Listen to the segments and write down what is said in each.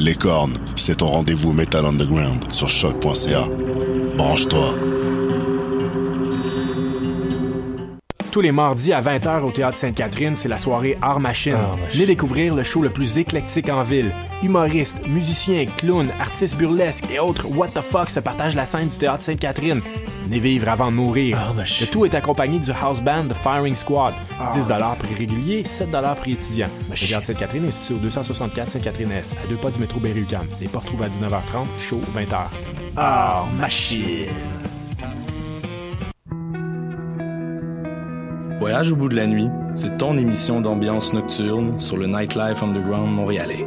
Les cornes, c'est ton rendez-vous Metal Underground sur choc.ca. Branche-toi. Tous les mardis à 20h au Théâtre Sainte-Catherine, c'est la soirée Art Machine. Venez découvrir le show le plus éclectique en ville. Humoristes, musiciens, clowns, artistes burlesques et autres what the fuck se partagent la scène du Théâtre Sainte-Catherine. Venez vivre avant de mourir. le tout est accompagné du house band The Firing Squad. 10 prix régulier, 7 prix étudiant. Le Théâtre Sainte-Catherine est situé au 264 Sainte-Catherine-S, à deux pas du métro Berry-UQAM. Les portes trouvent à 19h30, show 20h. Art Machine. Voyage au bout de la nuit, c'est ton émission d'ambiance nocturne sur le Nightlife Underground montréalais.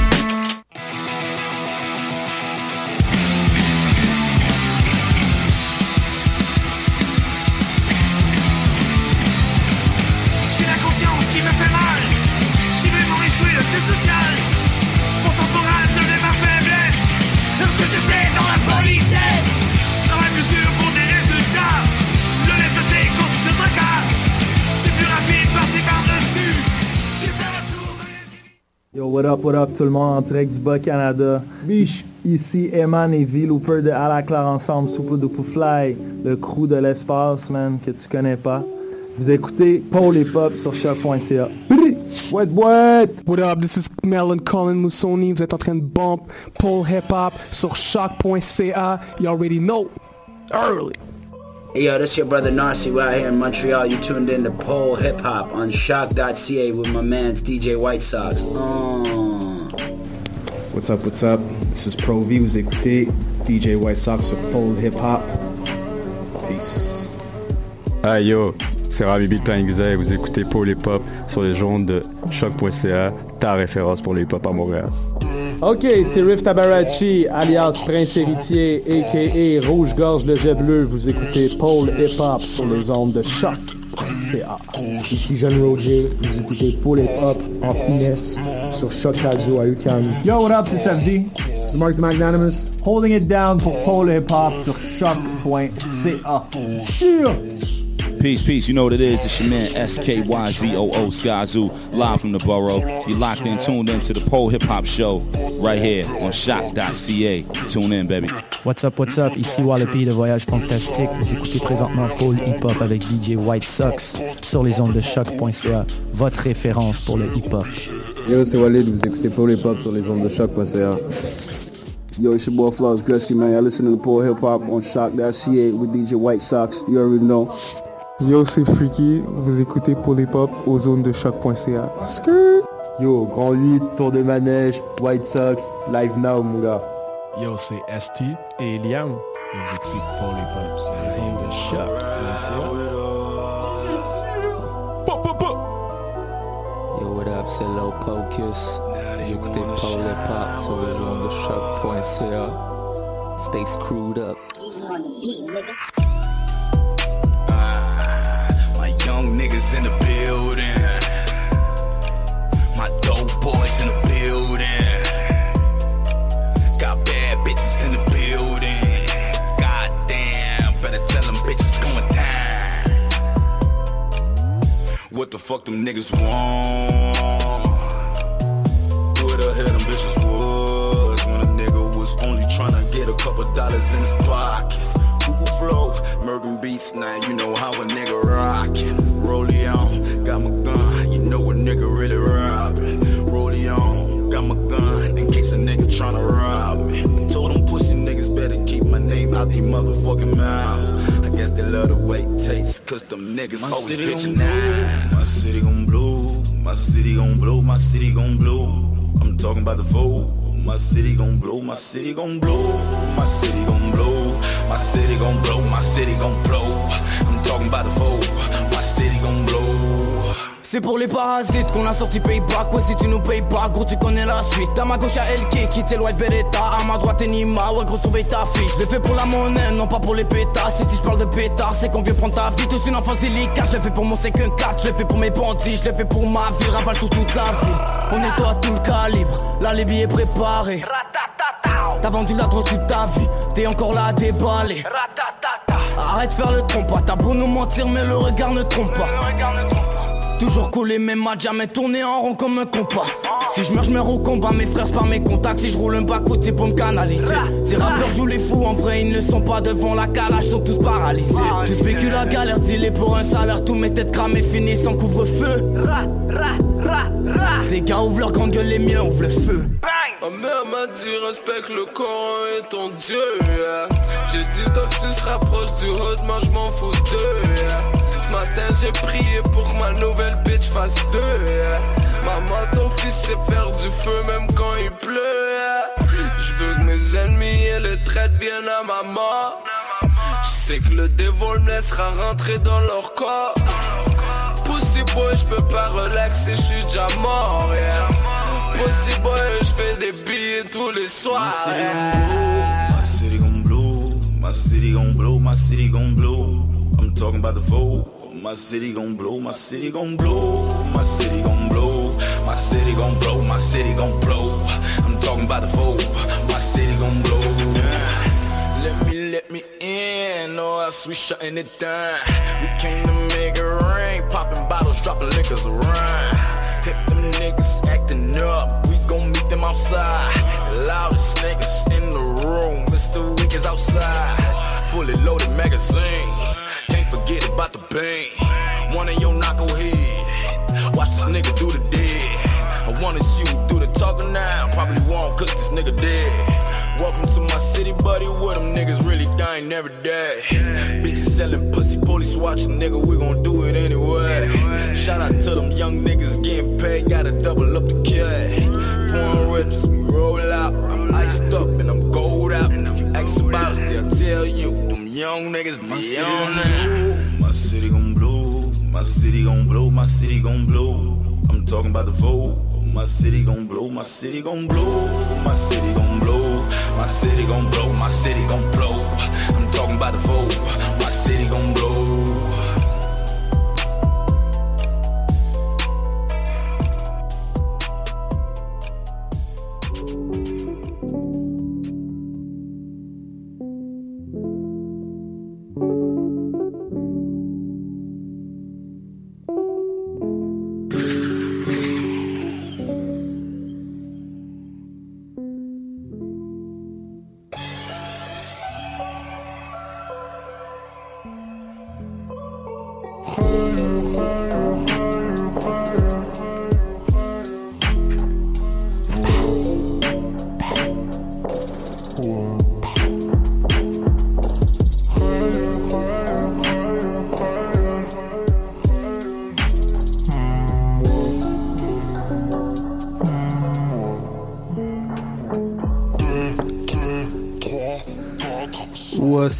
Yo, what up, what up tout le monde? En direct du Bas-Canada. Biche. Ici Eman et V-Looper de À la Claire Ensemble, Super Duper Fly, le crew de l'espace, man, que tu connais pas. Vous écoutez Paul et Pop sur choc.ca. What, what? What up, this is Melon Colin Moussoni. Vous êtes en train de bump Paul Hip Hop sur choc.ca. You already know. Early. Hey yo, this your brother Narcy. We're out here in Montreal. You tuned in to Pole Hip Hop on shock.ca with my man's DJ White Sox. Oh. What's up, what's up? This is Pro V. Vous écoutez DJ White Sox sur Pole Hip Hop. Peace. Hey yo, c'est Rami Beat Plan et vous écoutez Paul Hip Hop sur les ondes de choc.ca, ta référence pour le hip hop à Montréal. Ok, c'est Riff Tabarachi, alias Prince Héritier, a.k.a. Rouge-Gorge le Jet Bleu. Vous écoutez Paul Hip Hop sur les ondes de choc. CA. Ici Jeune Roger, vous écoutez Paul Hip Hop en finesse sur Choc Radio à UQAM. Yo, what up, c'est Samedi. C'est Mark the Magnanimous. Holding it down pour Paul Hip Hop sur choc.ca. Peace, peace, you know what it is. It's your man SKYZOO Skyzoo, live from the borough. You locked in, tuned in to the Pole Hip Hop Show right here on shock.ca. Tune in, baby. What's up, what's up? Ici Wallopy de Voyage Fantastique. Vous écoutez présentement Paul Hip Hop avec DJ White Sox sur les ondes de choc.ca, votre référence pour le hip hop. Yo, c'est Walid, vous écoutez Paul Hip Hop sur les ondes de choc.ca. Yo, it's your boy Flawless Gusky, man. Y'all listening to Paul Hip Hop on shock.ca with DJ White Sox. You already know. Yo, c'est Freaky. Vous écoutez Hop aux zones de choc.ca. Yo, Grand 8, Tour de Manège, White Sox, live now, mon gars. Yo, c'est ST et Liam. Et vous écoutez sur les ondes de choc.ca. Yo, what up, c'est Low Pocus. Vous écoutez Hop sur les ondes de choc.ca. Stay screwed up. Niggas in the building. My dope boys in the building. Got bad bitches in the building. Goddamn, better tell them bitches going down. what the fuck them niggas want. Who the hell them bitches was when a nigga was only trying to get a couple dollars in his pockets. Google flow, Mergen beats, now you know how a nigga rockin'. Roll it on, got my gun, you know a nigga really robbin'. Roll it on, got my gun, in case a nigga tryna rob me. Told them pussy niggas better keep my name out they motherfucking mouth. I guess they love the way it tastes, cause them niggas my always bitchin' now. My city gon' blow, my city gon' blow, my city gon' blow. I'm talking about the foe. My city gon' blow, my city gon' blow, my city gon' blow, my city gon' blow, my city gon' blow. I'm talking about the foe. C'est pour les parasites qu'on a sorti payback. Ouais si tu nous payes pas gros tu connais la suite. À ma gauche y'a LK qui t'est White Beretta. À ma droite Enima. Ouais gros surveille ta fiche Je l'ai fait pour la monnaie non pas pour les pétasses. Et si je parle de pétard c'est qu'on vient prendre ta vie. Tous une enfance délicate. Je l'ai fait pour mon 5 4 Je l'ai fait pour mes bandits. Je l'ai fait pour ma ville Ravale sur toute la ville On nettoie tout le calibre. Là les billets préparés T'as vendu la drogue toute ta vie. T'es encore là à déballer Arrête de faire le trompe T'as beau nous mentir mais le regard ne trompe pas Toujours collé même match, jamais tourné en rond comme un compas. Si je meurs, je meurs au combat, mes frères par mes contacts. Si je roule un bac c'est pour me canaliser. Ces rappeurs jouent les fous, en vrai ils ne sont pas devant la calage, sont tous paralysés. Tous vécu la galère, dealé pour un salaire. Tous mes têtes cramées finissent en couvre-feu. Tes gars ouvrent leur grande gueule, les miens ouvrent le feu. Ma mère m'a dit respecte le Coran et ton Dieu. J'ai dit que tu se rapproches du hood moi je m'en fous d'eux. Ce matin j'ai prié pour que ma nouvelle bitch fasse deux. Maman ton fils sait faire du feu même quand il pleut. Je veux que mes ennemis et les traites viennent à ma mort Je sais que le dévol me laissera rentrer dans leur corps Pussy boy je peux pas relaxer je suis déjà mort yeah. Pussy boy, je fais des billets tous les soirs. My city gon' blow, my city gon' blow, my city gon' blow. I'm talking about the foe. My city gon' blow, my city gon' blow, my city gon' blow, my city gon' blow, my city gon' blow. I'm talking about the foe. My city gon' blow. Let me, let me in, or else we shutting it down. We came to make it rain, popping bottles, dropping liquors around. Hit them niggas acting up, we gon' meet them outside. Loudest niggas in the room, Mr. Weak is outside. Fully loaded magazine, forget about the bang. One of your knucklehead, watch this nigga do the dead. I wanna see you do the talking now, probably won't cook this nigga dead. Welcome to my city, buddy, where them niggas really dying every day. Bitches selling pussy, police watching, nigga, we gon' do it anyway. Shout out to them young niggas getting paid, gotta double up the cash. Foreign rips, we roll out. I'm iced up and I'm gold out. If you ask about us, they'll tell you. Them young niggas, they on that. My city gon' blow, my city gon' blow, my city gon' blow. I'm talking about the foe. My city gon' blow, my city gon' blow, my city gon' blow, my city gon' blow, my city gon' blow. I'm talking about the foe. My city gon' blow.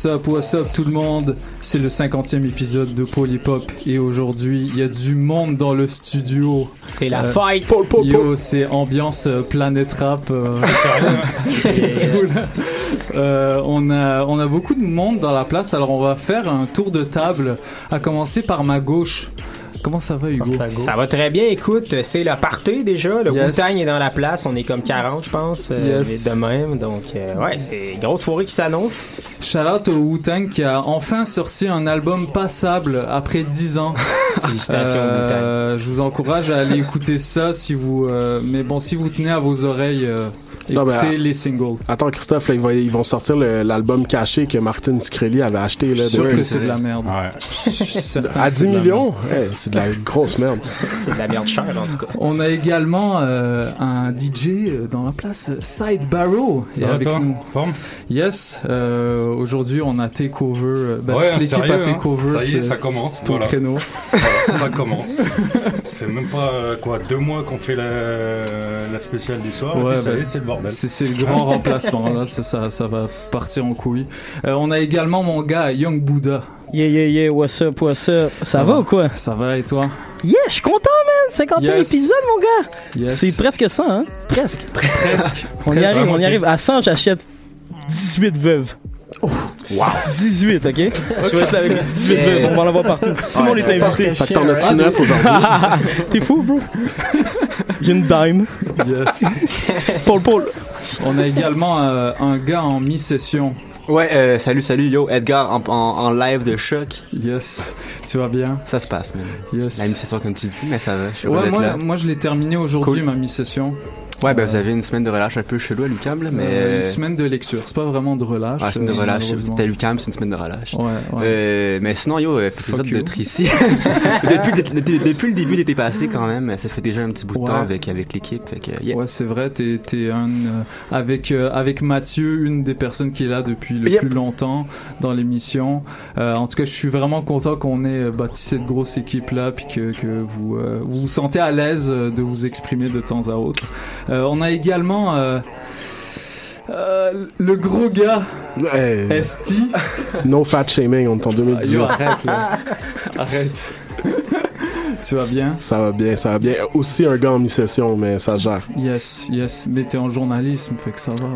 What's up, what's up tout le monde? C'est le 50e épisode de Polypop et aujourd'hui il y a du monde dans le studio. C'est la Euh, fight! Yo, c'est ambiance euh, Planète Rap. euh. Euh, on, a, on a beaucoup de monde dans la place, alors on va faire un tour de table, à commencer par ma gauche. Comment ça va, Hugo? Ça va très bien, écoute, c'est le party déjà, le Yes. Wu-Tang est dans la place, on est comme 40 je pense, euh, Yes. de même, donc euh, ouais, c'est une grosse soirée qui s'annonce. Shout out au Wu-Tang qui a enfin sorti un album passable après 10 ans. Félicitations, Euh, Je vous encourage à aller écouter ça si vous. euh, mais bon, si vous tenez à vos oreilles, euh, Non, mais, écoutez les singles. Attends, Christophe, là, ils, vont, ils vont sortir l'album caché que Martin Screlly avait acheté. Là, Je suis sûr de- que c'est de la merde. Certain À que c'est 10 de la millions? Hey, c'est de la grosse merde. C'est de la merde chère en tout cas. On a également euh, un DJ euh, dans la place, Side Barrow, est avec toi? nous. Forme? Yes. euh, Aujourd'hui, on a Takeover. euh, Ben, Ouais, toute l'équipe sérieux, à hein. Takeover. Ça y est, ça commence, Ton voilà. créneau. ça commence. ça fait même pas euh, quoi deux mois qu'on fait la, la spéciale du soir. et Ouais, ça y ben, est, c'est le bordel. C'est c'est le grand remplacement. Là, ça, ça, ça va partir en couille. Euh, on a également mon gars, Young Buddha. Yeah, yeah, yeah, what's up, what's up? Ça, va, ou quoi? Ça va et toi? Yeah, je suis content, man! 50e Yes. épisode, mon gars! Yes. C'est presque ça, hein? Presque. Presque. On y arrive, on y arrive. À 100, j'achète 18 veuves. Wow! 18, ok? Je vais être là avec les 18 Yeah. veuves, on va en avoir partout. Tout le monde est invité. Fait que t'en as-tu neuf aujourd'hui? T'es fou, bro? Une dime. Yes. Paul, Paul. On a également euh, un gars en mi-session. Ouais, euh, salut, salut, yo, Edgar en, en, en live de choc. Yes, tu vas bien? Ça se passe, man. Yes. La mi-session, comme tu dis, mais ça va, je suis Ouais, moi, là. moi je l'ai terminé aujourd'hui, Cool. ma mi-session. Ouais, ben Euh, vous avez une semaine de relâche un peu chelou à l'UCAM, là, mais... Euh, une semaine de lecture, c'est pas vraiment de relâche. Ouais, semaine de euh, relâche. C'était à l'UCAM, c'est une semaine de relâche. Ouais, ouais. Euh, mais sinon, yo, euh, fait plaisir Fuck you. d'être ici. depuis, le- depuis- depuis le début d'été passé, quand même, ça fait déjà un petit bout de Ouais. temps avec, avec l'équipe. Yeah. Ouais, c'est vrai, t'es, t'es un, euh, avec, euh, avec Mathieu, une des personnes qui est là depuis le Yep. plus longtemps dans l'émission. Euh, en tout cas, je suis vraiment content qu'on ait euh, bâti cette grosse équipe-là, puis que, que vous, euh, vous vous sentez à l'aise euh, de vous exprimer de temps à autre. Euh, on a également euh, euh, le gros gars, Hey, Esti. no fat shaming, on est en 2018. Yo, arrête, là. Arrête. tu vas bien? Ça va bien, ça va bien. Aussi un gars en mi-session, mais ça gère. Yes, yes. Mais t'es en journalisme, fait que ça va.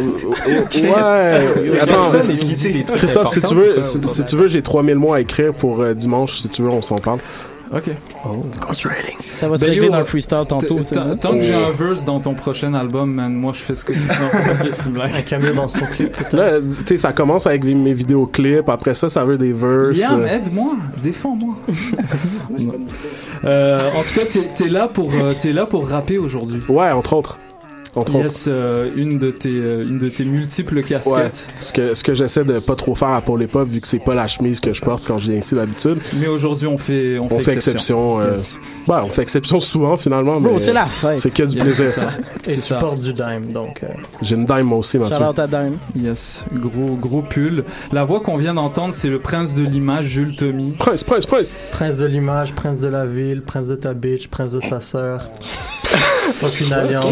Ouais, attends, des trucs Christophe, si tu veux, si, tu veux, j'ai 3000 mots à écrire pour euh, dimanche, si tu veux, on s'en parle. Ok. Ça va se Ben, régler yo, dans le freestyle tantôt. tant- que j'ai un verse dans ton prochain album, man, moi je fais ce que tu veux. Un cameo dans son clip. Là, tu sais, ça commence avec mes vidéoclips, après ça, ça veut des verses. Liam, euh, aide-moi, défends-moi. Euh, en tout cas, t'es là pour euh, t'es là pour rapper aujourd'hui. Ouais, entre autres. Entre. Yes, euh, une de tes euh, une de tes multiples Ouais. casquettes. Ce que, ce que j'essaie de pas trop faire pour l'époque, vu que c'est pas la chemise que je porte quand je viens ici d'habitude. Mais aujourd'hui, on fait on, On fait exception. euh, Yes. ouais, on fait exception souvent finalement. Mais c'est la fête. C'est que du Yes, plaisir. ça. Et tu ça. portes du dime, donc. euh, J'ai une dime moi aussi, Mathieu. Shout out à dime. Yes, gros gros pull. La voix qu'on vient d'entendre, c'est le prince de l'image, Jules Tommy. Prince, prince, prince. Prince de l'image, prince de la ville, prince de ta bitch, prince de sa sœur. Aucune alliance.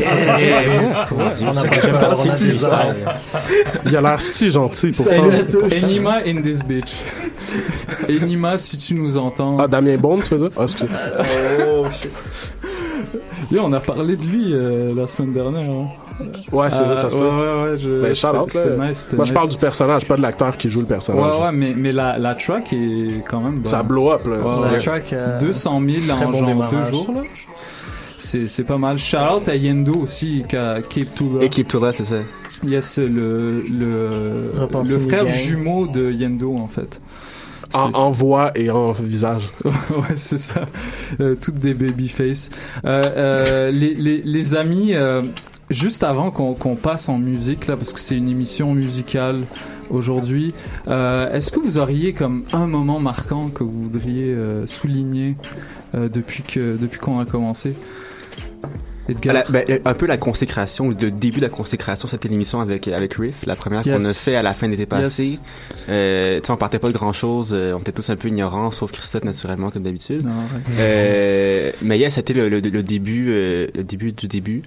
Il a l'air si gentil pourtant. Enima in this bitch. Enima, si tu nous entends. Ah, Damien Bond, tu veux dire? Ah, excusez. Yo, on a parlé de lui euh, la semaine dernière. hein. Ouais, c'est vrai, ça se ouais, peut. Ouais, ouais, je... Ben, c'était nice, Moi, je parle du personnage, pas de l'acteur qui joue le personnage. Ouais, ouais, mais, mais la, la track est quand même bonne. Ça blow up, là. Ouais, La ouais. track, euh, 200 000 très en bon genre démarrage. deux jours, là. C'est, c'est pas mal. Shout out à Yendo aussi, qui a Cape Tula. Équipe Tourda, c'est ça. Yes, le, le, le frère Gang. jumeau de Yendo, en fait. En, en voix et en visage. ouais, c'est ça. Euh, toutes des babyface. Euh, euh, les, les, les amis, euh, juste avant qu'on qu'on passe en musique, là, parce que c'est une émission musicale aujourd'hui, euh, est-ce que vous auriez comme un moment marquant que vous voudriez euh, souligner euh, depuis que depuis qu'on a commencé? La- ben, un peu la consécration, ou le début de la consécration, c'était l'émission avec, avec Riff, la première Yes. qu'on a fait à la fin de l'été passé. Yes. Euh, on partait pas de grand chose, on était tous un peu ignorants, sauf Christophe naturellement, comme d'habitude. Euh, mais yes, c'était le, le, le début, euh, le début du début.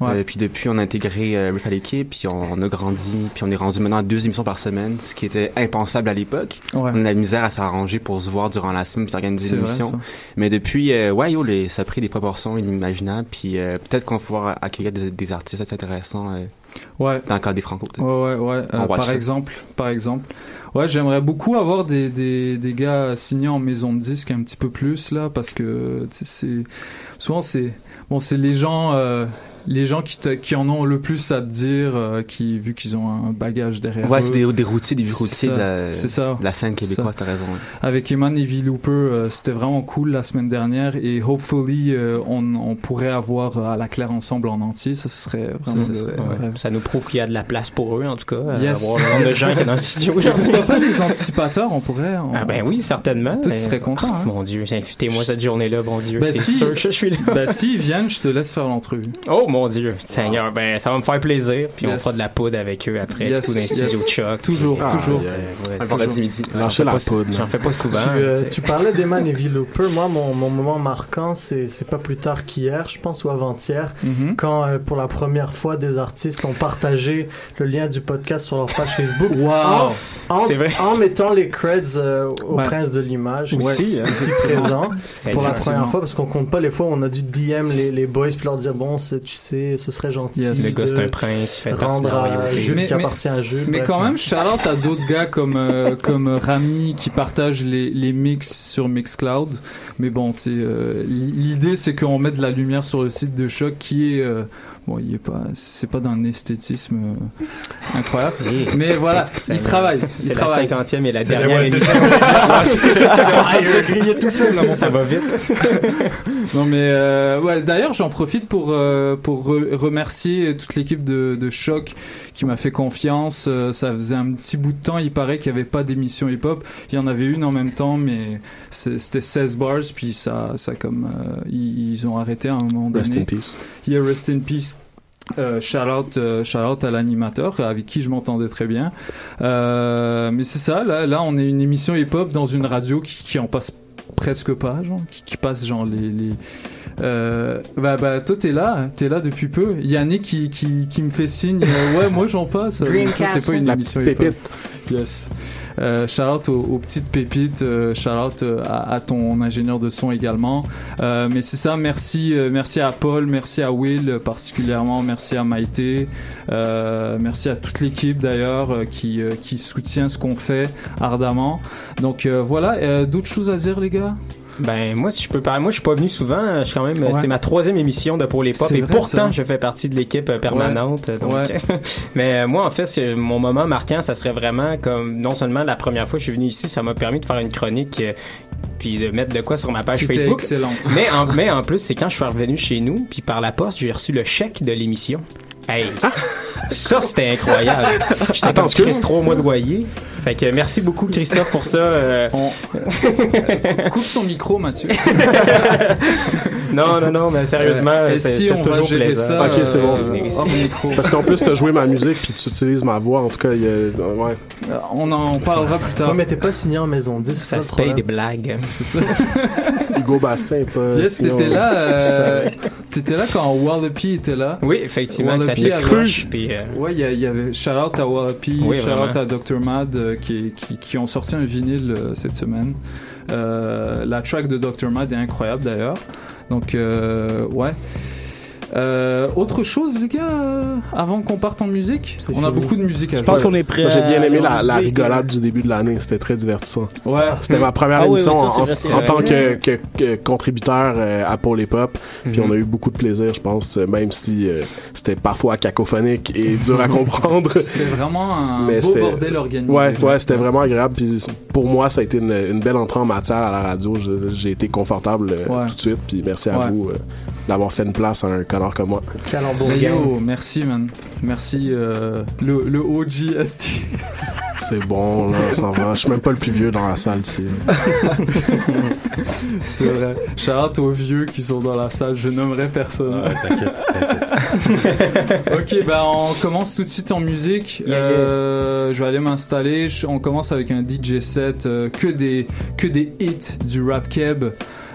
Ouais. Euh, puis depuis, on a intégré euh, Riff à l'équipe, puis on, on a grandi, puis on est rendu maintenant à deux émissions par semaine, ce qui était impensable à l'époque. Ouais. On a la misère à s'arranger pour se voir durant la semaine, puis organiser C'est une vrai, émission. ça. Mais depuis, euh, ouais, yo, les, ça a pris des proportions inimaginables, puis euh, peut-être qu'on va pouvoir accueillir des, des artistes assez intéressants euh, Ouais. Dans le cas des Franco. Ouais, ouais, ouais. Euh, par exemple, par exemple. Ouais, j'aimerais beaucoup avoir des, des, des gars signés en maison de disque un petit peu plus là, parce que c'est souvent c'est bon, c'est les gens. euh, les gens qui, te- qui en ont le plus à te dire, euh, qui vu qu'ils ont un bagage derrière Ouais, eux. c'est des, des routiers, des vieux routiers de la, de la scène C'est québécoise, t'as raison. ouais. Avec Eman et V. Looper, euh, c'était vraiment cool la semaine dernière et hopefully euh, on, on pourrait avoir euh, à la claire ensemble en entier. Ça ce serait vraiment Ça, le- ça serait- le ouais. rêve. Ça nous prouve qu'il y a de la place pour eux, en tout cas. euh, Yes. Avoir le nombre de gens y a dans le studio Tu aujourd'hui. pas les anticipateurs, on pourrait. on- Ah ben oui, certainement. Toi, tu mais- serais content, hein? Mon Dieu, invitez-moi cette journée-là, bon Dieu. Ben c'est si- sûr que je suis là. Ben s'ils viennent, je te laisse faire l'entrevue. Oh mon Dieu, Seigneur, ben ça va me faire plaisir. Puis on fera de la poudre avec eux après, Yes, tout de choc. Toujours, Puis- toujours. Ah, ouais, midi. J'en Lâchez fais la poudre. J'en fais pas souvent. Tu, euh, tu parlais d'Eman et V. Looper. Moi, mon, mon moment marquant, c'est pas plus tard qu'hier, je pense, ou avant-hier, Mhm. quand euh, pour la première fois, des artistes ont partagé le lien du podcast sur leur page Facebook. Wow. En, vrai. en mettant les creds euh, au Ouais. prince de l'image. Aussi, ouais, hein. ici présent. Pour la première fois, parce qu'on compte pas les fois où on a dû DM les, les boys puis leur dire bon, c'est- tu sais, ce serait gentil. Yes. Le gars, c'est de un prince, il fait rendre à. Jules Mais- ce qui appartient à Jules. Mais Bref. quand même, shout-out à d'autres gars comme, euh, comme Rami qui partagent les, les mix sur Mixcloud. Mais bon, tu sais, euh, l'idée c'est qu'on met de la lumière sur le site de Choc qui est... euh, bon, il est pas... C'est pas d'un esthétisme euh, incroyable. Mais voilà, il travaille. Il C'est la cinquantième et la dernière émission. Ah, il a grillé tout seul, Ça va vite. Non mais euh, ouais, d'ailleurs j'en profite pour euh, pour re- remercier toute l'équipe de, de choc qui m'a fait confiance. Euh, ça faisait un petit bout de temps, il paraît qu'il n'y avait pas d'émission hip-hop. Il y en avait une en même temps, mais c'était 16 bars, puis ça ça comme euh, ils, ils ont arrêté à un moment donné. Rest in peace. Yeah, rest in peace. Euh, shout out, euh, shout out à l'animateur avec qui je m'entendais très bien. Euh, mais c'est ça, là, là on est une émission hip-hop dans une radio qui, qui en passe presque pas, genre, qui, qui passe genre les. les euh, bah, bah, toi t'es là, t'es là depuis peu. Yannick qui, qui, qui me fait signe, euh, ouais, moi j'en passe. Toi, T'es pas une émission pépite. Yes. Euh, shout out aux, petites pépites, euh, shout out euh, à, ton ingénieur de son également. Euh, mais c'est ça, merci, merci à Paul, merci à Will particulièrement, merci à Maïté, merci à toute l'équipe d'ailleurs qui, soutient ce qu'on fait ardemment. Donc voilà, d'autres choses à dire les gars? Ben moi si je peux parler, moi je suis pas venu souvent, je suis quand même Ouais. c'est ma troisième émission de pour les pop et vrai, pourtant ça. je fais partie de l'équipe euh, permanente. donc- Ouais. mais euh, moi en fait c'est mon moment marquant, ça serait vraiment comme non seulement la première fois que je suis venu ici, ça m'a permis de faire une chronique euh, puis de mettre de quoi sur ma page Facebook. excellente. Mais en, mais en plus c'est quand je suis revenu chez nous puis par la poste j'ai reçu le chèque de l'émission. Hey, ça c'était incroyable. J'étais Attends, comme excuse. Chris, trois mois de loyer. Fait que merci beaucoup Christophe pour ça. euh, Coupe son micro Mathieu. Non, non, non, mais sérieusement, Euh, c'est on toujours plaisant. ça, Ok, c'est bon. Euh. Parce qu'en plus, t'as joué ma musique puis tu utilises ma voix. En tout cas, il y a. Ouais. Euh, On en parlera plus tard. Ouais, mais t'es pas signé en maison 10, Ça se paye des blagues. C'est ça. Hugo Bastien est pas. Yes, t'étais là, ça. t'étais là quand Wallopy était là? Oui, effectivement, ça Wallopy te avait- cruche. Puis, euh, Ouais, il y, a- avait shout out à Wallopy, Oui, shout out à Dr Mad euh, qui, qui, qui ont sorti un vinyle euh, cette semaine. Euh, la track de Dr Mad est incroyable d'ailleurs. Donc euh, ouais. Euh, autre chose les gars, euh, avant qu'on parte en musique, on a fini. beaucoup de musique à Je jouer. pense qu'on est prêt. J'ai bien aimé la, rigolade du début de l'année. C'était très divertissant. Ouais. C'était ma première Ah émission oui, ça, en, tant que, que- que contributeur euh, à Pôle et Pop. Puis Mhm. on a eu beaucoup de plaisir, je pense, euh, même si euh, c'était parfois cacophonique et dur à comprendre. C'était vraiment un Mais beau bordel organisé. Ouais, ouais, c'était vraiment agréable. Puis pour moi, ça a été une, une belle entrée en matière à la radio. Je- J'ai été confortable Ouais. tout de suite. Puis merci à Ouais. vous euh, d'avoir fait une place à un connard comme moi. Calembour Yo, merci man. Merci euh, le, le OG Asti. C'est bon, là, ça va. Je suis même pas le plus vieux dans la salle ici. C'est vrai. Shout out aux vieux qui sont dans la salle, je nommerai personne. Ouais, t'inquiète, t'inquiète. ok, ben on commence tout de suite en musique. Euh, je vais aller m'installer. On commence avec un DJ set euh, que des que des hits du rap keb.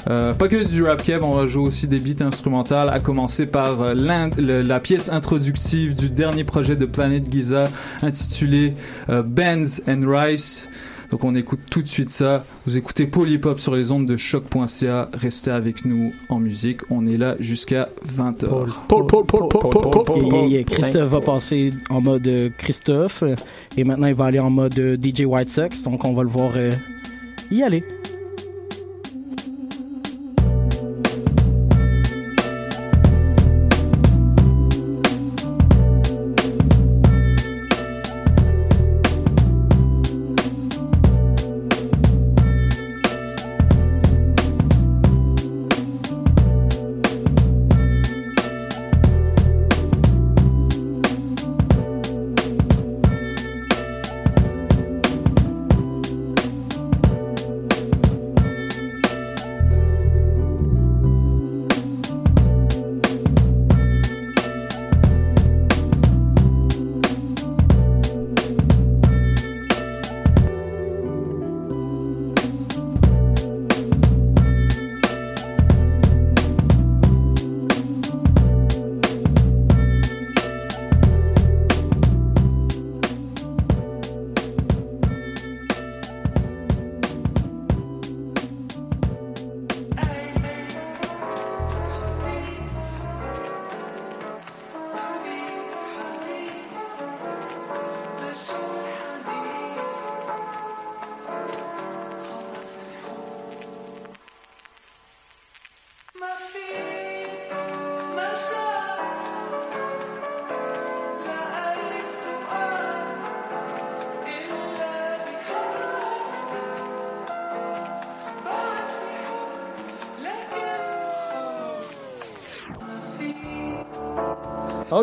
Euh, pas que du rap keb, on va jouer aussi des beats instrumentales, à commencer par euh, l'in- le- la pièce introductive du dernier projet de Planet Giza intitulé euh, Bands and Rice. Donc on écoute tout de suite ça. Vous écoutez Polypop sur les ondes de choc.ca. Restez avec nous en musique. On est là jusqu'à 20h. Paul, Paul, Paul, Paul, Paul, Paul, Paul, Paul. Et, Christophe va passer en mode euh, Christophe et maintenant il va aller en mode euh, DJ White Sox donc on va le voir euh, y aller.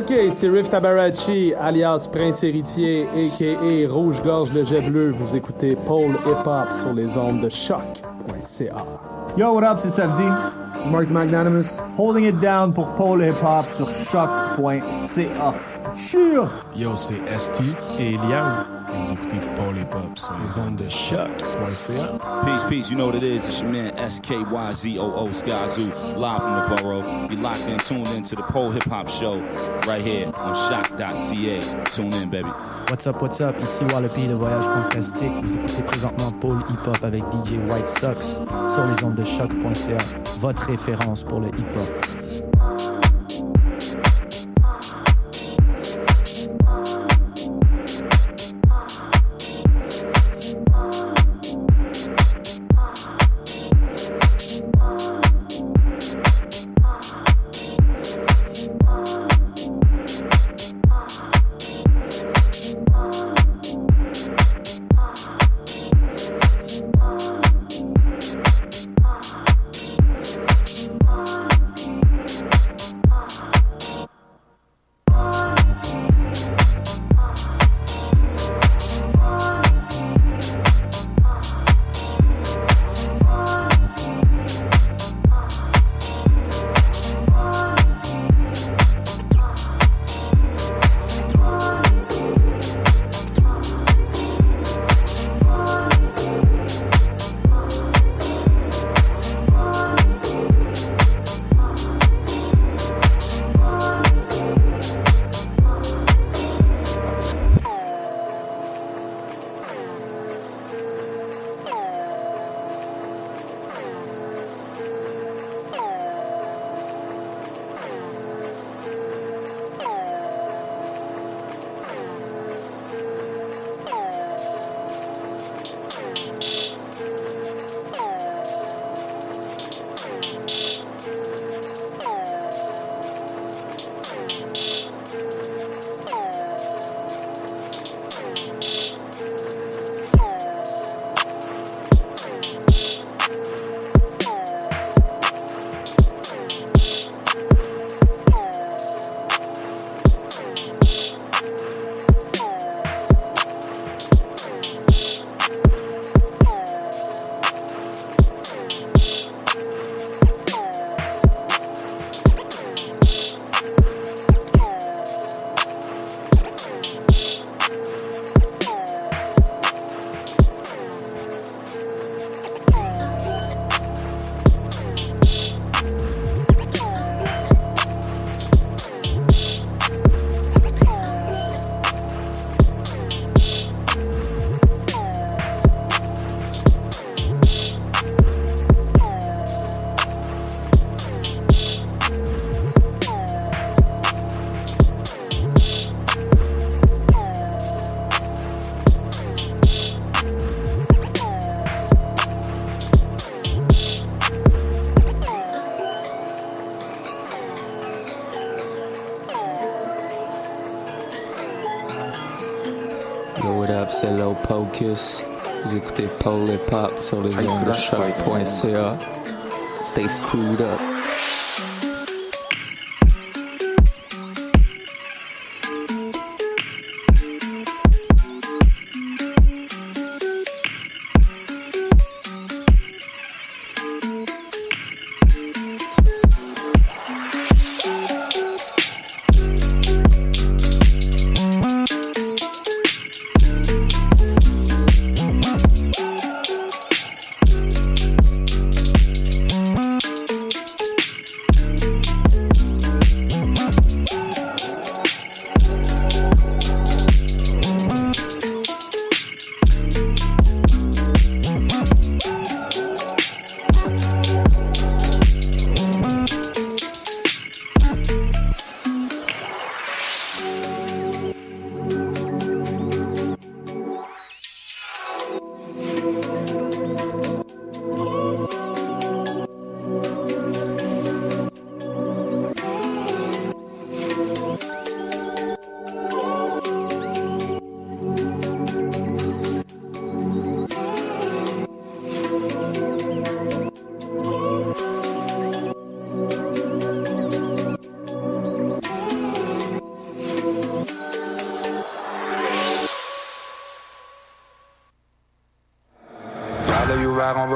Ok, c'est Riff Tabarachi, alias Prince Héritier, a.k.a. Rouge-Gorge le Jet Bleu. Vous écoutez Paul Hip Hop sur les ondes de choc.ca. Yo, what up, c'est Safdi. C'est Mark Magnanimous. Holding it down pour Paul Hip Hop sur choc.ca. Yo, c'est ST et Liam. Vous écoutez Paul et Pop sur les ondes de choc.ca. Peace, peace, you know what it is. It's your man SKYZOO Skyzoo, live from the borough. You locked in, tuned in to the Pole Hip Hop Show right here on shock.ca. Tune in, baby. What's up, what's up? Ici Wallopy, le voyage fantastique. Vous écoutez présentement Paul Hip Hop avec DJ White Sox sur les ondes de choc.ca. Votre référence pour le hip hop. Low Pocus. Vous écoutez Paul Hip Hop sur les ondes de choc.ca. Stay screwed up.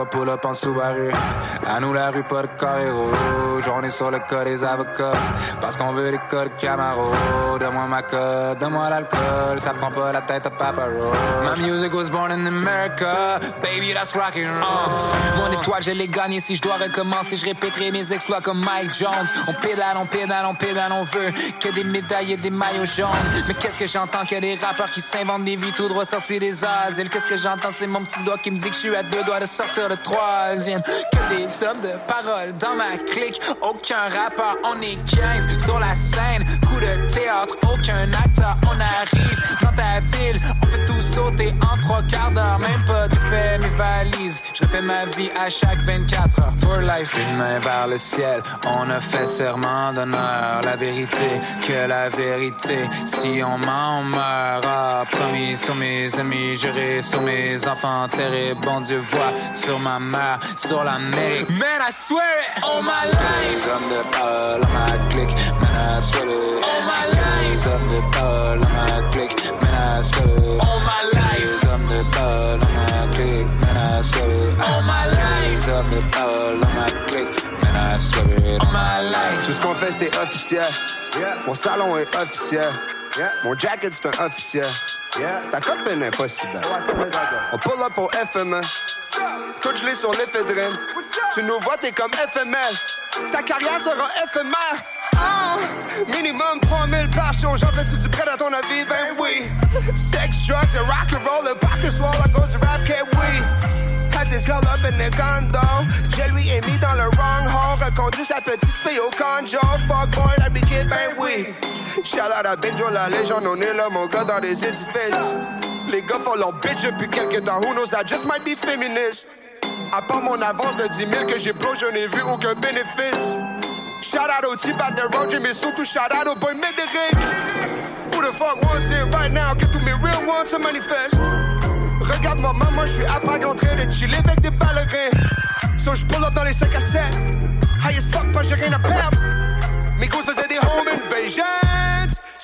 Pull up en Subaru. À nous la rue, pas de carré rouge. On est sur le cas des avocats. Parce qu'on veut les codes Camaro. Donne-moi ma code, donne-moi l'alcool. Ça prend pas la tête à Papa Roach. My music was born in America. Baby, that's rock and roll. Mon étoile, je l'ai gagnée. Si je dois recommencer, je répéterai mes exploits comme Mike Jones. On pédale, on pédale, on pédale, on veut que des médailles et des maillots jaunes. Mais qu'est-ce que j'entends que des rappeurs qui s'inventent des vies tout droit sortis des asiles. Qu'est-ce que j'entends, c'est mon petit doigt qui me dit que je suis à deux doigts de sortir troisième. Que des hommes de parole dans ma clique. Aucun rappeur, on est 15 sur la scène. Coup de théâtre, aucun acteur, on arrive dans ta ville. On fait tout sauter en trois quarts d'heure. Même pas de fait mes valises. Je refais ma vie à chaque 24 heures. Tour life. Une main vers le ciel, on a fait serment d'honneur. La vérité, que la vérité. Si on ment, on meurt. Ah, promis sur mes amis, juré sur mes enfants. Terre bon Dieu voit sur ma mère, sur l'Amérique. Man, I swear it, all my life. Hommes de parole à ma clique, man, I swear it. All my life. Hommes de parole à ma clique, man, I swear it. All my life. Hommes de parole à ma clique, man, I swear it. All my life. Hommes de parole à ma clique, man, I swear it. All my life. Tout ce qu'on fait, c'est officiel. Mon salon est officiel. Mon jacket, c'est un officiel. Ta copine est pas si belle. On pull up au FME. Tout gelé sur l'éphédrine. Tu nous vois, t'es comme FML. Ta carrière sera éphémère. Ah, minimum 3000 par show. J'en fais-tu du prêt à ton avis? Ben oui. Sex, drugs, and rock and roll. Le soir, cause du rap, que oui. Had this girl up in the condo. Je lui ai mis dans le wrong hole. Reconduit sa petite fille au conjo. Fuck boy, la kid, ben oui. Shout out à Benjo, la légende. On est là, mon gars, dans les édifices. Les gars font leur bitch depuis quelques temps. Who knows, I just might be feminist. À part mon avance de 10 000 que j'ai blow, je n'ai vu aucun bénéfice. Shout out au type at the road, mais surtout shout out au boy Médéric. Who the fuck wants it right now? Que tous mes real ones se manifestent. Regarde-moi, maman, je suis à Prague en train de chiller avec des ballerins. So je pull up dans les 5 à 7. High as fuck, pas j'ai rien à perdre. Mes gosses faisaient des home invasions.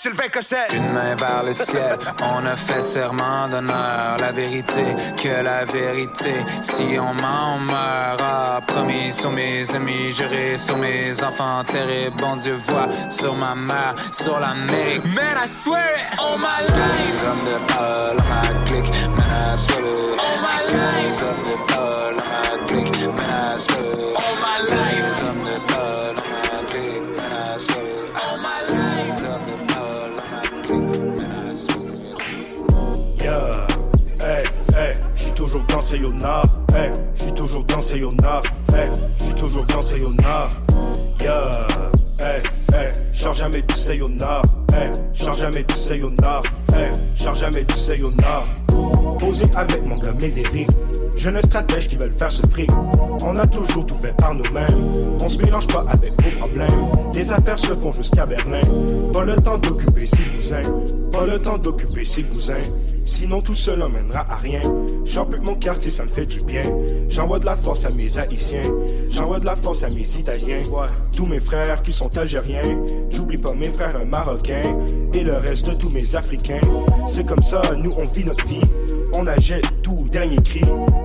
Sylvain Cossette. Une main vers le ciel, on a fait serment d'honneur. La vérité, que la vérité. Si on ment, on meurt. Ah, promis sur mes amis, juré sur mes enfants. Terre bon Dieu voit sur ma mère, sur l'Amérique. Man, I swear it, all my life. Les hommes de à ma clique, Yeah, hey, hey, j'suis toujours dans nord, hey, j'suis toujours dans nord, hey, j'suis toujours dans yeah, jamais du sayonara, hey, charge jamais du sayonara, hey, charge jamais du sayonara. Posé avec mon gars Médéric, Jeunes stratèges qui veulent faire ce fric. On a toujours tout fait par nous-mêmes. On se mélange pas avec vos problèmes. Les affaires se font jusqu'à Berlin. Pas le temps d'occuper ses cousins. Pas le temps d'occuper ses cousins. Sinon tout cela mènera à rien. J'en plus mon quartier, ça me fait du bien. J'envoie de la force à mes haïtiens. J'envoie de la force à mes italiens. Tous mes frères qui sont algériens. J'oublie pas mes frères marocains. Et le reste de tous mes africains. C'est comme ça, nous on vit notre vie. On achète tout, dernier cri.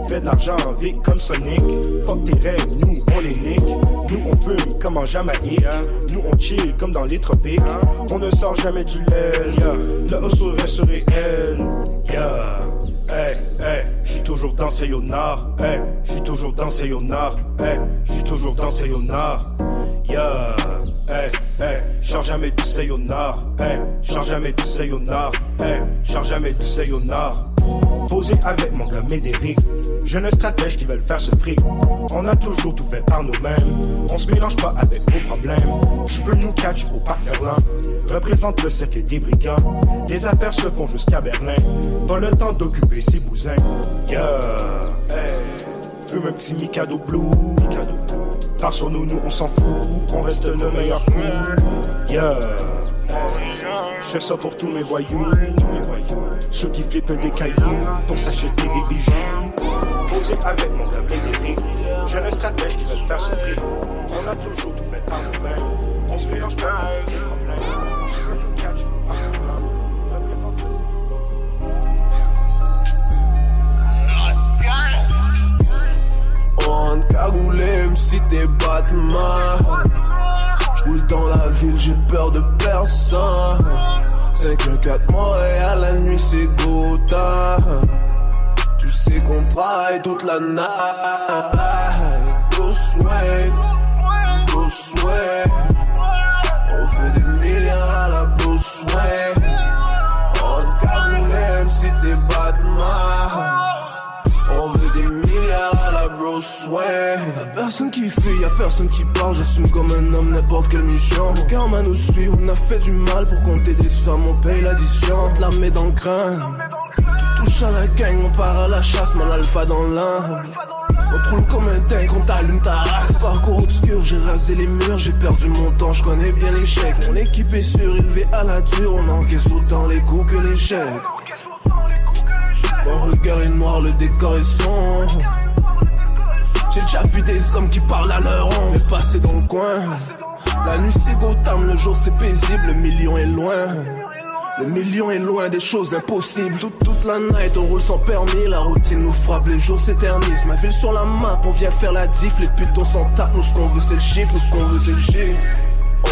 Fait de l'argent vite comme Sonic. Fuck tes rêves, nous on les nique. Nous on fume comme en Jamaïque. Nous on chill comme dans les tropiques. On ne sort jamais du lait. Yeah. Le hustle reste réel. Yeah. Hey, hey, j'suis toujours dans nord. Hey, j'suis toujours dans nord. Hey, j'suis toujours dans nord. Yeah. Hey, hey, change jamais du sayonara. Hey, change jamais du sayonara. Hey, change jamais du sayonara. Posé avec mon gars Médéric. Jeunes stratèges qui veulent faire ce fric. On a toujours tout fait par nous-mêmes. On se mélange pas avec vos problèmes. Tu peux nous catch au parc Ferland. Représente le cercle des brigands. Les affaires se font jusqu'à Berlin. Pas le temps d'occuper ses bousins. Yeah, hey. Fume un petit Mikado Blue. Mikado Blue. Par sur nous, nous on s'en fout. On reste nos meilleurs. Yeah. Je fais ça pour tous mes voyous. Ceux qui flippent des cailloux pour s'acheter des bijoux. Posé avec mon gars Médéric. Jeunes stratèges qui veulent faire ce fric. On a toujours tout fait par nous-mêmes. On se mélange pas avec les problèmes. Catch le On cagoulé, si t'es Batman. Dans la ville, j'ai peur de personne. 5 4 mois et à la nuit c'est Gotha. Tu sais qu'on travaille toute la night. Go sweat, go sweat. On fait des milliards à la go sweat. On cagoulé, même si t'es Batman. On veut des milliards Y'a personne qui fuit, y'a personne qui parle J'assume comme un homme n'importe quelle mission Le karma nous suit, on a fait du mal Pour compter des sommes, on paye l'addition On te la met dans le crâne. Tu touches à la gang, on part à la chasse Mal alpha dans l'âme on roule comme un tank, on t'allume ta race. Parcours obscur, j'ai rasé les murs J'ai perdu mon temps, je connais bien l'échec. Mon équipe est surélevée à la dure On encaisse autant les coups que l'échec. Mon regard est noir, le décor est sombre. J'ai déjà vu des hommes qui parlent à leur ombre et passer dans le coin. La nuit c'est Gotham, le jour c'est paisible, le million est loin. Le million est loin des choses impossibles. Toute, toute la night, on roule sans permis. La routine nous frappe, les jours s'éternisent. Ma ville sur la map, on vient faire la diff. Les putes, on s'en tape. Nous, ce qu'on veut, c'est le chiffre. Nous, ce qu'on veut, c'est le chiffre.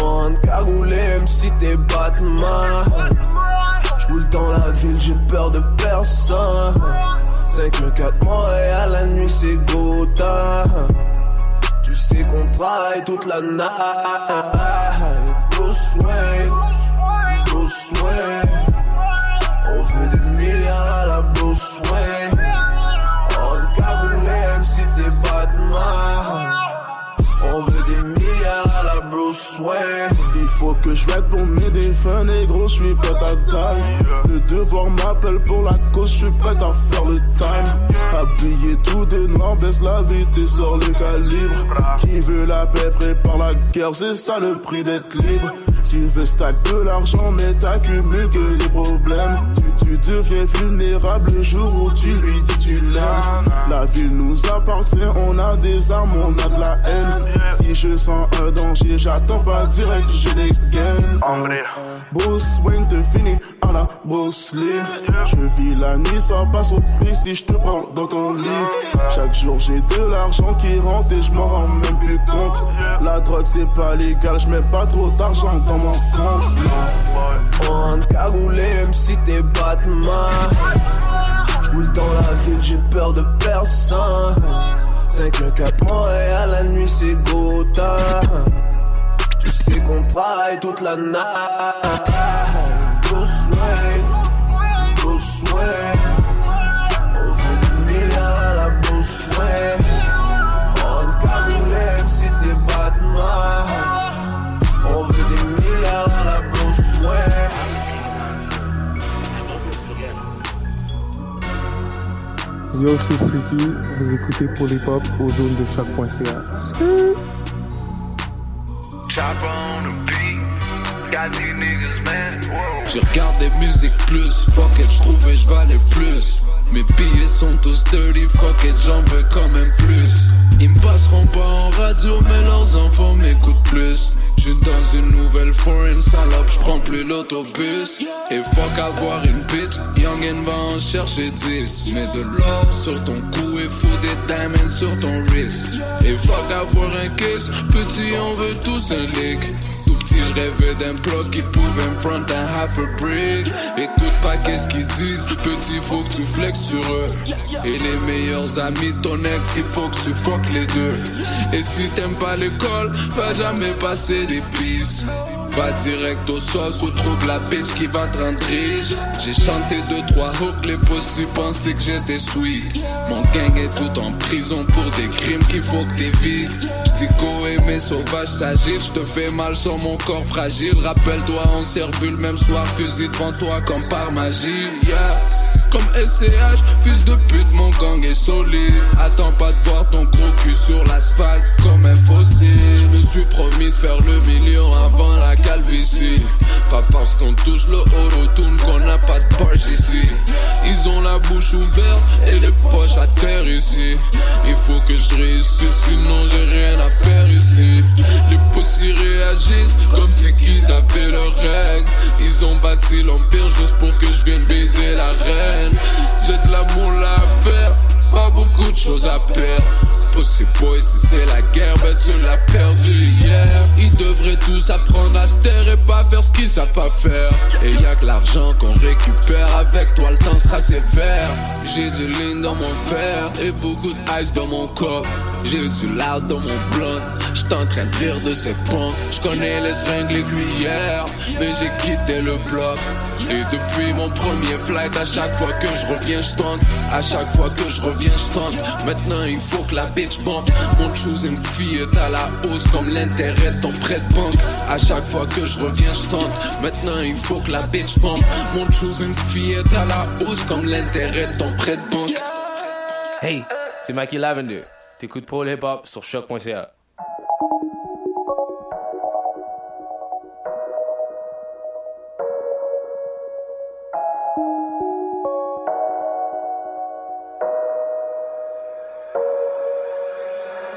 On cagoulé, même si t'es Batman. J'roule dans la ville, j'ai peur de personne. 5 4 mois et à la nuit c'est Gotha. Tu sais qu'on travaille toute la night. Go sweat, go sweat. On veut des milliards à la Bruce Wayne. On cagoulé, même si t'es Batman. On veut des milliards à la Bruce Wayne. Que je mette pour mes défunts négro, je suis prêt à taille. Le devoir m'appelle pour la cause, je suis prêt à faire le time. Habillé tout de noir, baisse la vérité, sort le calibre. Qui veut la paix prépare la guerre, c'est ça le prix d'être libre. Tu veux stack de l'argent, mais t'accumules que des problèmes. Tu, deviens vulnérable le jour où tu lui dis tu l'aimes. La ville nous appartient, on a des armes, on a de la haine. Si je sens un danger, j'attends pas direct, j'ai des gains. Bruce Wayne te finit à la Bruce Lee. Je vis la nuit, ça passe au prix si je te prends dans ton lit. Chaque jour j'ai de l'argent qui rentre et je m'en rends même plus compte. La drogue c'est pas légal, je mets pas trop d'argent dans mon compte. On cagoulé, même si t'es Batman. J'roule dans la ville, j'ai peur de personne. 5 4 mois et à la nuit c'est Gotha. C'est qu'on braille toute la night. On veut des milliards la. On. On veut des milliards à la. Yo, c'est Freaky, vous écoutez pour les pop aux zones de chaque point CA. J'ai regardé Musique Plus, fuck it, j'trouvais j'valais plus. Mes billets sont tous dirty, fuck it, j'en veux quand même plus. Ils me passeront pas en radio, mais leurs enfants m'écoutent plus. J'suis dans une nouvelle foreign salope, j'prends plus l'autobus. Et fuck avoir une bitch, Youngin va en chercher 10. Mets de l'or sur ton cou et fous des diamonds sur ton wrist. Et fuck avoir un kiss, petit on veut tous un lick. Tout petit, je rêvais d'un bloc qui pouvait me front un half a brick. Pas qu'est-ce qu'ils disent, petit, faut que tu flexes sur eux. Et les meilleurs amis de ton ex, il faut que tu fuck les deux. Et si t'aimes pas l'école, va jamais passer des pistes. Va direct au sauce ou trouve la bitch qui va te rendre riche. J'ai chanté deux, trois hooks, les possibles pensaient que j'étais sweet. Mon gang est tout en prison pour des crimes qu'il faut que t'évites. J'dis go aimer sauvage s'agir, j'te fais mal sur mon corps fragile. Rappelle-toi, on s'est revu le même soir, fusil devant toi comme par magie. Comme SCH, fils de pute, mon gang est solide. Attends pas de voir ton gros cul sur l'asphalte comme un fossé. Je me suis promis de faire le million avant la calvitie. Pas parce qu'on touche le autotune qu'on n'a pas de poche ici. Ils ont la bouche ouverte et les poches à terre ici. Il faut que je réussisse, sinon j'ai rien à faire ici. Les pussy réagissent comme si qu'ils avaient leurs règles. Ils ont bâti l'empire juste pour que je vienne baiser la reine. J'ai de l'amour à faire, pas beaucoup de choses à perdre. Pussy boy, si c'est la guerre, ben tu l'as perdu hier. Ils devraient tous apprendre à se taire et pas faire ce qu'ils savent pas faire. Et y a que l'argent qu'on récupère, avec toi le temps sera sévère. J'ai du lean dans mon verre et beaucoup d'ice dans mon corps. J'ai du loud dans mon en train de rire de ces ponts. J'connais les seringues, les cuillères, mais j'ai quitté le bloc. Et depuis mon premier flight, à chaque fois que je reviens, je tente. À chaque fois que je reviens, je. Maintenant, il faut que la bitch bombe. Mon fille est à la hausse comme l'intérêt de ton prêt de banque. À chaque fois que je reviens, je tente. Maintenant, il faut que la bitch bombe. Mon choosing fille est à la hausse comme l'intérêt de ton prêt de banque. Hey, c'est Mikey Lavender. T'écoutes Paul Hip Hop sur choc.ca.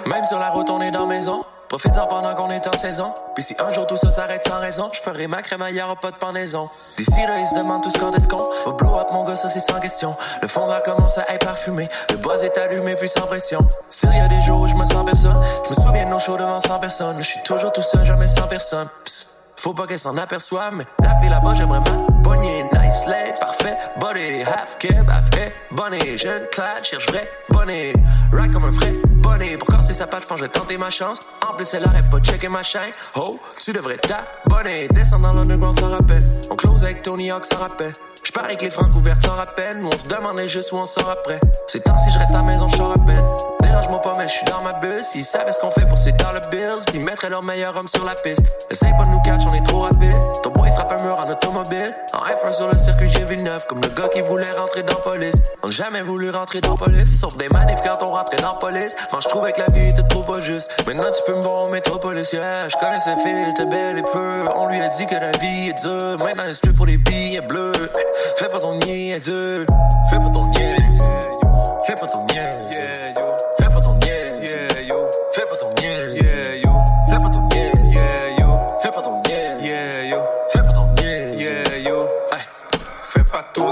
Même sur la route, on est dans maison. Profites-en pendant qu'on est en saison. Puis si un jour tout ça s'arrête sans raison, je ferai ma crémaillère au pas de pendaison. D'ici là, ils se demandent tous quand est-ce qu'on va blow up mon gars, ça c'est sans question. Le fond de verre commence à être parfumé. Le buzz est allumé puis sans pression. S'il y a des jours où je me sens personne, je me souviens de nos shows devant 100 personnes. Je suis toujours tout seul, jamais sans personne. Psst. Faut pas qu'elle s'en aperçoive, mais la fille là-bas, j'aimerais ma poignée. Nice legs, parfait, body, half keb, half bonnet. Jeune clad, cherche vrai, bonnet. Right comme un vrai bonnet. Pour casser sa patte, je vais tenter ma chance. En plus, elle arrête pas de checker ma chaîne. Oh, tu devrais t'abonner. Descends dans l'underground sans rappel. On close avec Tony Hawk sans rappel. Je parie que les francs ouvertes sans rappel. Nous on se demandait juste où on sort après. C'est temps si je reste à la maison, je sors à peine. Dérange-moi pas, mais je suis dans ma bulle. S'ils savaient ce qu'on fait pour ces dollar bills, ils mettraient leur meilleur homme sur la piste. Essaye pas de nous catch, on est trop rapide. Ton boy frappe un mur en automobile. En F1 sur le circuit G9, comme le gars qui voulait rentrer dans police. On jamais voulu rentrer dans police, sauf des manifs quand on rentrait dans police. Enfin, je trouvais que la vie était trop pas juste. Maintenant, tu peux me voir au métropolis, yeah. Je connais cette fille, était belle et peu. On lui a dit que la vie est dure. Maintenant, elle se tue pour les billets bleus. Fais pas ton niaiseux. Fais pas ton niaiseux. Fais pas ton niaiseux.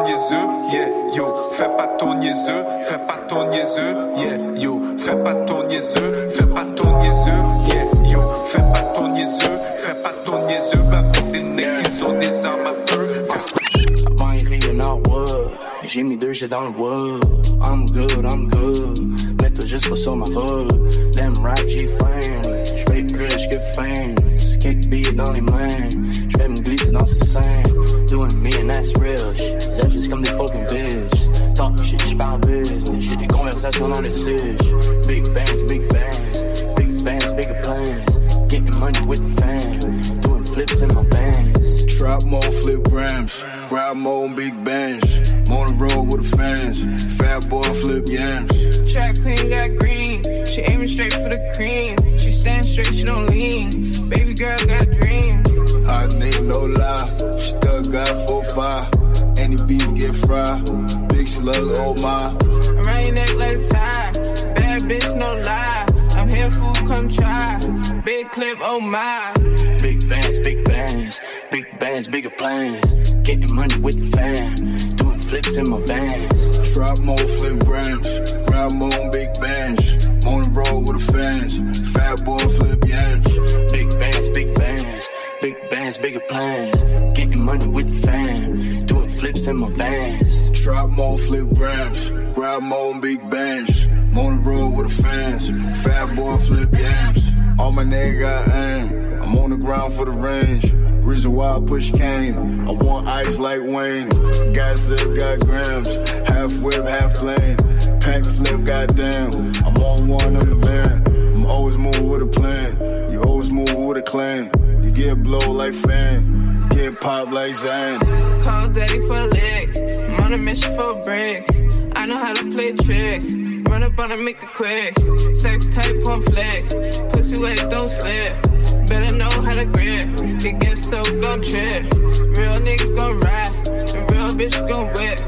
Niaiseux, yeah, yo. Fais pas ton niaiseux, fais pas ton niaiseux, yeah, yo. Fais pas ton niaiseux, fais pas ton niaiseux, yeah, yo. Fais pas ton niaiseux, fais pas ton niaiseux. Avec des necks qui sont des armes à feu. Avant il riait Norwood J'ai mis deux jets dans le wood I'm good, I'm good Mets-toi juste pas sur ma route Them right, j'ai faim J'fais plus que faim Kick billet dans les mains J'vais me glisser dans ses seins Doing me and that's real shit Zèle juste comme des fucking bitches Talk shit, j'parle business J'ai des conversations dans les siches Big bands, big bands Big bands, bigger plans Getting money with the fam Doing flips in my vans Trap mode, flip grams. Grab mode, big bands. On the road with the fans. Fat boy flip yams. Track queen got green. She aiming straight for the cream. She stand straight, she don't lean. Baby girl got dream. Hot nigga, no lie. Stuck got four five. Any beef get fried. Big slug, oh my. Rain your neck like tie. Bad bitch, no lie. I'm here, fool, come try. Big clip, oh my. Big bands, big bands, big bands, bigger plans. Getting money with the fam, doing flips in my vans. Drop more flip grams. Grab more big bands. On the road with the fans. Fat boy flip yams. Big bands, big bands, big bands, bigger plans. Getting money with the fam, doing flips in my vans. Drop more flip grams. Grab more big bands. On the road with the fans. Fat boy flip yams. All my nigga got aim. I'm on the ground for the range. Reason why I push cane. I want ice like Wayne. Got zip, got grams. Half whip, half plane. Pack flip, goddamn. I'm on one, I'm the man. I'm always moving with a plan. You always move with a clan. You get blow like fan. Get pop like Zane. Call daddy for a lick. I'm on a mission for a break. I know how to play trick. Run up on it, make it quick. Sex type on flick. Pussy wet, don't slip. Better know how to grip. It gets soaked, don't trip. Real niggas gon' ride. The real bitch gon' whip.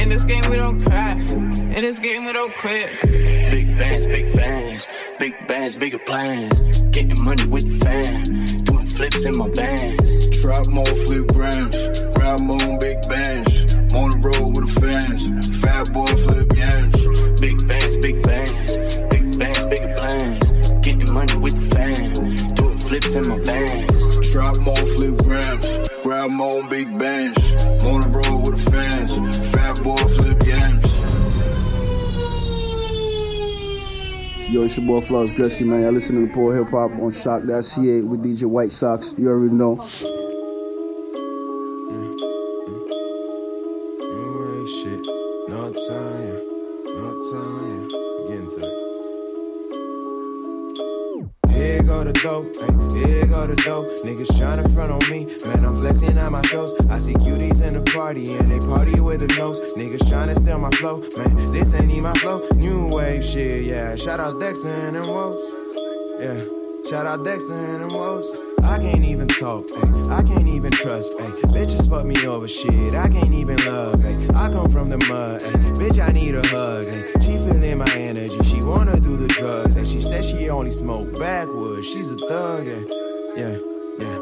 In this game, we don't cry. In this game, we don't quit. Big bands, big bands, big bands, bigger plans. Getting money with the fam, doing flips in my vans. Drop more flip grams. Grab more big bands. On the road with the fans. Fat boy flip yams. Big bands, big bands, big bands, bigger plans. Getting money with the fam, doing flips in my vans. Drop more flip grams. Grab more big bands. On the road with the fans. Fat boy Yo, it's your boy Flawless Gretzky, man. Y'all listening to the Poor Hip Hop on Shock.ca with DJ White Sox. You already know. Shout out Dexter and Woes, yeah. Shout out Dexter and Woes. I can't even talk, ay. I can't even trust, ay. Bitches fuck me over shit. I can't even love, ay. I come from the mud, ay. Bitch, I need a hug, ay. She feeling my energy. She wanna do the drugs, and she said she only smoke backwoods. She's a thug, ay. yeah, yeah.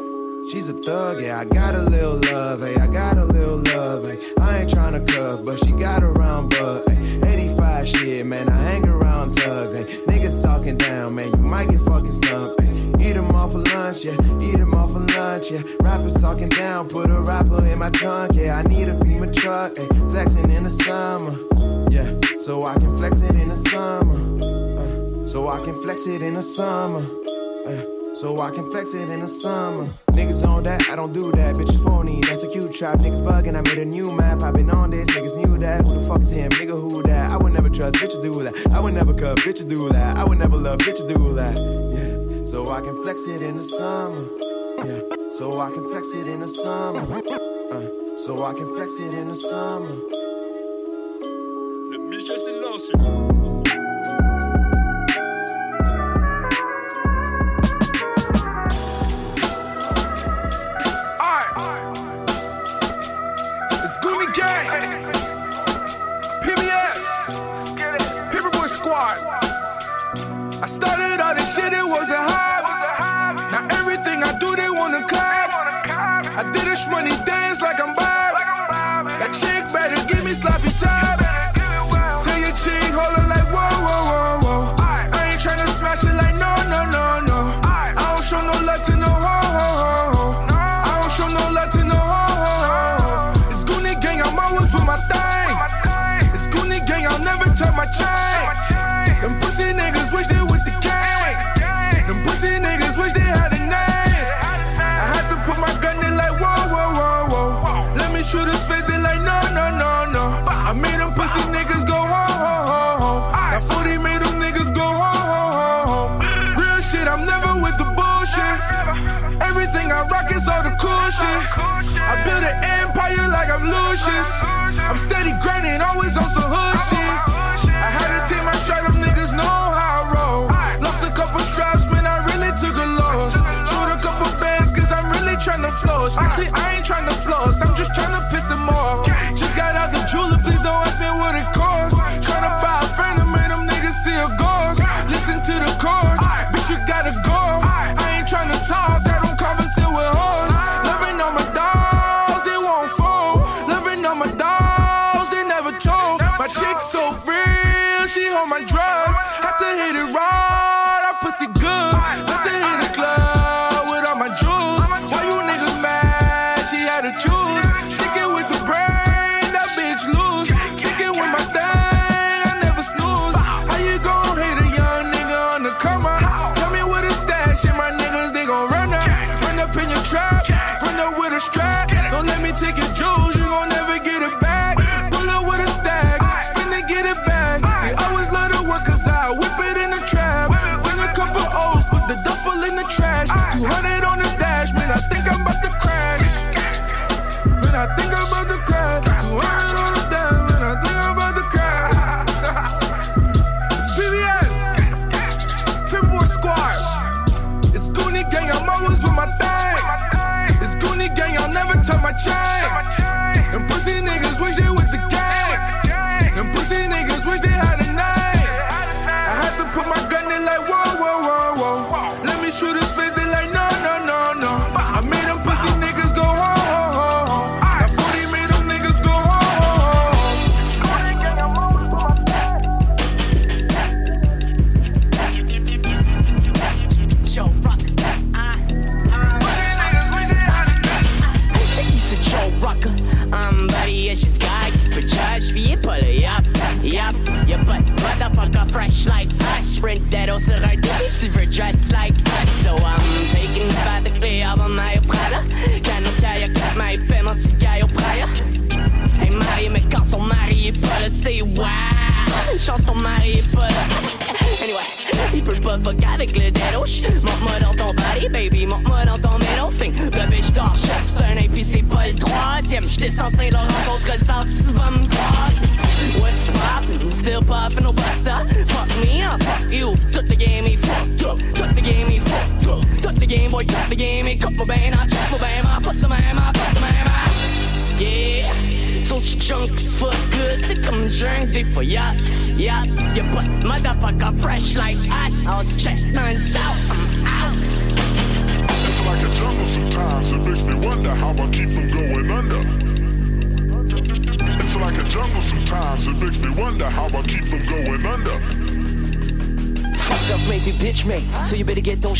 She's a thug, yeah. I got a little love, hey. I got a little love, hey. I ain't tryna cuff, but she got around, but hey. 85 shit, man. I hang around thugs, hey. Niggas talking down, man. You might get fucking hey. Eat 'em off for lunch, yeah. Eat 'em off for lunch, yeah. Rappers talking down, put a rapper in my trunk, yeah. I need a beam of truck, hey. Flexing in the summer, yeah. So I can flex it in the summer, uh. So I can flex it in the summer. So I can flex it in the summer. Niggas on that, I don't do that. Bitches phony, that's a cute trap. Niggas bugging, I made a new map. i been on this, niggas knew that. Who the fuck is him? Nigga, who that? I would never trust bitches do that. I would never cut bitches do that. I would never love bitches do that. Yeah. So I can flex it in the summer. Yeah. So I can flex it in the summer. Uh. So I can flex it in the summer. Michel Silence. It's money dance like I'm Bob. I'm Lucius. I'm steady grinding, always on some hood shit. I had to take my shot, them niggas know how I roll. Lost a couple straps, when I really took a loss. Shoot a couple bands, cause I'm really trying to floss. Actually, I ain't trying to floss, I'm just trying to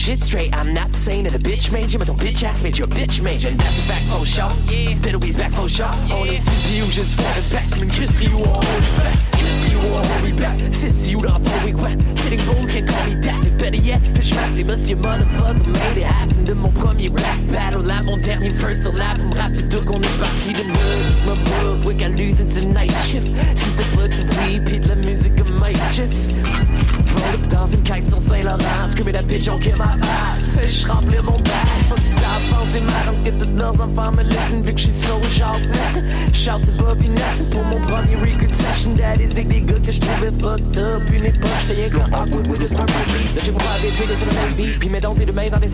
shit straight. I'm not saying that a bitch made you, but ton bitch ass made you a bitch major. And that's a fact for sure. Yeah. Fiddlebee's back for sure. On the CPU, just for the batsman, kiss you all hold me back. Kiss you all hold me back. Sissy, you don't throw me wet. Sitting bull can't call me that. Better yet, pitch rap, les monsieur motherfucker made it happen. De mon premier rap battle, là, mon dernier first sur l'album rap. Deux qu'on est parti de merde. My book, we got losing tonight shift. Sister blood to weed, de la musique comme Mike just. Up dans une caisse sur Saint-Laurent. Screaming that bitch, on kill my Fais juste remplir mon bag. Faut que ça avance des mal Donc toutes leurs enfants me listen Vu que j'suis so genre blessed Shout to Bobby Nelson Pour mon premier record session Daddy c'est des gars que j'trouvais fucked up. Une époque j'étais comme awkward with this harmony Là j'ai mon private figure sur le même beat Puis mets donc tes deux mains dans les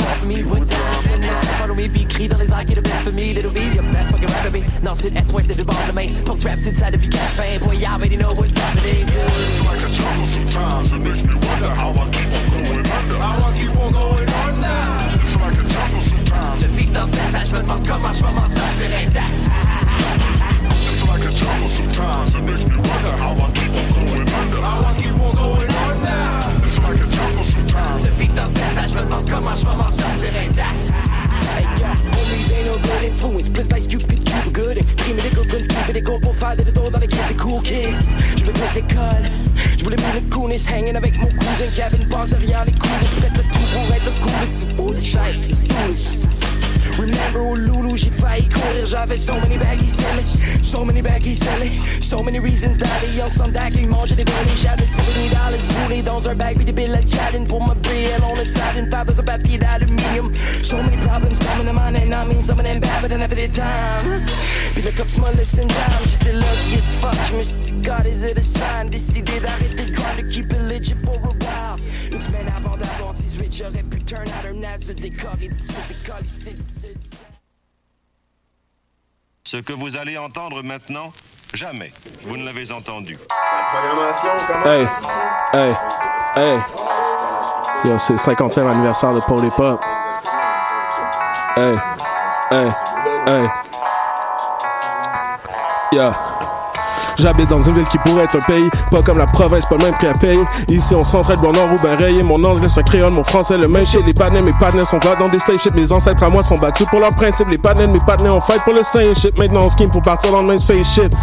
Voix down, now Follow me puis crie dans les airs qui est best for me Little B's, yep that's fucking of me Non c'est S-West c'est de bord de main. Post rap sur le side depuis café Boy y'all already know what's happening. It's like a jungle sometimes. I'm from that. It's like a jungle sometimes, it makes me wonder how I keep on going under. How I keep on going under. It's like a jungle sometimes. Det fick den sense, I spent on gummash from assassinate that. Hey, yeah, ain't no good influence. Bliss like stupid, Cuba good. Premedical guns, keep it, går på fejl, det dårlige, der kæft, det cool kids. Du vil ikke cut. Du vil mine kunis, hangende væk mod kusen. Kevin Bonds er reale kulis, bedre du på red og kulis. Ole shit, it's loose. Remember Loulou, j'ai failli courir, j'avais so many baggies selling, so many baggies selling, so many reasons d'aller ensemble d'accueil, manger des données, j'avais 70 dollars roulés dans un bag, puis des billes à chatting pour ma BL on the side, une table de papier d'aluminium. So many problems coming to mind, and I mean some of them bad, but never did time. Puis le cops m'a laissé une dame, j'étais lucky as fuck, je me God, is it a sign? Décidé d'arrêter de grind, to keep it legit for a. Une semaine avant d'avoir 18, j'aurais pu turn out un ad, le décor est d'ici, décolle ici, d'ici, d'ici. Ce que vous allez entendre maintenant, jamais vous ne l'avez entendu. Hey, hey, hey. Yo, c'est le 50e anniversaire de Paul et Pop. Hey, hey, hey. Yeah. J'habite dans une ville qui pourrait être un pays, pas comme la province, pas le même prix à. Ici, on s'entraide, bon nord ou ben rayé. Mon anglais, c'est un créole, mon français, le même shit. Les panneaux, mes panneaux sont là dans des stage. Mes ancêtres à moi sont battus pour leurs principes. Les panneaux, mes panneaux, on fight pour le same shit. Maintenant, on scheme pour partir dans le même space shit.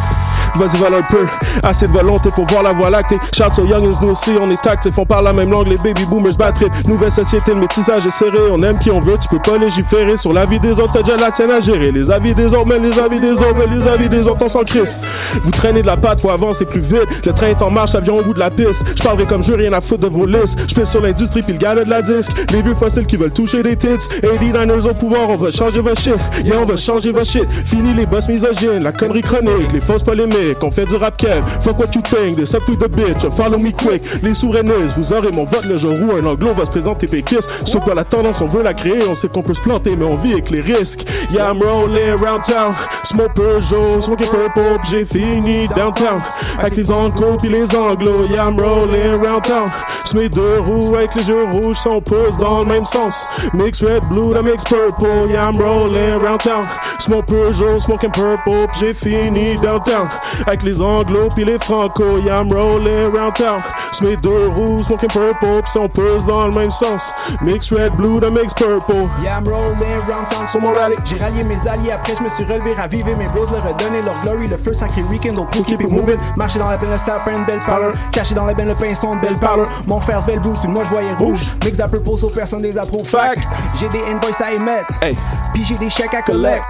Vas-y, vole un peu. Assez de volonté pour voir la voie lactée. Shout aux youngins, nous aussi, on est taxés. Font par la même langue, les baby boomers battent Nouvelle société, le métissage est serré. On aime qui on veut, tu peux pas légiférer. Sur la vie des autres, t'as déjà la tienne à gérer. Les avis des autres, mais les avis des autres, mais les avis des autres, on s'en crisse. Vous traînez de la patte, faut avancer plus vite. Le train est en marche, l'avion au bout de la piste. Je parlerai comme je rien à foutre de vos listes. Je sur l'industrie puis le gars de la disque. Les vieux fossiles qui veulent toucher des tits. 89ers au pouvoir, on va changer vos shit. Yeah, on va changer vos shit. Fini les boss misogynes, la connerie chronique, les fausses polémiques. On fait du rap kev. Fuck what you think, this up to the bitch. Follow me quick. Les sourd-haineuses, vous aurez mon vote le jour où un anglo va se présenter péquiste. Sauf la tendance, on veut la créer. On sait qu'on peut se planter, mais on vit avec les risques. Yeah, I'm rolling around town. Smoke Peugeot, smoking purple, j'ai fini downtown. Avec les ancos pis les anglos, yeah, I'm rolling around town. Sur mes deux roues avec les yeux rouges, son pouce dans le même sens. Mix red, blue, that mix purple, yeah, I'm rolling around town. Smoke Peugeot, smoking purple, pis j'ai fini downtown. Avec les anglos pis les franco, yeah, I'm rolling around town. Sur mes deux roues, smoking purple, pis son pouce dans le même sens. Mix red, blue, that mix purple. Yeah, I'm rolling around town sur mon rallye. J'ai rallié mes alliés, après je me suis relevé, ravivé mes bros, leur redonné leur glory. Le feu sacré weekend, donc pour keep it moving. Marcher dans la peine, le sapin, une belle parleur. Caché dans la benne, le pinceau, une belle parleur. Mon frère fait le boot, moi je voyais rouge. Mix à purple, sauf personne des approuve. Fac, j'ai des invoices à émettre. Hey. Puis j'ai des chèques à collect.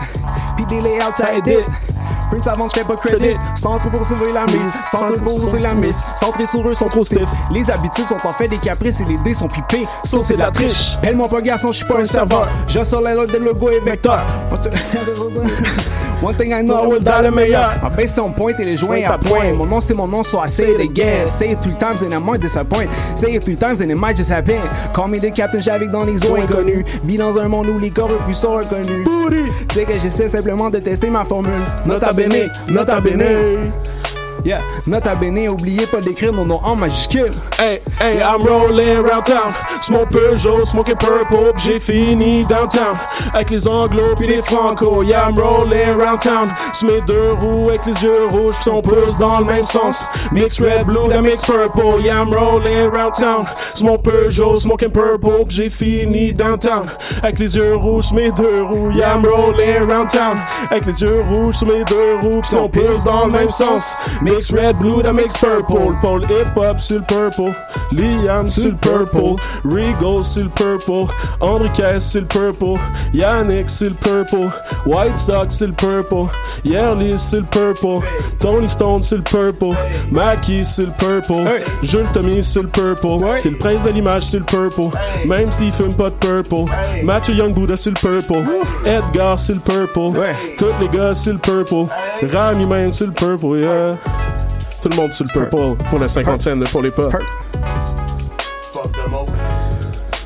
Puis des layouts à edit. Prince avant, je fais pas credit. Centre pour sauver la mise. Centre pour sauver la mise. Centrés sur eux sont trop stiff. Les habitudes sont en fait des caprices et les dés sont pipés. Ça, c'est de la triche. Elle mon pas garçon, je suis pas un serveur. Je sors la lotte des logos et vecteurs. One thing I know, I will die le meilleur. Ma baisse on point et les joints à point. Mon nom, c'est mon nom, so I say it again. Say it three times and I might disappoint. Say it three times and it might just happen. Call me the captain, j'avais dans les eaux inconnues. Vis dans un monde où les corrompus sont reconnus. Tu sais que j'essaie simplement de tester ma formule. Nota bene, nan ta bene. Yeah, nota bene, oubliez pas d'écrire mon nom en majuscule. Hey, hey, I'm rolling around town. Smoke Peugeot, smoking purple, j'ai fini downtown. Avec les anglos pis les franco, yeah, I'm rolling around town. Sur mes deux roues avec les yeux rouges, pis son pouce dans le même sens. Mix red, blue, that mix purple, yeah, I'm rolling around town. Smoke Peugeot, smoking purple, j'ai fini downtown. Avec les yeux rouges, mes deux roues, yeah, I'm rolling around town. Avec les yeux rouges, mes deux roues, pis son pouce dans le même sens. Red, blue, that mix purple. Paul hip hop sur le purple. Liam sur le purple. Rigo sur le purple. Enriquez sur le purple. Yannick sur le purple. White Sox sur le purple. Yerly sur le purple. Tony Stone sur le purple. Mackie sur le purple. Jules Tommy sur le purple. C'est le prince de l'image sur le purple. Même s'il fume pas de purple. Mathieu Young Buddha sur le purple. Edgar sur le purple. Tous les gars sur le purple. Rami même sur le purple, yeah. Tout le monde sur le purple pour la cinquantaine de pour les pas.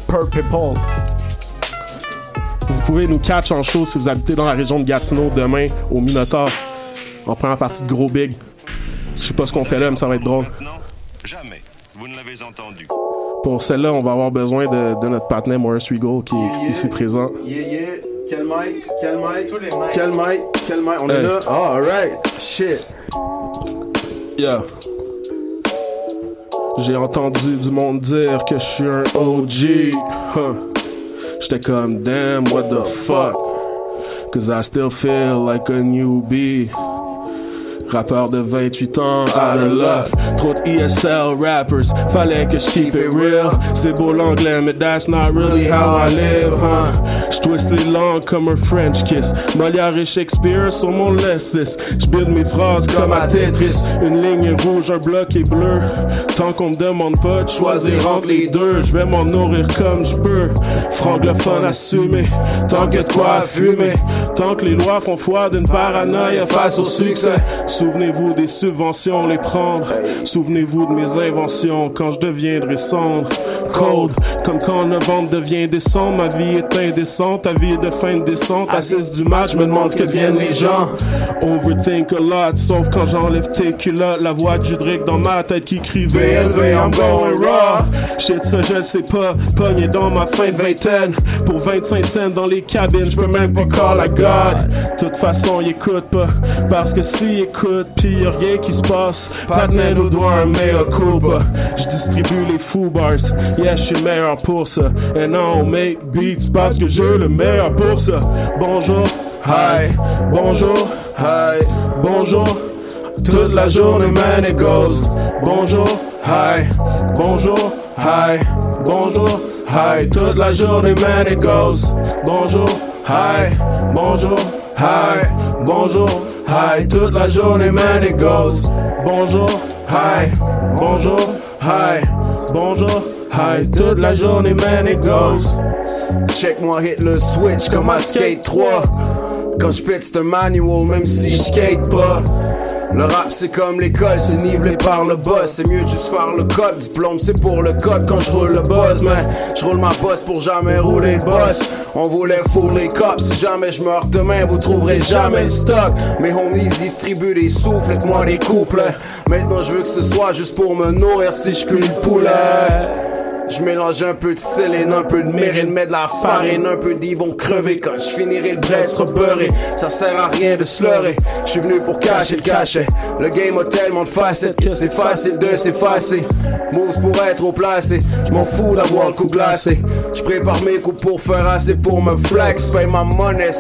Purple. Vous pouvez nous catch en show si vous habitez dans la région de Gatineau demain au Minotaur. On prend la partie de Gros Big. Je sais pas ce qu'on fait là, mais ça va être drôle. Jamais vous ne l'avez entendu. Pour celle-là, on va avoir besoin de, de notre partenaire Maurice Regal qui est ici présent. Yeah, yeah. Quel mic? Quel mic? Tous les mics. Quel mic? Quel mic? On est là? Ah, alright. Shit. Yeah. J'ai entendu du monde dire que je suis un OG. Huh. J'étais comme damn, what the fuck? Cause I still feel like a newbie. Rappeur de 28 ans, out of luck. Trop de ESL rappers, fallait que je keep it real. C'est beau l'anglais, mais that's not really how I live, huh? J'twist les langues comme un French kiss. Molière et Shakespeare sur mon list list. J'build mes phrases comme à Tetris. Une ligne est rouge, un bloc est bleu. Tant qu'on me demande pas de choisir entre les deux, je vais m'en nourrir comme je peux. Franglophone assumé, tant que de quoi fumer. Tant que les lois font foi d'une paranoïa face au succès. Souvenez-vous des subventions, les prendre. Souvenez-vous de mes inventions quand je deviendrai cendre. Cold, comme quand novembre devient décembre. Ma vie est indécente, ta vie est de fin de descente. À 6 du match, je me demande ce que deviennent les gens. Overthink a lot, sauf quand j'enlève tes culottes. La voix de Judrick dans ma tête qui crie VLV, I'm going raw. Shit, ça je sais pas, pogné dans ma fin de vingtaine. Pour 25 cents dans les cabines, je peux même pas call à God. toute façon, il écoute pas, parce que s'il écoute, pis y'a rien qui se passe. Pas de nous doit un mea culpa. Je distribue les foo bars, yeah, je suis le meilleur pour ça. I don't make beats parce que j'ai le meilleur pour ça. Bonjour, hi, bonjour, hi, bonjour. Toute la journée, man, it goes. Bonjour, hi, bonjour, hi, bonjour, hi. Toute la journée, man, it goes. Bonjour, hi, bonjour, hi, bonjour, hi. Toute la journée, man, it goes. Bonjour, hi, bonjour, hi, bonjour, hi. Toute la journée, man, it goes. Check-moi hit le switch comme à Skate 3. Quand je pète, manual, même si je skate pas. Le rap c'est comme l'école, c'est nivelé par le boss. C'est mieux juste faire le code. Diplôme c'est pour le code quand je roule le boss, mais je roule ma boss pour jamais rouler le boss. On voulait fourrer les cops. Si jamais je meurs demain, vous trouverez jamais le stock. Mes homies distribuent des souffles, et moi des couples. Maintenant je veux que ce soit juste pour me nourrir si je cuis le poulet. Je mélange un peu de séléne, un peu de mérine, mets de la farine, un peu d'y vont crever quand je finirai le bread sera beurré. Ça sert à rien de se leurrer. Je suis venu pour cacher le cachet. Le game a tellement de facettes c'est facile de s'effacer. Moves pour être au placé. Je m'en fous d'avoir le coup glacé. Je prépare mes coups pour faire assez pour me flex. Paye ma monnaie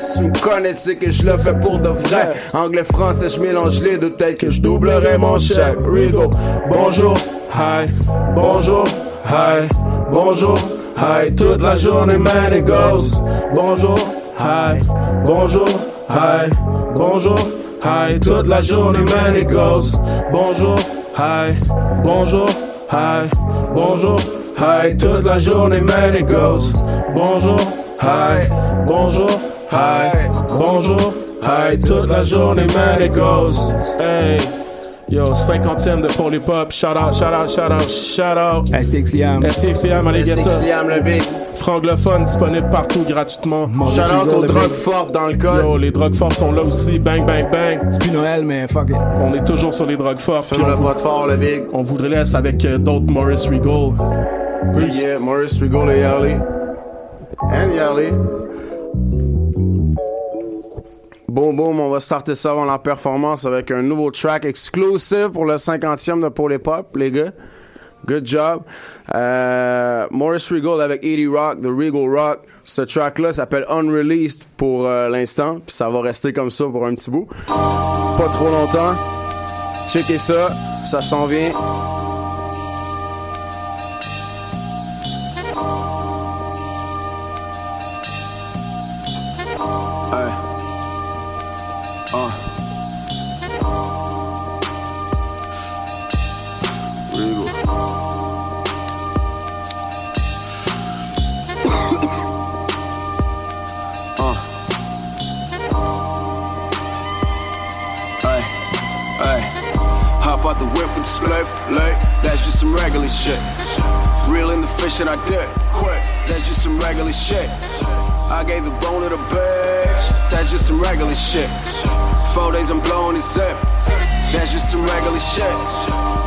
connais, tu sais que je le fais pour de vrai. Anglais, français, je mélange les deux. Peut-être que je doublerai mon chèque. Rigo, bonjour, hi, bonjour. Hi, bonjour, hi, toute la journée, man, it goes. Bonjour, hi, bonjour, hi, bonjour, hi, toute la journée, man, it goes. Bonjour, hi, bonjour, hi, bonjour, hi, toute la journée, man, it goes. Bonjour, hi, bonjour, hi, bonjour, hi, toute la journée, man, it goes. Hey. Yo, 50e de Paul Pop. Shout out, shout out, shout out, shout out. STX Liam. STX Liam, allez, get ça. Liam, le big. Franglophone disponible partout gratuitement. Shout out aux drogues fortes dans le code. Yo, les drogues fortes sont là aussi. Bang, bang, bang. C'est plus Noël, mais fuck it. On est toujours sur les drogues fortes. Fume le vote fort, le big. On voudrait laisser avec euh, d'autres Maurice Regal. Peace. Yeah, Maurice Regal et Yarly. And Yarly. Boom, boom, on va starter ça avant la performance avec un nouveau track exclusive pour le 50e de Paul Pop, les gars. Good job. Euh, Maurice Regal avec Edie Rock, The Regal Rock. Ce track-là s'appelle Unreleased pour euh, l'instant, puis ça va rester comme ça pour un petit bout. Pas trop longtemps. Checkez ça, ça s'en vient. And I did, quick. That's just some regular shit. I gave the bone to the bitch. That's just some regular shit. Four days I'm blowing it zip. That's just some regular shit.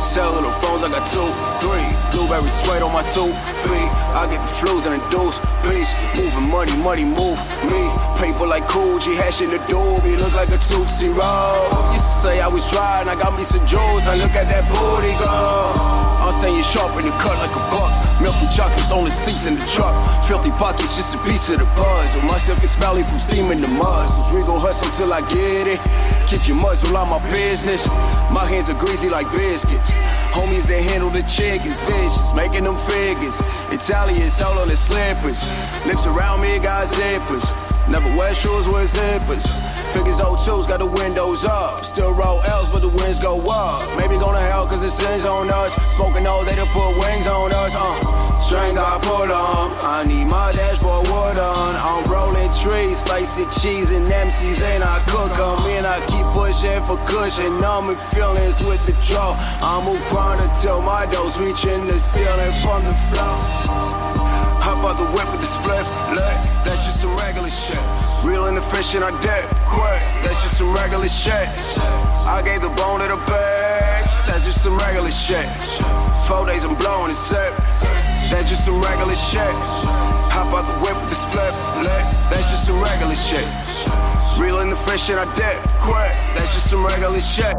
Cellular phones, I got two, three. Blueberry suede on my two feet. I get the flus and the deuce. Peace. Moving money, money move me. Paper like Coogee, hash in the doobie. Look like a Tootsie Roll. To say I was dry and I got me some jewels. Now look at that booty go. I'll stay sharp in the cut like a buck. Milk and chocolate, only seats in the truck. Filthy pockets, just a piece of the buzz. With my silk is smelly from steaming the mud. We gon' hustle till I get it. Keep your muzzle on my business. My hands are greasy like biscuits. Homies that handle the chickens, vicious, making them figures. Italian solo the slippers. Lips around me got zippers. Never wear shoes with zippers. Figures 02's got the windows up. Still roll L's, but the winds go up. Maybe gonna hell cause it sins on us. Smoking all day to put wings on us. Uh. Strings I pull on. I need my dashboard wood on. I'm rolling trees, slicing cheese and MCs, and I cook them. And I keep pushing for cushion. Numbing feelings with the draw. I'm a grind until my dose reaching the ceiling from the floor. Hop out the whip with the split, look, some regular shit. Real and efficient, I dead quick, that's just some regular shit. I gave the bone to the bitch, that's just some regular shit. Four days I'm blowing it set, that's just some regular shit. Hop out the whip with the split, that's just some regular shit. Real and in I deck. quick, that's just some regular shit.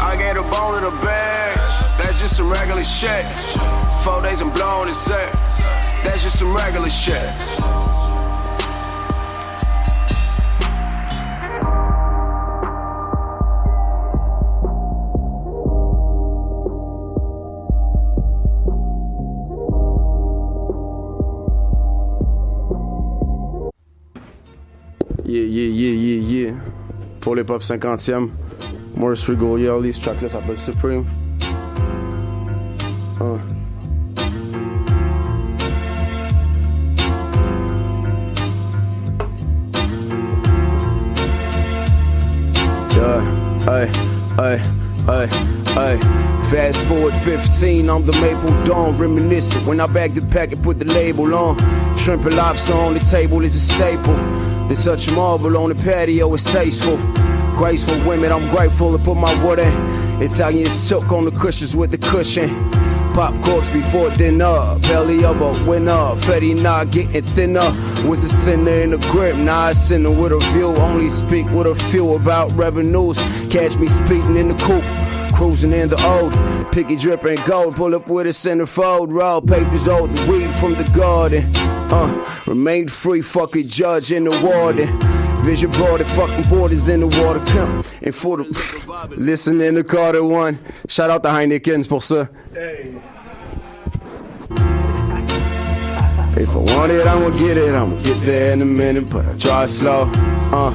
I gave the bone to the bitch, that's just some regular shit. Four days I'm blowing it set. That's just some regular shit. Pour les pop 50e. Maurice Regal, yeah, this track là s'appelle Supreme. Uh. Yeah, ay, ay, ay, ay. Fast forward 15, I'm the Maple Dawn, reminiscent. When I bagged the pack and put the label on, shrimp and lobster on the table is a staple. The touch marble on the patio is tasteful. Graceful women, I'm grateful to put my wood in. Italian silk on the cushions with the cushion. Pop corks before dinner, belly of a winner. Fetty not getting thinner. Was a sinner in the grip, now a sinner with a view. Only speak with a few about revenues. Catch me speeding in the coupe. Cruising in the old, picky dripping gold. Pull up with a centerfold, roll papers old, the weed from the garden. Uh, remain free, fuck a judge in the warden. Vision broad, the fucking borders in the water. Come and for the listen in the Carter one. Shout out to Heinekens pour ça. If I want it, I'ma get it. I'ma get there in a minute, but I try slow. Uh.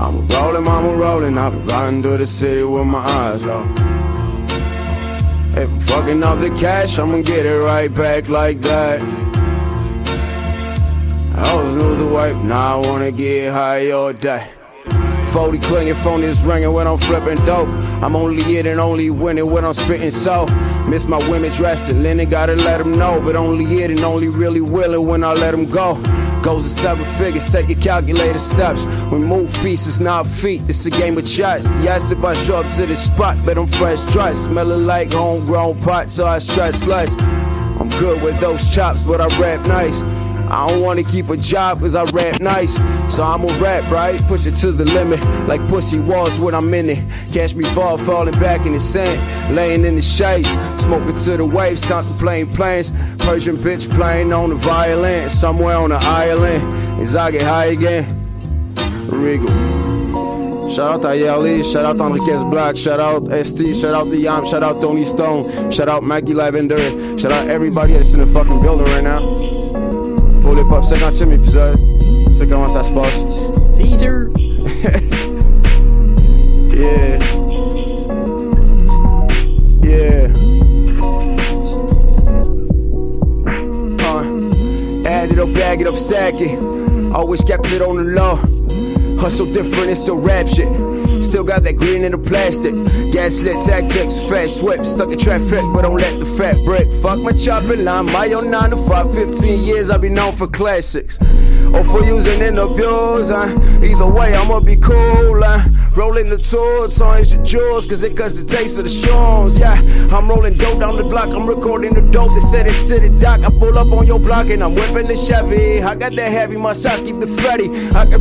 I'm rolling, I'm rolling. I've been riding through the city with my eyes low. If I'm fucking up the cash, I'ma get it right back like that. I always knew the wipe, now I wanna get high all day. 40 clinging, phone is ringing when I'm flipping dope. I'm only hitting, only winning when I'm spitting so. Miss my women dressed in linen, gotta let them know. But only hitting, only really willing when I let them go. Goes to seven figures, take your calculated steps. We move pieces, not feet. It's a game of chess. Yes, if I show up to the spot, but I'm fresh dressed. Smelling like homegrown pot, so I stress less. I'm good with those chops, but I rap nice. I don't wanna keep a job cause I rap nice. So I'ma rap, right? Push it to the limit. Like pussy walls when I'm in it. Catch me fall, falling back in the sand. Laying in the shade. Smoking to the waves, contemplating planes. Persian bitch playing on the violin. Somewhere on the island. As I get high again. Regal. Shout out to Yali, shout out to Enriquez Black, shout out ST, shout out to Yam, shout out Tony Stone, shout out Maggie Lavender, shout out everybody that's in the fucking building right now. Pour les pop 50e épisode. C'est comment ça se passe. Teaser. yeah. Yeah. Uh, add it up, bag it up, stack it. Always kept it on the low. Hustle different, it's still rap shit. Still got that green in the plastic. Gaslit tactics, fast whip, stuck in traffic, but don't let the fat break. Fuck my chopping line, my own 9 to 5, 15 years, I be known for classics. Or for using and abusing. Either way, I'ma be cool. Rolling the tour, signs your jaws, cause it cuts the taste of the shawns. Yeah, I'm rolling dope down the block, I'm recording the dope. They said it to the dock. I pull up on your block and I'm whipping the Chevy. I got that heavy, my shots keep the Freddy. I got,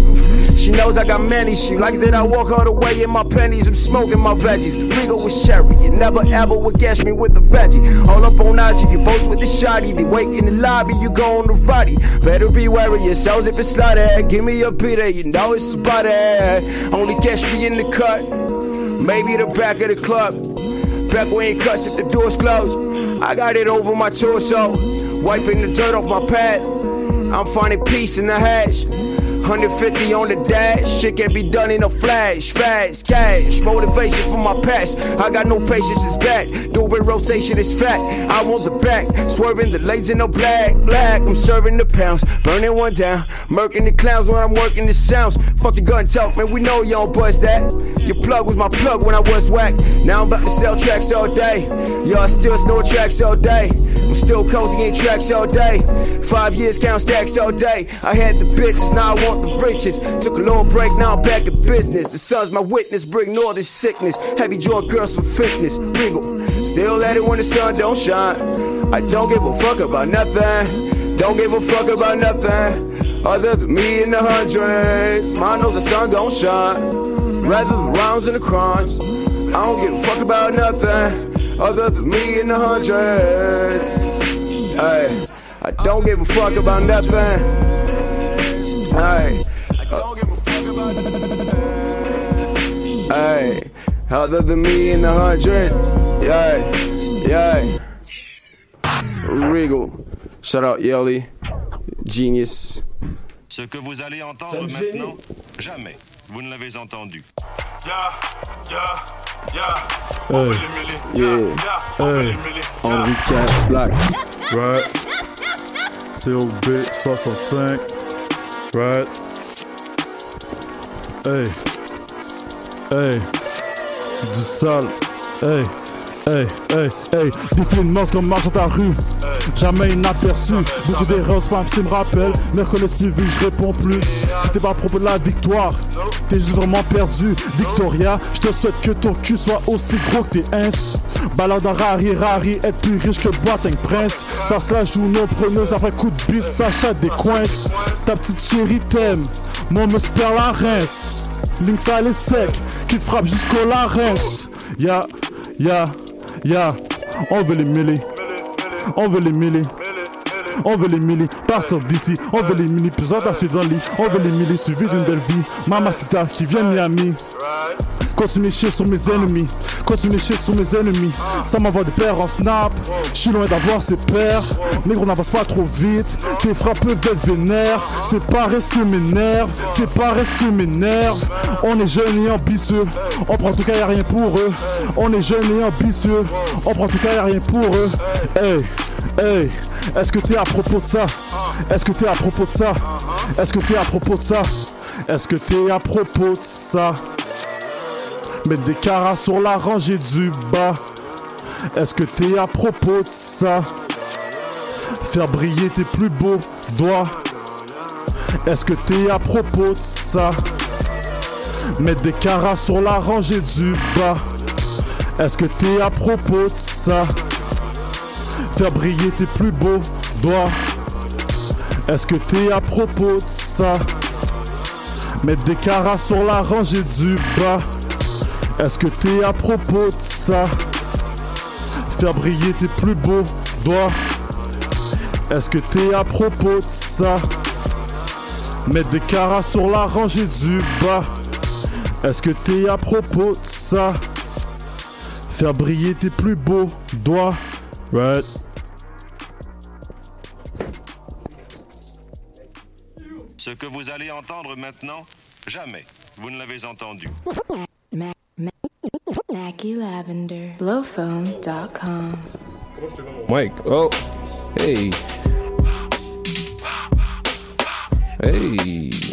she knows I got many. She likes that I walk all the way in my pennies. I'm smoking my veggies. Regal with sherry. You never ever would guess me with the veggie. All up on IG, you post with the shotty. They wait in the lobby, you go on the body. Better be wary if it's slutty. Give me a pita, you know it's spotty. Only catch me in the cut. Maybe the back of the club. Back when it cuts if the door's closed. I got it over my torso. Wiping the dirt off my pad. I'm finding peace in the hash. 150 on the dash, shit can be done in a flash. Fast cash, motivation for my past. I got no patience, it's back. Doing rotation is fat. I want the back, swerving the legs in the black. Black, I'm serving the pounds, burning one down. Murking the clowns when I'm working the sounds. Fuck the gun talk, man, we know don't bust that. Your plug was my plug when I was whack. Now I'm about to sell tracks all day. Y'all still snore tracks all day. I'm still cozy in tracks all day. Five years count stacks all day. I had the bitches, now I want the riches. Took a long break, now I'm back in business. The sun's my witness, bring all this sickness. Heavy jaw girls for fitness. Regal, still at it when the sun don't shine. I don't give a fuck about nothing. Don't give a fuck about nothing. Other than me in the hundreds. Mine knows the sun gon' shine. Rather the rounds and the crimes. I don't give a fuck about nothing. Other than me in the hundreds. Hey, I don't give a fuck about nothing. Hey, hey, other than me in the hundreds. Yeah, yeah. Regal. Shout out Yelly. Genius. Ce que vous allez entendre maintenant, jamais vous ne l'avez entendu. Hey, Yeah. hey, Henri Cass Black. Right. COB 65. Right. Hey. Hey. Du sale. Hey. Hey, hey, hey, défile une mort comme marche dans ta rue. Jamais inaperçu, beaucoup d'erreurs, spam, si me rappelle. Mais reconnaissent plus vu, je réponds plus. C'était pas à propos de la victoire, t'es juste vraiment perdu. Victoria, je te souhaite que ton cul soit aussi gros que tes ins. Balade en rari, rari, être plus riche que Boateng Prince. Ça se la joue nos preneuses après coup de bite, ça chatte des coins. Ta petite chérie t'aime, moi me perd la rince. Link sale et sec, qui te frappe jusqu'au larynx. Ya, ya, ya, on veut les mêler. On veut les mêler. On veut les mêler, partir d'ici. On veut les mêler, plus attaché dans le lit. On veut les mêler, suivi d'une belle vie. Mamacita qui vient Miami. Continue chier sur mes ennemis. Continue chier sur mes ennemis. Ça m'envoie des pères en snap. Je suis loin d'avoir ses pères. Négro n'avance pas trop vite. Tes frappes peuvent être vénères. C'est pas rester mes nerfs. C'est pas rester mes nerfs. On est jeunes et ambitieux. On prend tout cas, y'a rien pour eux. On est jeunes et ambitieux. On prend tout cas, y'a rien pour eux. Hey, hey. Est-ce que t'es à propos de ça? Est-ce que t'es à propos de ça? Est-ce que t'es à propos de ça? Est-ce que t'es à propos de ça? Mettre des caras sur la rangée du bas. Est-ce que t'es à propos de ça? Faire briller tes plus beaux doigts. Est-ce que t'es à propos de ça? Mettre des caras sur la rangée du bas. Est-ce que t'es à propos de ça? Faire briller tes plus beaux doigts. Est-ce que t'es à propos de ça? Mettre des caras sur la rangée du bas. Est-ce que t'es à propos de ça? Faire briller tes plus beaux doigts. Est-ce que t'es à propos de ça? Mettre des caras sur la rangée du bas. Est-ce que t'es à propos de ça? Faire briller tes plus beaux doigts. Right. Ce que vous allez entendre maintenant, jamais vous ne l'avez entendu. Mac, Mac, Mackie Lavender. Blowphone.com. Mike, oh, hey. Hey.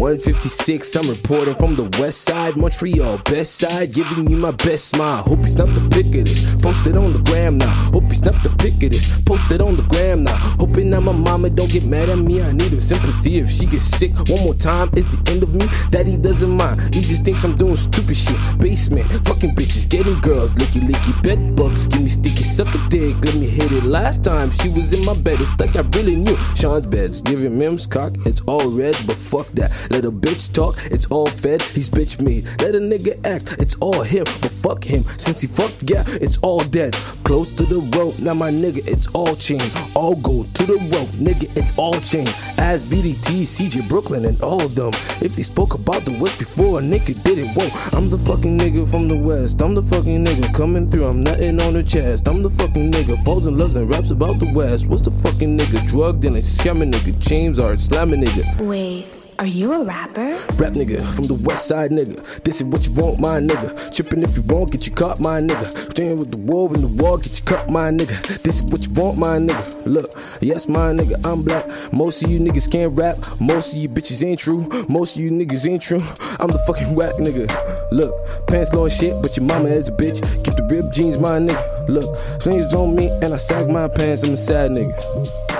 156, I'm reporting from the west side, Montreal, best side, giving you my best smile. Hope he's not the pick of this, posted on the gram now. Hope he's not the pick of this, posted on the gram now. Hoping that my mama don't get mad at me, I need her sympathy. If she gets sick one more time, it's the end of me. Daddy doesn't mind, he just thinks I'm doing stupid shit. Basement, fucking bitches, getting girls, licky licky bed bugs, give me sticky, suck a dick, let me hit it. Last time she was in my bed, it's like I really knew. Sean's beds, giving Mims cock, it's all red, but fuck that. Let a bitch talk, it's all fed, he's bitch me. Let a nigga act, it's all him, but fuck him. Since he fucked, yeah, it's all dead. Close to the rope, now my nigga, it's all chain. All go to the rope, nigga, it's all chain. As BDT, CJ Brooklyn, and all of them. If they spoke about the West before, a nigga did it, whoa. I'm the fucking nigga from the West. I'm the fucking nigga coming through, I'm nothing on the chest. I'm the fucking nigga, falls in loves and raps about the West. What's the fucking nigga? Drug dealing, scamming nigga, James Art, slamming nigga. Wait, are you a rapper? Rap nigga from the west side nigga. This is what you want, my nigga. Tripping if you won't, get you caught, my nigga. Staying with the war in the wall, get you caught, my nigga. This is what you want, my nigga. Look, yes, my nigga, I'm black. Most of you niggas can't rap. Most of you bitches ain't true. Most of you niggas ain't true. I'm the fucking whack nigga. Look, pants low and shit, but your mama is a bitch. Keep the rib jeans, my nigga. Look, swings on me and I sag my pants. I'm a sad nigga.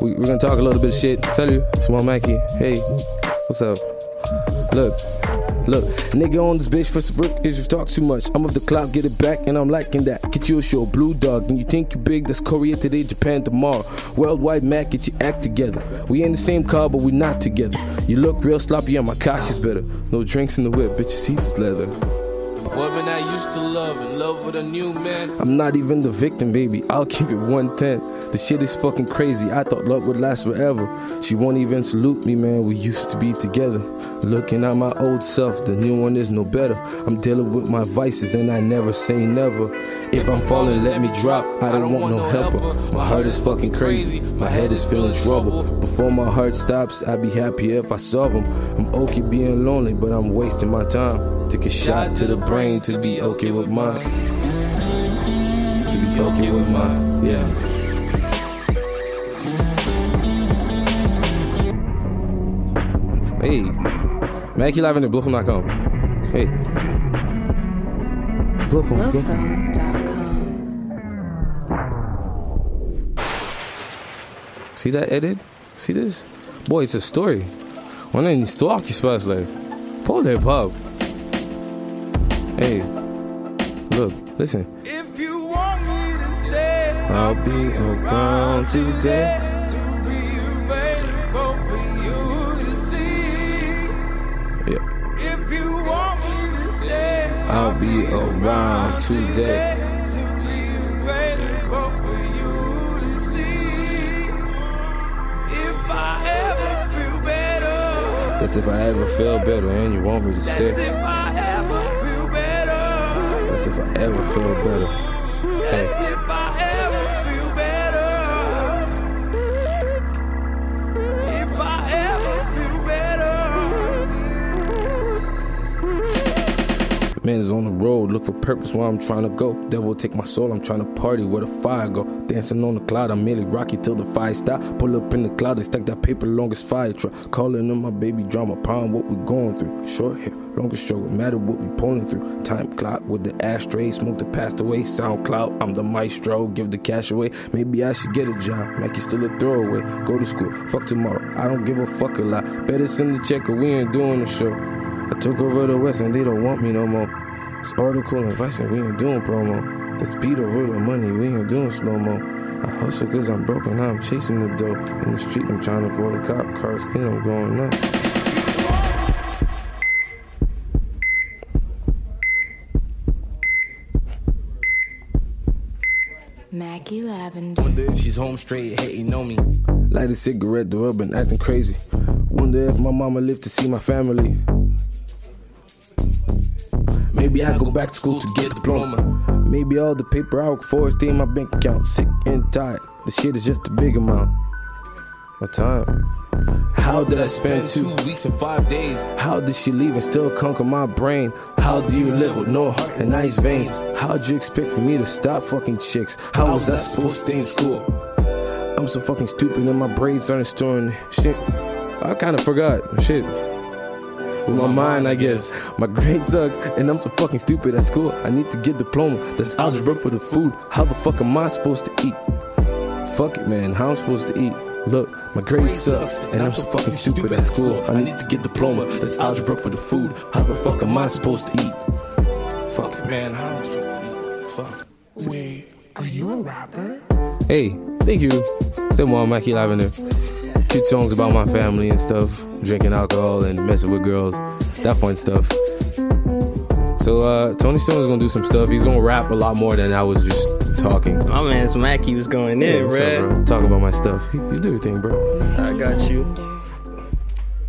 We, we're gonna talk a little bit of shit. Tell you, Small Mackie. Hey, what's up? Look, look, nigga on this bitch for rook is you talk too much. I'm of the cloud, get it back, and I'm liking that. Get you a show, Blue Dog, and you think you big, that's Korea today, Japan tomorrow. Worldwide Mac, get your act together. We in the same car, but we not together. You look real sloppy, and my cock is better. No drinks in the whip, bitch, your seats leather. Woman I used to love, in love with a new man. I'm not even the victim, baby. I'll keep it 110. The shit is fucking crazy. I thought love would last forever. She won't even salute me, man. We used to be together. Looking at my old self, the new one is no better. I'm dealing with my vices and I never say never. If I'm falling, let me drop. I don't want no helper. My heart is fucking crazy. My head is feeling trouble. Before my heart stops, I'd be happy if I solve them. I'm okay being lonely, but I'm wasting my time. Take a shot to the brain brain to be okay with mine. To be okay with mine, yeah. Hey, Mackie the bluephone.com. Hey. Bluephone. See that edit? See this? Boy, it's a story. One of these stalk your spots like. Pull that pop. Hey, look, listen. If you want me to stay, I'll be around today. to be available for you to see. Yeah, If you want me to stay, I'll be around today. to be available for you to see. If I ever feel better, That's if I ever feel better and you want me to stay. If I ever feel better. Hey, man is on the road, look for purpose where I'm trying to go. Devil take my soul, I'm trying to party where the fire go. Dancing on the cloud, I'm merely rocky till the fire stop. Pull up in the cloud, they stack that paper longest fire truck. Calling on my baby drama, problem what we going through. Short hair, longest struggle, matter what we pulling through. Time clock with the ashtray, smoke the passed away. SoundCloud, I'm the maestro, give the cash away. Maybe I should get a job, make it still a throwaway. Go to school, fuck tomorrow. I don't give a fuck a lot. Better send the check or we ain't doing the show. I took over the West and they don't want me no more. It's article and advice and we ain't doing promo. The speed over the money, we ain't doing slow mo. I hustle cause I'm broken, now I'm chasing the dough. In the street, I'm trying to afford a cop car skin, I'm going up. Mackie Lavender. Wonder if she's home straight, hating on me. Light a cigarette, the rub been acting crazy. Wonder if my mama lived to see my family. Maybe I go back to school to get diploma. Maybe all the paper I work for stay in my bank account. Sick and tired. The shit is just a big amount. My time. How did I spend two weeks and five days? How did she leave and still conquer my brain? How do you live with no heart and nice veins? How'd you expect for me to stop fucking chicks? How was I supposed to stay in school? I'm so fucking stupid and my brains aren't storing shit. I kinda forgot. Shit. With my mind, I guess. My grade sucks, and I'm so fucking stupid at school. I need to get diploma. That's algebra for the food. How the fuck am I supposed to eat? Fuck it, man. How I'm supposed to eat? Look, my grade sucks, and I'm so fucking stupid at school. I need to get diploma. That's algebra for the food. How the fuck am I supposed to eat? Fuck it, man. How I'm I supposed to eat? Fuck. Wait, are you a rapper? Hey, thank you. Still more Mackie Lavender. Cute songs about my family and stuff. Drinking alcohol and messing with girls. That fun stuff. So uh Tony Stone is gonna do some stuff. He's gonna rap a lot more than I was just talking. My man's Mackie was going Yeah, in, what's up, bro. bro? Talking about my stuff. You, you do your thing, bro. I got you.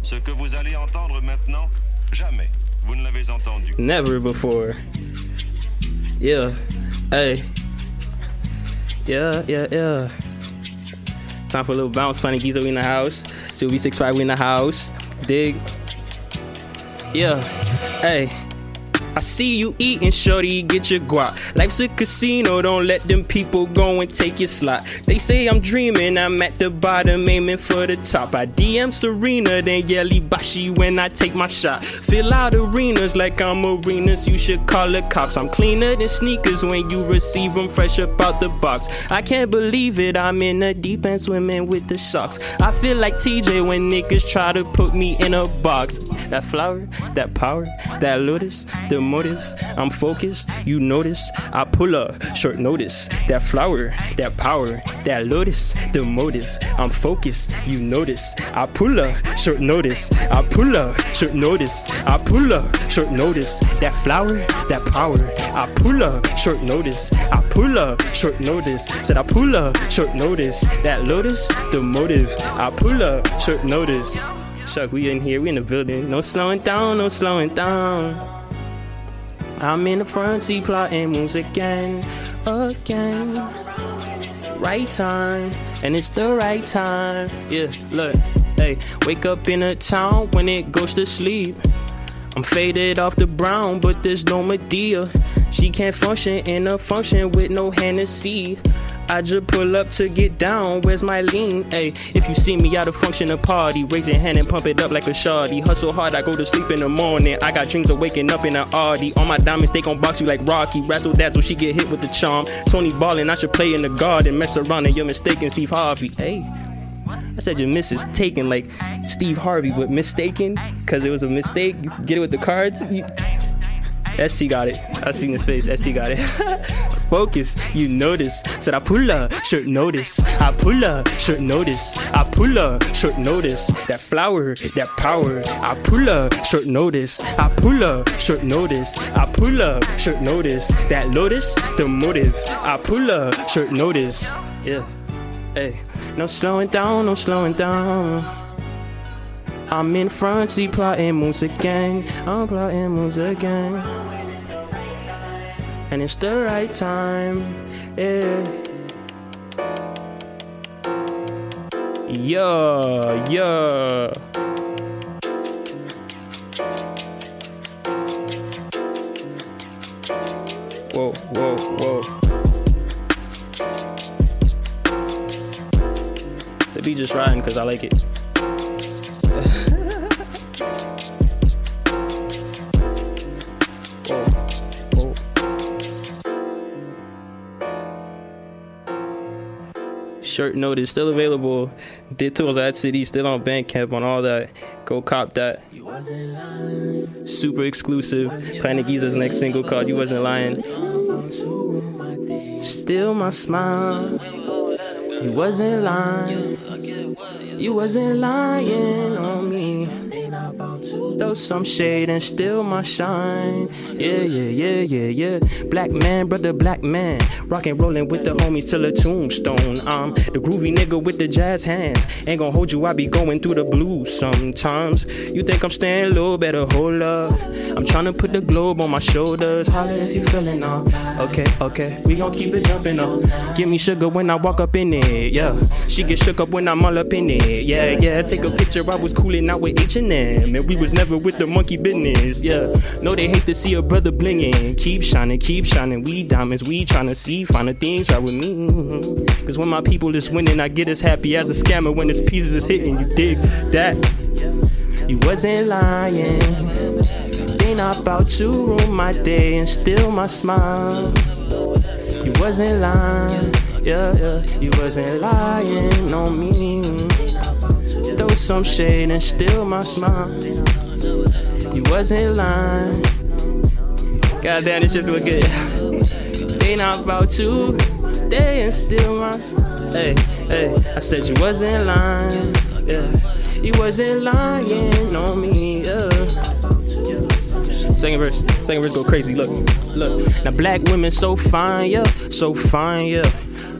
Ce que vous allez entendre maintenant, jamais vous ne l'avez entendu. Never before. Yeah. Hey. Yeah, yeah, yeah. Time for a little bounce. Funny Giza, we in the house. Sylvie 65, we in the house. Dig. Yeah. Hey. I see you eating, shorty, get your guap. Life's a casino, don't let them people go and take your slot. They say I'm dreaming, I'm at the bottom, aiming for the top. I DM Serena, then Yelly Bashi when I take my shot. Fill out arenas like I'm arenas, you should call the cops. I'm cleaner than sneakers when you receive them fresh up out the box. I can't believe it, I'm in the deep end swimming with the sharks. I feel like TJ when niggas try to put me in a box. That flower, that power, that lotus, the motive. I'm focused, you notice. I pull up, short notice. That flower, that power, that lotus, the motive. I'm focused, you notice. I pull up, short notice. I pull up, short notice. I pull up, short notice. That flower, that power. I pull up, short notice. I pull up, short notice. Said I pull up, short notice. That lotus, the motive. I pull up, short notice. Chuck, we in here, we in the building. No slowing down, no slowing down. I'm in the front seat plotting moves again, again. Right time, and it's the right time. Yeah, look, hey, wake up in a town when it goes to sleep. I'm faded off the brown, but there's no Medea. She can't function in a function with no Hennessy. I just pull up to get down. Where's my lean? Hey, if you see me out of function a party, raise your hand and pump it up like a shardy. Hustle hard, I go to sleep in the morning. I got dreams of waking up in an Audi. All my diamonds, they gon' box you like Rocky. Rattle dazzle, she get hit with the charm. Tony ballin', I should play in the garden. Mess around and you're mistaken, Steve Harvey. Hey. I said your miss is taken like Steve Harvey, but mistaken because it was a mistake. Get it with the cards. You... ST got it. I seen his face. ST got it. Focus, you notice. Said I pull up, short notice. I pull up, short notice. I pull up, short notice. That flower, that power. I pull up, short notice. I pull up, short notice. I pull up, short notice. That lotus, the motive. I pull up, short notice. Yeah. Hey, no slowing down, no slowing down. I'm in front seat plotting moves again. I'm plotting moves again. And it's the right time. Yeah. Yeah, yeah. Whoa, whoa, whoa. The beat just riding because I like it. Shirt notice still available. Did at City, still on Bandcamp on all that. Go cop that. Super exclusive. Planet Giza's next single called You Wasn't Lying. Still my smile. You wasn't lying. You wasn't lying on me. Throw some shade and still my shine. Yeah, yeah, yeah, yeah, yeah. Black man, brother, black man. Rockin' rollin' with the homies till a tombstone. I'm the groovy nigga with the jazz hands. Ain't gon' hold you, I be going through the blues sometimes. You think I'm staying low, better hold up. I'm tryna put the globe on my shoulders. Holla if you feelin' up. Okay, okay, we gon' keep it jumpin' up. Give me sugar when I walk up in it, yeah. She get shook up when I'm all up in it, yeah, yeah. Take a picture, I was coolin' out with H&M, and we was never with the monkey business, yeah. No, they hate to see a brother blingin'. Keep shining, keep shining. We diamonds, we tryna see, find the things right with me. Cause when my people is winning, I get as happy as a scammer when his pieces is hitting. You dig that? you wasn't lying. Think about to ruin my day and steal my smile. You wasn't lying, yeah, yeah. You wasn't lying on me. Throw some shade and steal my smile. You wasn't lying. God damn, this shit feel good. Think about you, they and steal my. Hey, hey, I said you wasn't lying, yeah. You wasn't lying on me, yeah. Second verse, second verse go crazy. Look, look. Now black women so fine, yeah, so fine, yeah.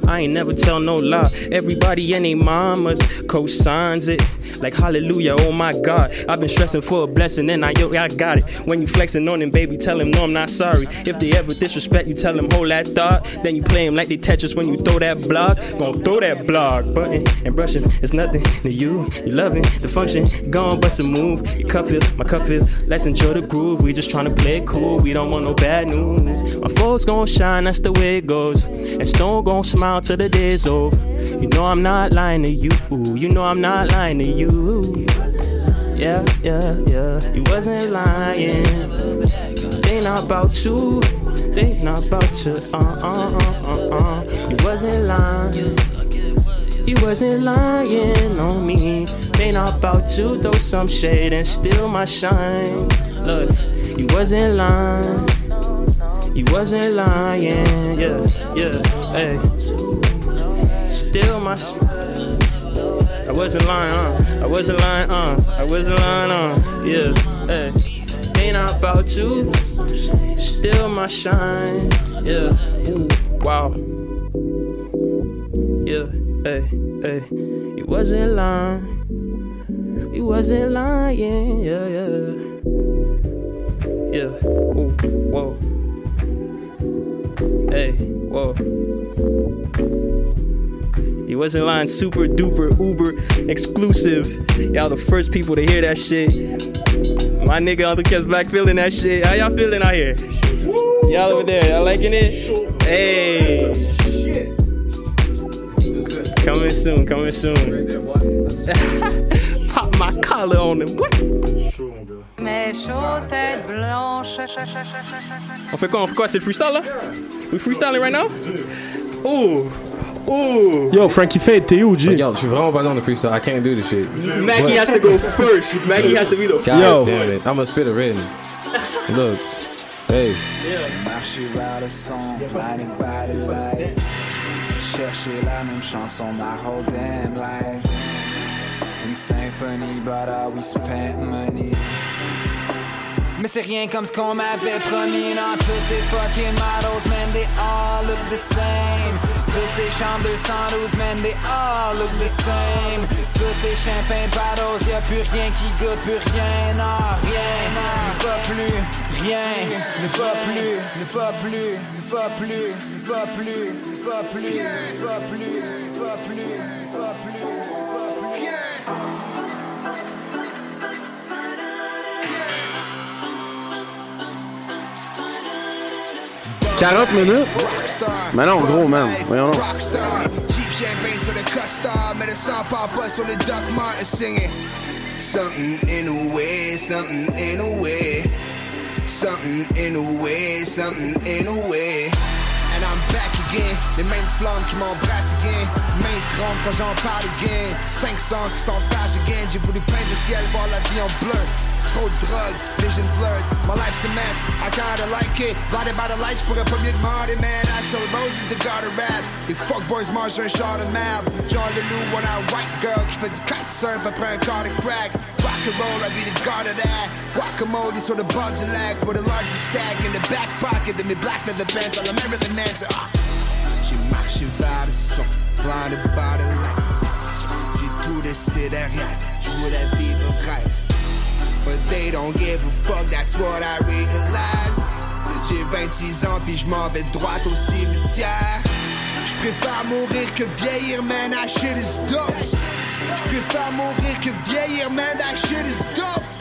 I ain't never tell no lie. Everybody and they mamas co-signs it. Like hallelujah, oh my God. I've been stressing for a blessing and I yo, I got it. When you flexing on them, baby, tell them no, I'm not sorry. If they ever disrespect you, tell them hold that thought. Then you play them like they Tetris when you throw that block. Gonna throw that block button and brushing. It's nothing to you. You loving the function. Gone bust a move. Your cup feel, my cup feel. Let's enjoy the groove. We just trying to play it cool. We don't want no bad news. My folks gonna shine, that's the way it goes. And Stone gonna smile till the day's over. You know I'm not lying to you. You know I'm not lying to you. Yeah, yeah, yeah. You wasn't lying. They not about you. They not about you. Uh, uh, uh, uh, uh. You wasn't lying. You wasn't lying on me. They not about you. Throw some shade and steal my shine. Look, you wasn't lying. You wasn't lying. Yeah, yeah. Hey. Still my. I wasn't lying, uh. I wasn't lying, uh. I wasn't lying, uh. Yeah, hey. Ain't not about you. Still my shine. Yeah. Ooh, wow. Yeah, hey, hey. You wasn't lying. You wasn't lying. Yeah, yeah. Yeah. Ooh, whoa. Hey, whoa. You wasn't lying, super duper uber exclusive. Y'all the first people to hear that shit. My nigga the Kes back feeling that shit. How y'all feeling out here? Y'all over there, y'all liking it? Hey. Coming soon, coming soon. Pop my collar on him. What? Mes chaussettes blanches. On fait quoi? On fait quoi? C'est le freestyle là? We freestyling right now? Ooh. Ooh. Yo, Frankie Fade, t'es où, G? Regarde, je suis vraiment pas dans le freestyle. I can't do this shit. Maggie has to go first. Maggie has to be the God Yo. damn it. I'm gonna spit it written. Look. Hey. Marcher vers le son, blinded by the lights. Chercher la même chanson my whole damn life. Une but all we spent money. Mais c'est rien comme ce qu'on m'avait promis dans toutes ces fucking models, man, they all look the same. Toutes ces chambres 212, man, they all look the same. Tous ces champagne bottles, y'a plus rien qui goûte, plus rien, non, rien. Ne va plus, rien, ne va plus, ne va plus, ne va plus, ne va plus, ne va plus, ne va plus, ne va plus, ne va plus. 40 minutes? Mais non, gros, man. Voyons donc. Rockstar, cheap champagne sur le costard, mais le sang part pas sur le Doc Martin singing. Something in a way, something in a way. Something in a way, something in a way. And I'm back again, les mêmes flammes qui m'embrassent again. Main tremble quand j'en parle again. Cinq sens qui s'entagent again. J'ai voulu peindre le ciel, voir la vie en bleu. Trop de drogue, vision blurred. My life's a mess, I kinda like it. Blinded by the lights, pourrais pas mieux demander, man. Axel Rose is the god of rap. Les fuckboys mangent un char de merde. John Leloup, one out white girl qui fait du kitesurf après un quart de crack. Rock and roll, I be the god of that. Guacamole sur le bord du lac with the largest stack in the back pocket de mes black leather pants. La Marilyn Manson. Ah. J'ai marché vers le son, blinded by the lights. J'ai tout laissé derrière, je vivre rêve. But they don't give a fuck, that's what I realized. J'ai 26 ans puis je m'en vais droit au cimetière. Je préfère mourir que vieillir, man, that shit is dope. Je préfère mourir que vieillir, man, that shit is dope.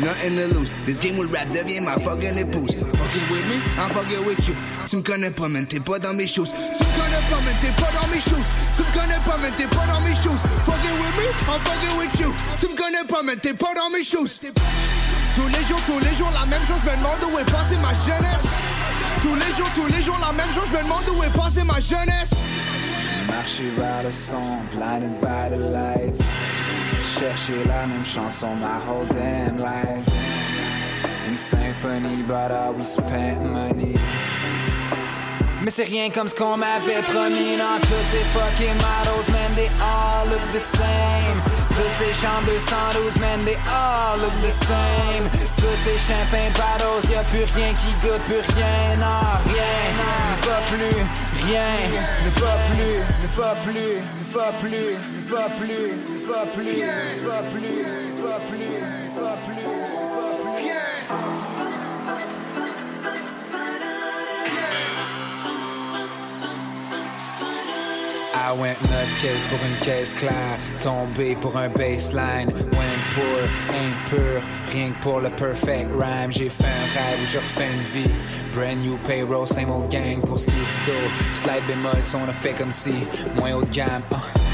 Nothing to lose. This game will rap devient ma fucking épouse. Fucking with me, I'm fucking with you. Tu me connais pas, man, t'es pas dans mes shoes. Tu me connais pas, man, t'es pas dans mes shoes. Tu me connais pas, man, t'es pas dans mes shoes. Fucking with me, I'm fucking with you. Tu me connais pas, man, t'es pas dans mes shoes. Tous les jours, tous les jours, la même chose, je me demande où est passée ma jeunesse. Tous les jours, tous les jours, la même chose, je me demande où est passée ma jeunesse. Marcher vers le son, blinded by the lights. Chercher la même chanson my whole damn life. Une symphonie, but I we spent money. Mais c'est rien comme ce qu'on m'avait promis dans toutes ces fucking models, man, they all look the same. Toutes ces chambres 212, man, they all look the same. Tous ces champagne y'a plus rien qui goûte, plus rien, non, rien. Ne va plus, rien, ne va plus, ne va plus, ne va plus, ne va plus, ne va plus, ne va plus, ne va plus, ne va plus, ne va plus. I went nutcase pour une caisse claire, tombé pour un baseline, went poor, impur, rien que pour le perfect rhyme. J'ai fait un rêve où je refais une vie, brand new payroll, same old gang pour ce qui est du dos. Slide bémol, on a fait comme si, moins haut de gamme. uh.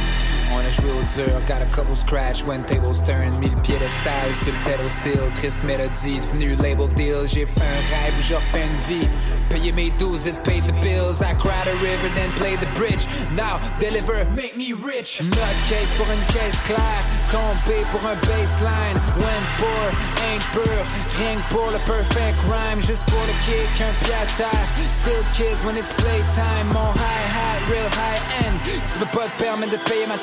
On a joué au dur, got a couple scratch when tables turn, mille piédestal sur le pedal steel, triste mélodie, devenu label deal. J'ai fait un rêve je refais une vie, payer mes dues, it paid the bills. I cried a river, then played the bridge. Now deliver, make me rich. Nutcase pour une caisse claire, tombé pour un baseline. Went poor, ain't pur, rien pour le perfect rhyme, juste pour le kick, un pied à. Still kids when it's playtime, mon high hat, real high end. Tu peux pas te permettre de payer ma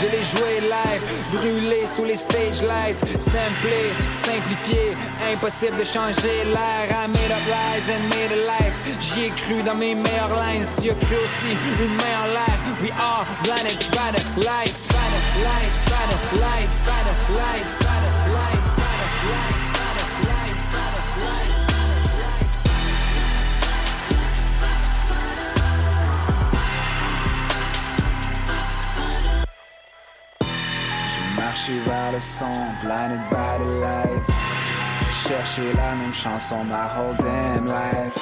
Je l'ai joué live, brûlé sous les stage lights. Simplé, simplifié, impossible de changer l'air. I made up lies and made a life. J'y ai cru dans mes meilleures lines. As cru aussi, une main en l'air. We are blinded by the lights, by the lights, by the lights, by the lights, by the lights, Marché vers le son, blinded by the lights. J'ai cherché la même chanson my whole damn life.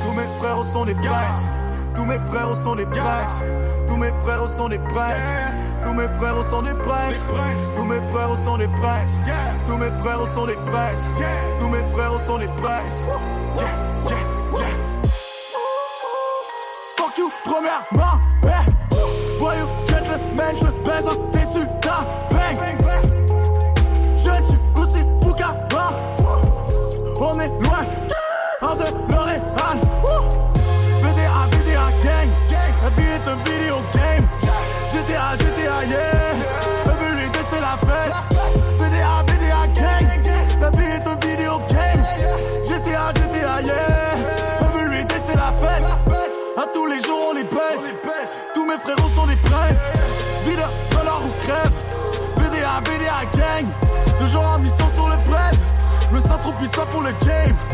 Tous mes frères sont des princes. Tous mes frères sont des princes. Tous mes frères sont des princes. Tous mes frères sont des princes. Tous mes frères sont des princes. Tous mes frères sont des princes. Tous mes frères sont des princes. You, premièrement. Yeah. Voyou, gentleman, je me baise en déçu d'un bang. Je suis aussi fou qu'avant. On est loin, be ça pour le game.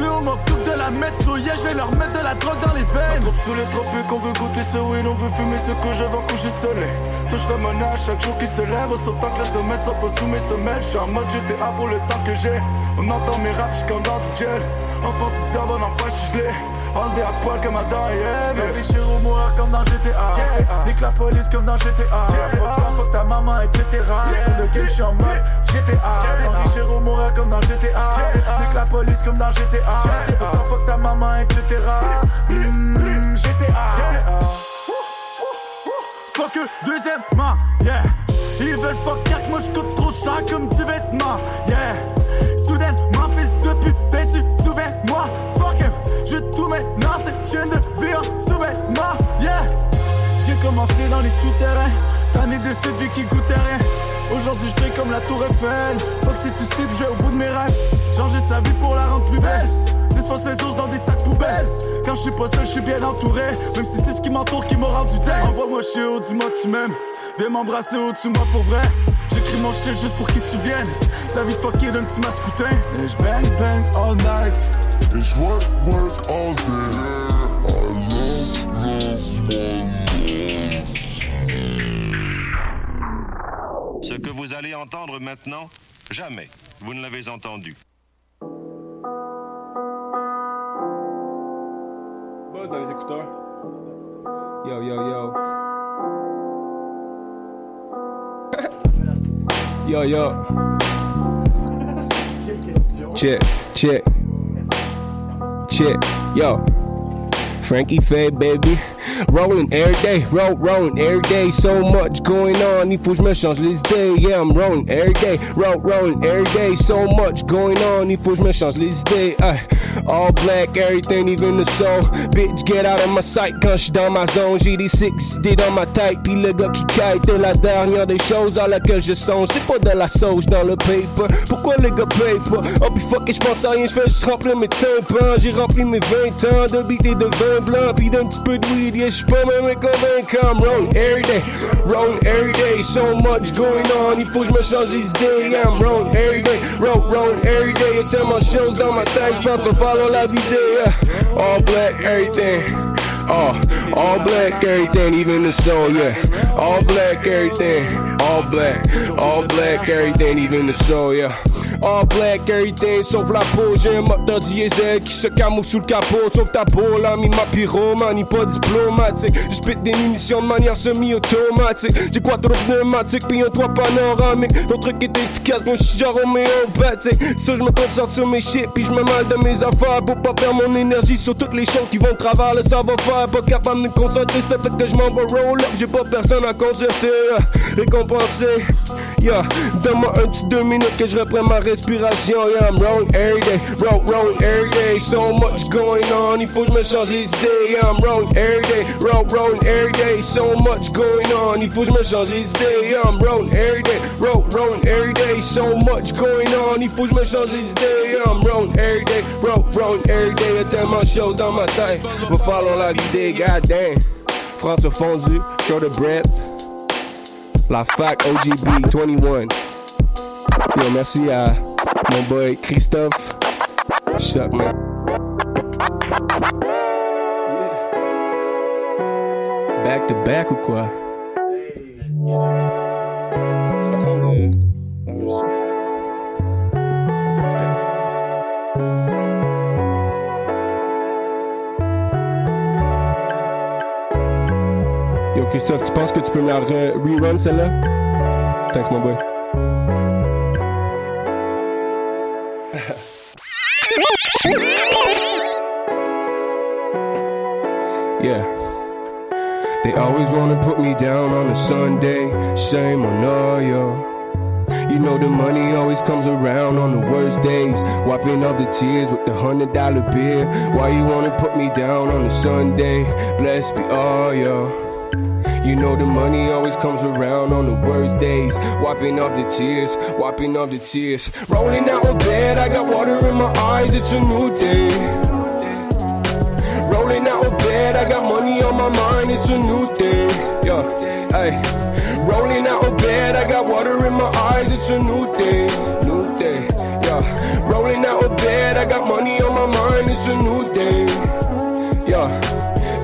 Mais on manque tout de la mettre, so yeah, je vais leur mettre de la drogue dans les veines. Sous les tropiques, on veut goûter ce weed, on veut fumer ce que je veux coucher soleil. Touche un âge chaque jour qui se lève, autant que le sommet soit pas sous mes semelles. J'suis en mode GTA pour le temps que j'ai. On entend mes raps, j'suis comme dans du gel. Enfant du diable, en enfant, j'suis gelé. On le à poil comme Adam et. S'enrichir ou mourir comme dans GTA. Nique la police comme dans GTA. Fuck ta, fuck ta maman, etc. Sur le game, j'suis en mode GTA. S'enrichir ou mourir comme dans GTA. Nique la police comme dans GTA. Fuck ta, fuck ta maman, etc. GTA. Fuck eux, deuxièmement, yeah. Ils veulent fuck car moi j'coûte trop cher comme du vêtement, yeah. Soudainement, fils de pute, tu souviens-moi, fuck him. Je tout maintenant, cette chaîne de commencé dans les souterrains, tanné de cette vie qui goûtait rien. Aujourd'hui je brille comme la tour Eiffel. Fuck si tu slip, je vais au bout de mes rêves. Changer sa vie pour la rendre plus belle. 10 fois ses os dans des sacs poubelles. Quand je suis pas seul, je suis bien entouré. Même si c'est ce qui m'entoure qui m'a rendu dingue. Envoie-moi chez haut, dis-moi que tu m'aimes. Viens m'embrasser au-dessus de moi pour vrai. J'écris mon shit juste pour qu'ils se souviennent. La vie fuckée d'un petit mascoutin. Et je bang bang all night. Et je work, work all day. I love, love, Ce que vous allez entendre maintenant, jamais vous ne l'avez entendu. Buzz dans les écouteurs. Yo, yo, yo. yo, yo. Check, check. Check, yo. Frankie Fay, baby. Rolling every day, roll, rolling every day. So much going on, il faut que je me change les. Yeah, I'm rolling every day, roll, rolling every day. So much going on, il faut que je me change les uh, all black, everything, even the soul. Bitch, get out of my sight quand je dans ma zone. J'ai des six, des dans ma tête. Puis le gars qui kite est la dernière des choses à laquelle je songe. C'est pas de la sauge dans le paper. Pourquoi les gars paye pas? Oh, puis fuck, je pense à rien, je juste remplir mes tympans. Hein. J'ai rempli mes 20 ans de beat de 20 and blunt, you done spit weed, yeah, spammen met come I'm wrong every day, wrong every day. So much going on, He push my shots these days. I'm wrong every day, wrong, wrong every day. I tell my shows on my thanks, but follow like you did. Yeah. All black, everything. All, all black, everything, even the soul, yeah. All black, everything. All black, all black, everything, even the soul, yeah. All black, everything, sauf la peau. J'ai un moteur diesel qui se camoufle sous le capot. Sauf ta peau, l'ami, ma pyromanie, pas diplomatique. Spit des munitions de manière semi-automatique. J'ai quoi trop pneumatique, puis un toit panoramique. Ton truc est efficace, j'suis genre homéopathique. Ça, je me concentre sur mes shit, puis je me mal de mes affaires. Pour pas perdre mon énergie sur toutes les choses qui vont de travers le savoir-faire. Pas capable de me concentrer, ça fait que je m'en vais roll up. J'ai pas personne à concerter, récompenser. Yeah, donne-moi un petit deux minutes que je reprenne ma respiration. Yeah, I'm rolling every day, roll, rolling every day. So much going on, il faut que je me change les idées. Yeah, I'm rolling every day, roll, rolling every day. So much going on, il faut que je me change les idées. Yeah, I'm rolling every day, roll, rolling every day. So much going on, il faut que je me change les idées. Yeah, I'm rolling every day, roll, rolling every day. Y'a tellement de choses dans ma tête, va falloir la vider, goddamn. François fondu, show the breath. La fac OGB 21. Merci à mon boy Christophe. Back to back ou quoi? Yo, Christophe, tu penses que tu peux me la re- rerun celle-là? Thanks, mon boy. Yeah. They always wanna put me down on a Sunday. Shame on all y'all. You know the money always comes around on the worst days. Wiping off the tears with the hundred dollar bill. Why you wanna put me down on a Sunday? Blessed be all y'all. You know the money always comes around on the worst days. Wiping off the tears, wiping off the tears. Rolling out of bed, I got water in my eyes, it's a new day. Rolling out of bed, I got money on my mind, it's a new day. Yeah, hey. Rolling out of bed, I got water in my eyes, it's a new day. New day, yeah. Rolling out of bed, I got money on my mind, it's a new day. Yeah.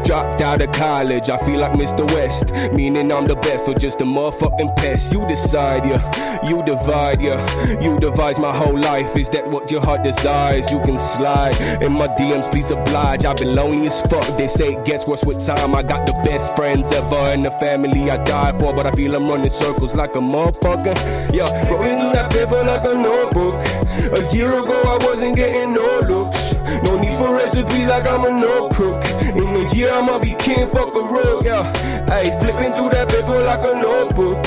Dropped out of college, I feel like Mr. West. Meaning I'm the best or just a motherfucking pest. You decide, yeah. You divide, yeah. You devise my whole life. Is that what your heart desires? You can slide in my DMs, please oblige. I've been lonely as fuck. They say, guess what's with time? I got the best friends ever in the family I died for. But I feel I'm running circles like a motherfucker. Yeah, rolling that paper like a notebook. A year ago, I wasn't getting no. No need for recipes like I'm a no cook. In a year, I'ma be king, fuck a rook, yeah. Hey, flipping through that paper like a notebook.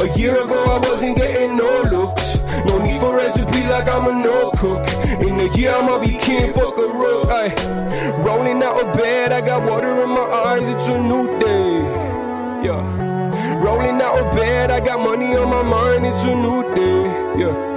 A year ago, I wasn't getting no looks. No need for recipes like I'm a no cook. In a year, I'ma be king, fuck a rook, hey. Rolling out of bed, I got water in my eyes, it's a new day, yeah. Rolling out of bed, I got money on my mind, it's a new day, yeah.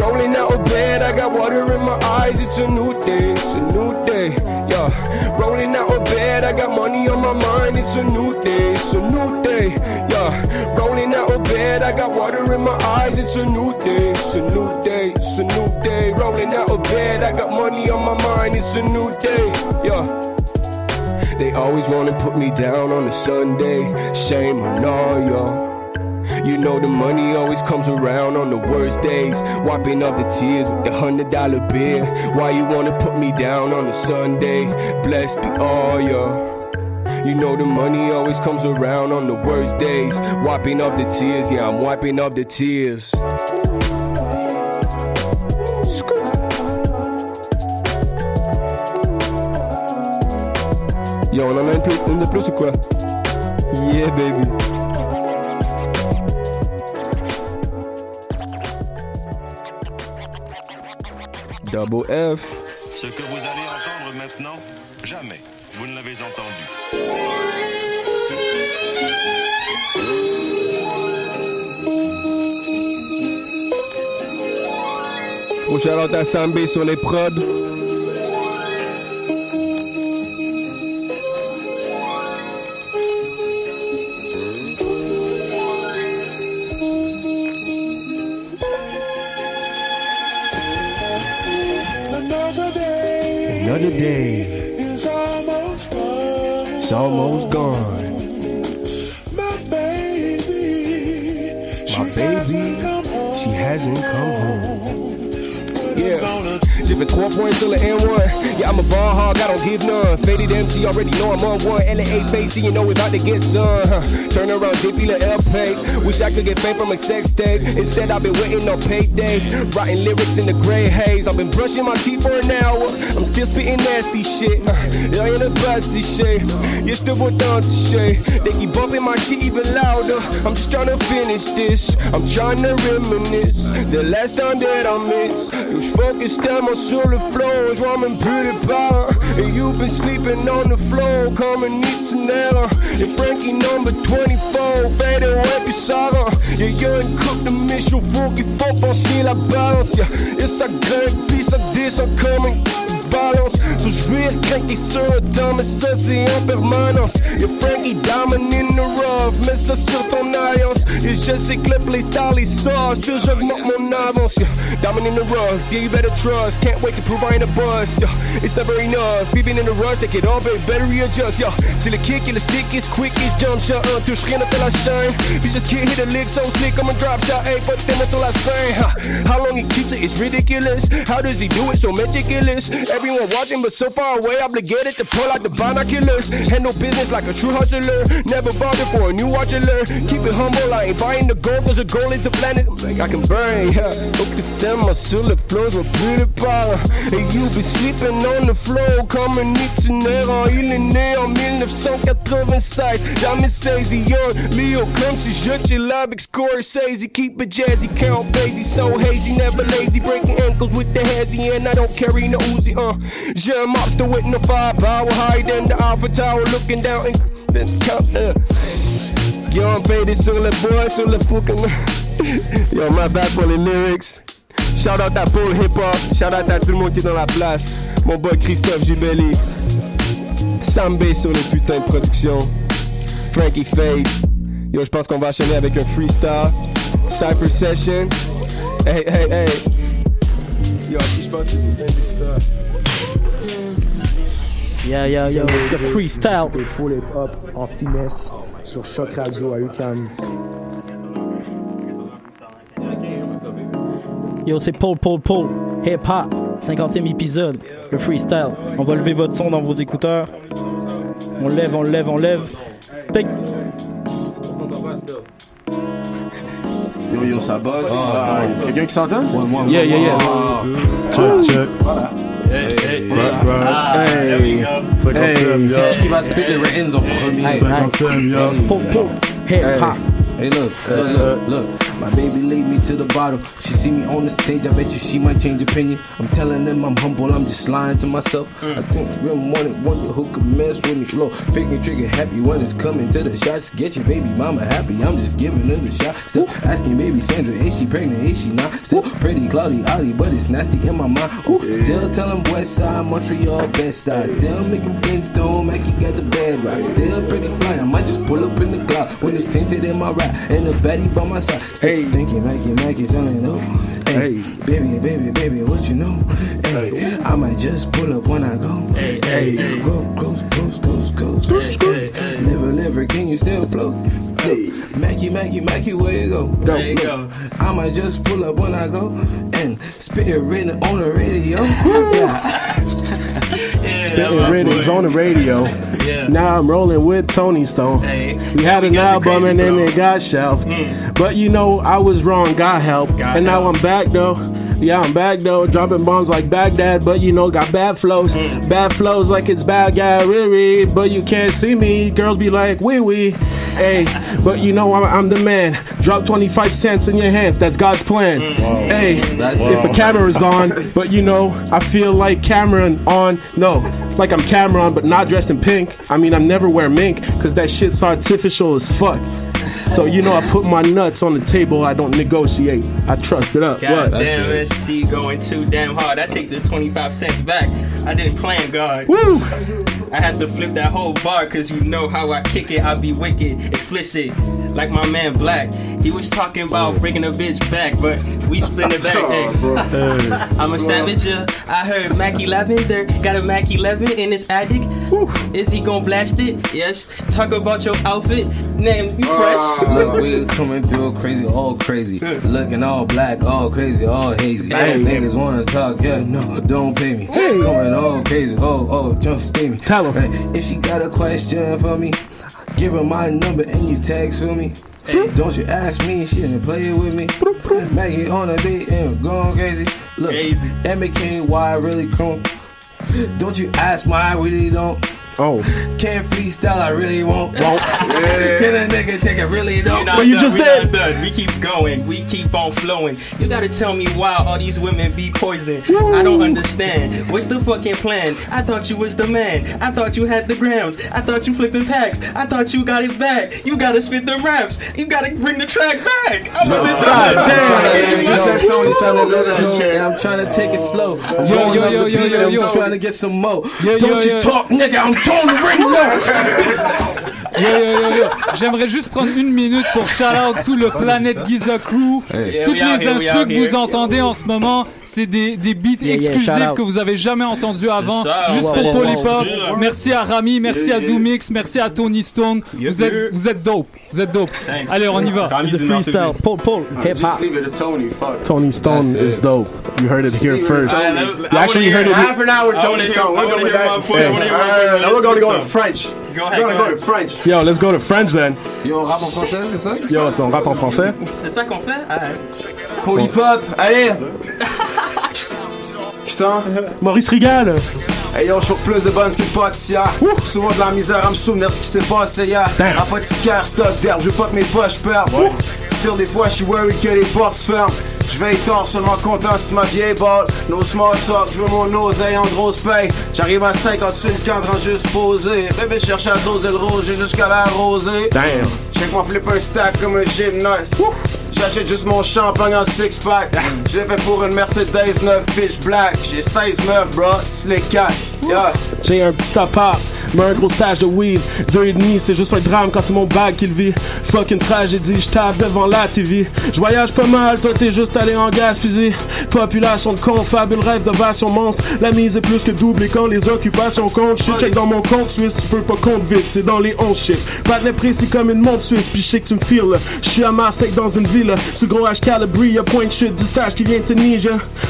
Rolling out of bed, I got water in my eyes, it's a new day, it's a new day, yeah. Rolling out of bed, I got money on my mind, it's a new day, it's a new day, yeah. Rolling out of bed, I got water in my eyes, it's a new day, it's a new day, it's a new day. Rolling out of bed, I got money on my mind, it's a new day, yeah. They always wanna put me down on a Sunday. Shame on all y'all. You know the money always comes around on the worst days. Wiping off the tears with the hundred dollar bill. Why you wanna put me down on a Sunday? Blessed be all y'all. You know the money always comes around on the worst days. Wiping off the tears, yeah, I'm wiping off the tears. Yo, on a une de plus ou quoi? Yeah, baby. Double F. Ce que vous allez entendre maintenant, jamais vous ne l'avez entendu. Gros à Sambé sur les prods. Face, you know we about to get some. Turn around, JP the LP. Wish I could get fame from a sex tape. Instead, I've been waiting on payday. Writing lyrics in the gray haze. I've been brushing my teeth for an hour. I'm still spitting nasty shit. I ain't a busty shit. You still want to shit. They keep bumping my shit even louder. I'm just trying to finish this. I'm trying to reminisce. The last time that I missed. Eu focus tellement sur le flow. Je vois même plus les pas. And you've been sleeping on the floor. Come and eat some Montana. Your Frankie number 24, pero empezaron. Yeah, yo encuentro yo rookie for sin la balance. It's a good piece of this, I'm coming. Balance, tus weer kijk die zullen dan met sessie en permanence. Y'a Frankie Diamond in the rough, mets ça sur ton alliance. Et je sais que le playstyle soft, still j'augmente mon avance. Yeah. Diamond in the rough, yeah you better trust. Can't wait to prove I ain't a bust. Yeah. It's never enough, even in the rush, take it all baby, better readjust. Yeah. C'est le kick et le sickest, quickest jump shot. Un touche rien après la chaîne. Puis just can't hit a lick so slick, I'm a drop shot. Hey, but then until I say, huh. How long he keeps it, it's ridiculous. How does he do it so meticulous? Everyone watching, but so far away, obligated to pull out the binoculars. Handle business like a true hustler. Never bother for a new watcher. Keep it humble, I ain't buying the gold, cause the goal is the planet. Like I can burn, yeah. Focus them, sur le flows with plus de. And you be sleeping on the floor, comme un itinéraire. Il est né en 1996, jamais saisi, young Leo comme si je chill avec Scorsese. Keep it jazzy, count Basie, so hazy, never lazy. Breaking ankles with the hazy, and I don't carry no Uzi, uh. J'ai un monster with no firepower, higher than the Alpha Tower, looking down and uh. Yo, I'm faded sur le bois, sur le fucking. Yo, my bad pour les lyrics. Shout out à Paul Hip Hop, shout out à tout le monde qui est dans la place. Mon boy Christophe Jubelli. Sambé sur les putains de production. Frankie Fade. Yo, je pense qu'on va enchaîner avec un freestyle. Cypher Session. Hey, hey, hey. Yo, qui je pense c'est putain d'écouteurs. Yeah, yeah, yeah, it's the freestyle. Pour les hop en finesse sur Choc Radio à UCAM. Yo, c'est Paul, Paul, Paul. Hip Hop. 50e épisode. Le freestyle. On va lever votre son dans vos écouteurs. On lève, on lève, on lève. Take. Yo yo, ça buzz. Ah, a quelqu'un qui s'entend? Ouais, moi, Yeah, yeah, yeah. Check, check. Hey, hey, Ah, Hey. Hey. C'est qui qui va spit les written en premier? Paul, Paul. Hip Hop. Hey, look, look, look, look. My baby laid me to the bottom. She see me on the stage, I bet you she might change opinion. I'm telling them I'm humble, I'm just lying to myself. I think real money, wonder who could mess with me. Flow, finger trigger happy when it's coming to the shots. Get your baby mama happy, I'm just giving them the shot. Still asking baby Sandra, is she pregnant, is she not? Still pretty cloudy, Ollie, but it's nasty in my mind. Ooh, still telling West Side, Montreal, best side. Still making Flintstone, make you got the bad rock. Still pretty fly, I might just pull up in the cloud when it's tinted in my rap. And the baddie by my side. Still thinking, Mackie, Mackie, something new. Hey, hey, baby, baby, baby, what you know? Hey, hey. I might just pull up when I go. Hey, Hey, go, close, close, close, close. close Hey, never, never can you still float. Hey, Mackie, Mackie, Mackie, where you go? There you go. I might just pull up when I go and spit it written on the radio. yeah. Spitting rhythms on the radio. Yeah. Now I'm rolling with Tony Stone. Hey. We had an album and then it got shelved. Mm. But you know, I was wrong. God help. God and now. I'm back though. Yeah, I'm back though, dropping bombs like Baghdad, but you know, got bad flows. Mm. Bad flows like it's bad guy, Riri, but you can't see me. Girls be like, wee wee. Hey, but you know, I'm, I'm the man. Drop 25 cents in your hands, that's God's plan. Mm. Hey, if a camera's on, but you know, I feel like Cameron on. No, like I'm Cameron, but not dressed in pink. I mean, I never wear mink, cause that shit's artificial as fuck. So you know, I put my nuts on the table. I don't negotiate. I trust it up. God what? damn, man, she going too damn hard. I take the 25 cents back. I didn't plan God. Woo! I had to flip that whole bar cause you know how I kick it. I be wicked, explicit, like my man Black. He was talking about bringing a bitch back, but we spin it back. Hey. I'm a savage. yeah. I heard Mackie Lavender got a Mackie 11 in his attic. Is he gonna blast it? Yes. Talk about your outfit. Name you fresh. Look, we coming through crazy, all crazy. Looking all black, all crazy, all hazy. Hey. Niggas wanna talk, yeah, no, don't pay me. Coming all crazy, oh, oh, just stay me. Tell. Hey, if she got a question for me, give her my number and you text for me. Don't you ask me, she didn't play it with me. Maggie on a date and going crazy. Look, Crazy. MK, why I really come? Don't you ask why I really don't. Oh, Can't freestyle, I really won't. Won't. Can a nigga take it really We're don't? Well, you done, just we did. not done. We keep going. We keep on flowing. You gotta tell me why all these women be poison. I don't understand. What's the fucking plan? I thought you was the man. I thought you had the grams. I thought you flipping packs. I thought you got it back. You gotta spit them raps. You gotta bring the track back. I wasn't God done. damn. Tryna- You said Tony tryna let it go, and I'm trying to take it slow. I'm Yo, going yo, yo, yo, yo, I'm yo. trying to get some more. Yo, Don't yo, you yo. talk, nigga, I'm tone the radio. Yo, yo, yo, yo. J'aimerais juste prendre une minute pour shout out tout le Planet Giza Crew. Toutes les instrus que vous entendez en ce moment, c'est des, des beats Yeah, exclusifs que vous avez jamais entendus avant. ça, juste wow, pour wow, Polypop. wow. Merci à Rami, merci à Doomix, merci à Tony Stone. Yeah, Vous êtes, vous êtes dope. Vous êtes dope. Thanks. Allez, on y va. Rami, The freestyle. c'est- Pull, pull. Hip hop. leave it to Tony. Fuck. Tony Stone That's is it. dope. You heard it here leave it first. I- I- I You actually heard it. half Half an hour, Tony wanna Stone. We're going hear with my that. point. I wanna hear my point. Alright, Now we're going to go to French. Go We're going to go go to French. Yo, let's go to French then. Yo, rap en français, c'est ça? Yo, c'est on rap en français. C'est ça qu'on fait? Alright. Polypop, allez. Putain. Maurice Rigal. Je trouve plus de bonnes qu'une pâtissière. Souvent de la misère à me souvenir ce qui s'est passé hier. Apothicaire, stock d'herbe, je veux pas que mes poches perdent. Still, des fois, je suis worried que les portes ferment. Je veille tard, seulement content si ma vieille balle. No small talk, je veux mon oseille en grosse paye. J'arrive à 50 sur une cadre juste posé. Bébé cherche à doser le rouge jusqu'à la rosée. Damn. Check moi flip un stack comme un gymnase. J'achète juste mon champagne en six pack. J'ai fait pour une Mercedes 9 pitch black. J'ai 16 meufs, bro, c'est les 4. J'ai un petit top up, mais un gros stage de weed. Deux et demi, c'est juste un drame quand c'est mon bag qu'il vit. Fucking tragédie, je devant la TV. Je voyage pas mal, toi t'es juste allé en Gaspésie. Population de confabule, rêve d'ovation monstre. La mise est plus que doublée quand les occupations comptent. Shit, check dans mon compte suisse, tu peux pas compte vite, c'est dans les 11 chiffres. Pas de précis comme une montre suisse, puis je que tu me files. Je suis à Marseille dans une ville, ce gros H Calibri, y'a point de shit du stage qui vient de.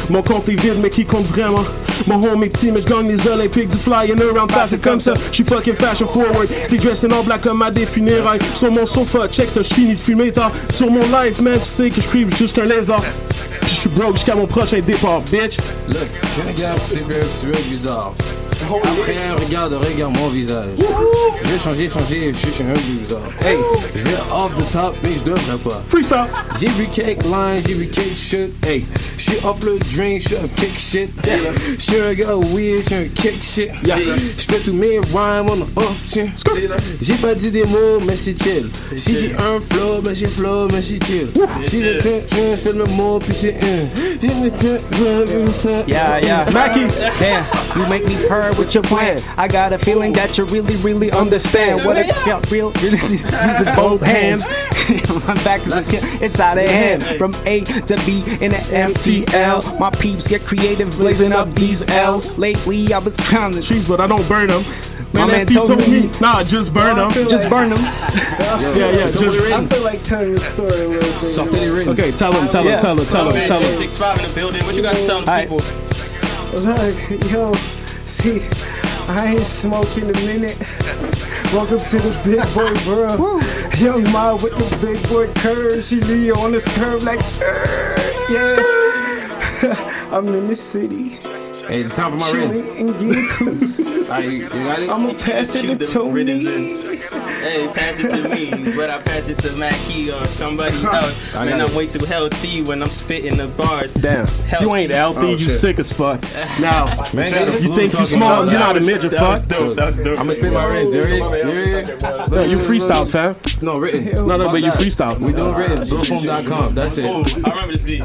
Mon compte est vide, mais qui compte vraiment? Mon home est petit, mais je gagne les Olympiques du fly and around comme ça. Je suis fucking fashion forward. Stay dressing en black comme à des funérailles. Sur mon sofa, check ça, je finis de fumer tard. Sur mon life, man, tu sais que creep jusqu'un lézard. Puis je suis broke jusqu'à mon prochain départ, bitch. Look, je regarde un petit peu, Après un regard de regarde mon visage. Je vais changer, changer, je suis un bizarre. Hey, je vais off the top, mais je devrais pas. Freestyle. J'ai vu cake line, j'ai vu cake shit. Hey, je suis off le drink, je suis un kick shit. Je suis un gars weird, je suis un kick shit. Je fais tous mes rhymes on the option. J'ai pas dit des mots, mais c'est chill. Si j'ai un flow, ben j'ai flow, mais c'est chill. Si j'ai un je fais le mot, puis c'est un. J'ai un Yeah, yeah. Mackie. Damn, you make me purr word with your plan. I got a feeling that you really, really understand what it felt real. Really, using both hands. My back is a, it's out of hand. From A to B in the MTL. My peeps get creative, blazing up these L's. Lately, I've been trying to trees, but I don't burn them. My Man, man ST told told me- me, nah, just burn them. Just burn them. yeah, yeah, yeah just I feel like telling the story a little bit. Okay, tell him, tell him, Yes. tell him, tell him, tell him. Six five in the building. What you got to tell the people? Look, yo, see, I ain't smoked in a minute. Welcome to the big boy world. Young Ma with the big boy curves. She lead on this curve like skirt. Yeah. I'm in the city. Hey, it's time for my rinse. And getting cruise. Alright, you? I'ma pass it to Tony. Rhythms in. Hey, pass it to me, but I pass it to Mackie or somebody else. I Man, I'm way too healthy when I'm spitting the bars. Damn, you ain't healthy. Oh, you shit. sick as fuck. Now, Man, got the you think you talking small? You're not a that. midget. That was fuck. dope, that was dope. I'ma spit my rinse, you heard? You? No, you freestyle, fam. No, written. No, no, but you freestyle. We doing written. Blowfoam.com. That's Oh, it. I remember this beat.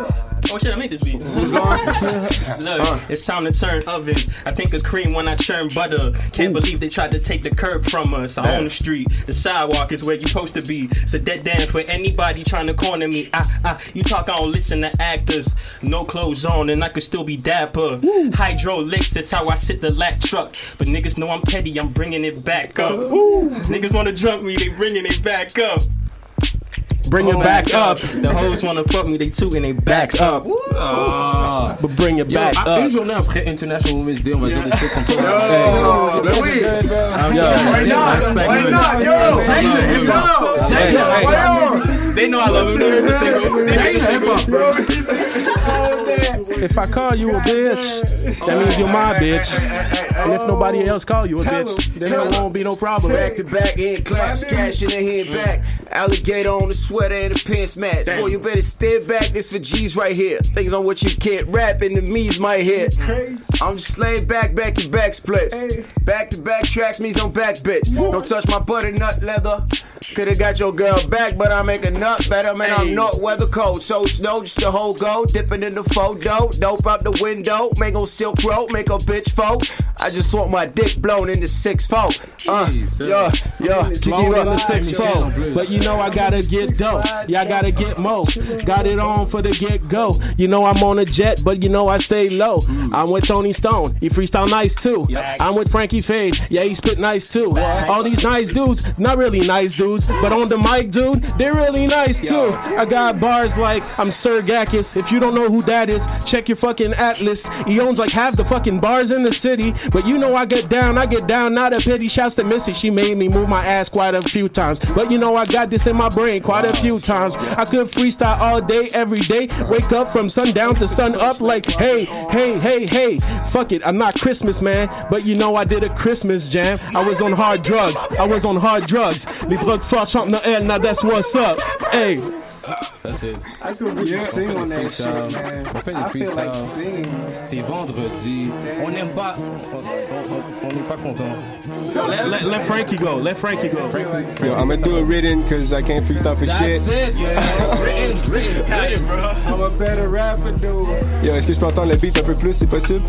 Oh shit, I made this beat. Look, it's time to turn ovens. I think of cream when I churn butter. Can't believe they tried to take the curb from us. I own the street. The sidewalk is where you supposed to be. It's a dead end for anybody trying to corner me. Ah, ah, you talk, I don't listen to actors. No clothes on, and I could still be dapper. Hydraulics, that's how I sit the lack truck. But niggas know I'm petty, I'm bringing it back up. Niggas wanna jump me, they bringing it back up. Bring it back up. The hoes wanna fuck me, they tooting they backs up. Ah. But bring it Yo, back à- up. une journée après International Women's Day, on va dire des trucs comme ça. Yo, ben oui. Yo, why not? Why not? Yo, say it, yo. Say it. They know I love him. They heard the single. They heard the single. If I call you a bitch, that means you're my bitch. And if nobody else call you a bitch, then there won't be no problem. Back to back end claps, cash in the hand back. Alligator on the sweater and the pants match. Boy, you better step back. This for G's right here. Things on what you can't rap and the me's might hit. I'm just laid back, back to back splits. Back to back tracks, me's on back bitch. Don't touch my butternut leather. Coulda got your girl back, but I'm making up better. Man, I'm not weather cold. So snow, just the whole go. Dipping in the photo. Dope out the window. Make on silk road, make a bitch fold. I just want my dick blown into six fold. Uh, yeah, yeah. Up the six fold. But you know I gotta get dough. Yeah, I gotta get mo. Got it on for the get go. You know I'm on a jet, but you know I stay low. I'm with Tony Stone. He freestyle nice too. I'm with Frankie Fade. Yeah, he spit nice too. All these nice dudes, not really nice dudes, but on the mic, dude, they're really nice too. I got bars like I'm Sir Gakis. If you don't know who that is, check your fucking atlas. He owns like half the fucking bars in the city. But you know I get down, I get down, not a pity. Shouts to Missy, she made me move my ass quite a few times. But you know I got this in my brain quite a few times. I could freestyle all day, every day. Wake up from sundown to sun up like, hey, hey, hey, hey. Fuck it, I'm not Christmas, man. But you know I did a Christmas jam. I was on hard drugs. I was on hard drugs. Les drogues chantent Noël, now that's what's up. Hey. That's it. I could really sing on that shit, man. On fait I des feel like freestyles. singing. C'est vendredi. On n'aime pas. On- n'est pas content. Let, let, let Frankie go. Let Frankie go. Yo, I'm gonna do it written because I can't freestyle for That's shit. it, man. Written, written, written, bro. I'm a better rapper, dude. Yo, est-ce que je peux entendre le beat un peu plus, c'est possible?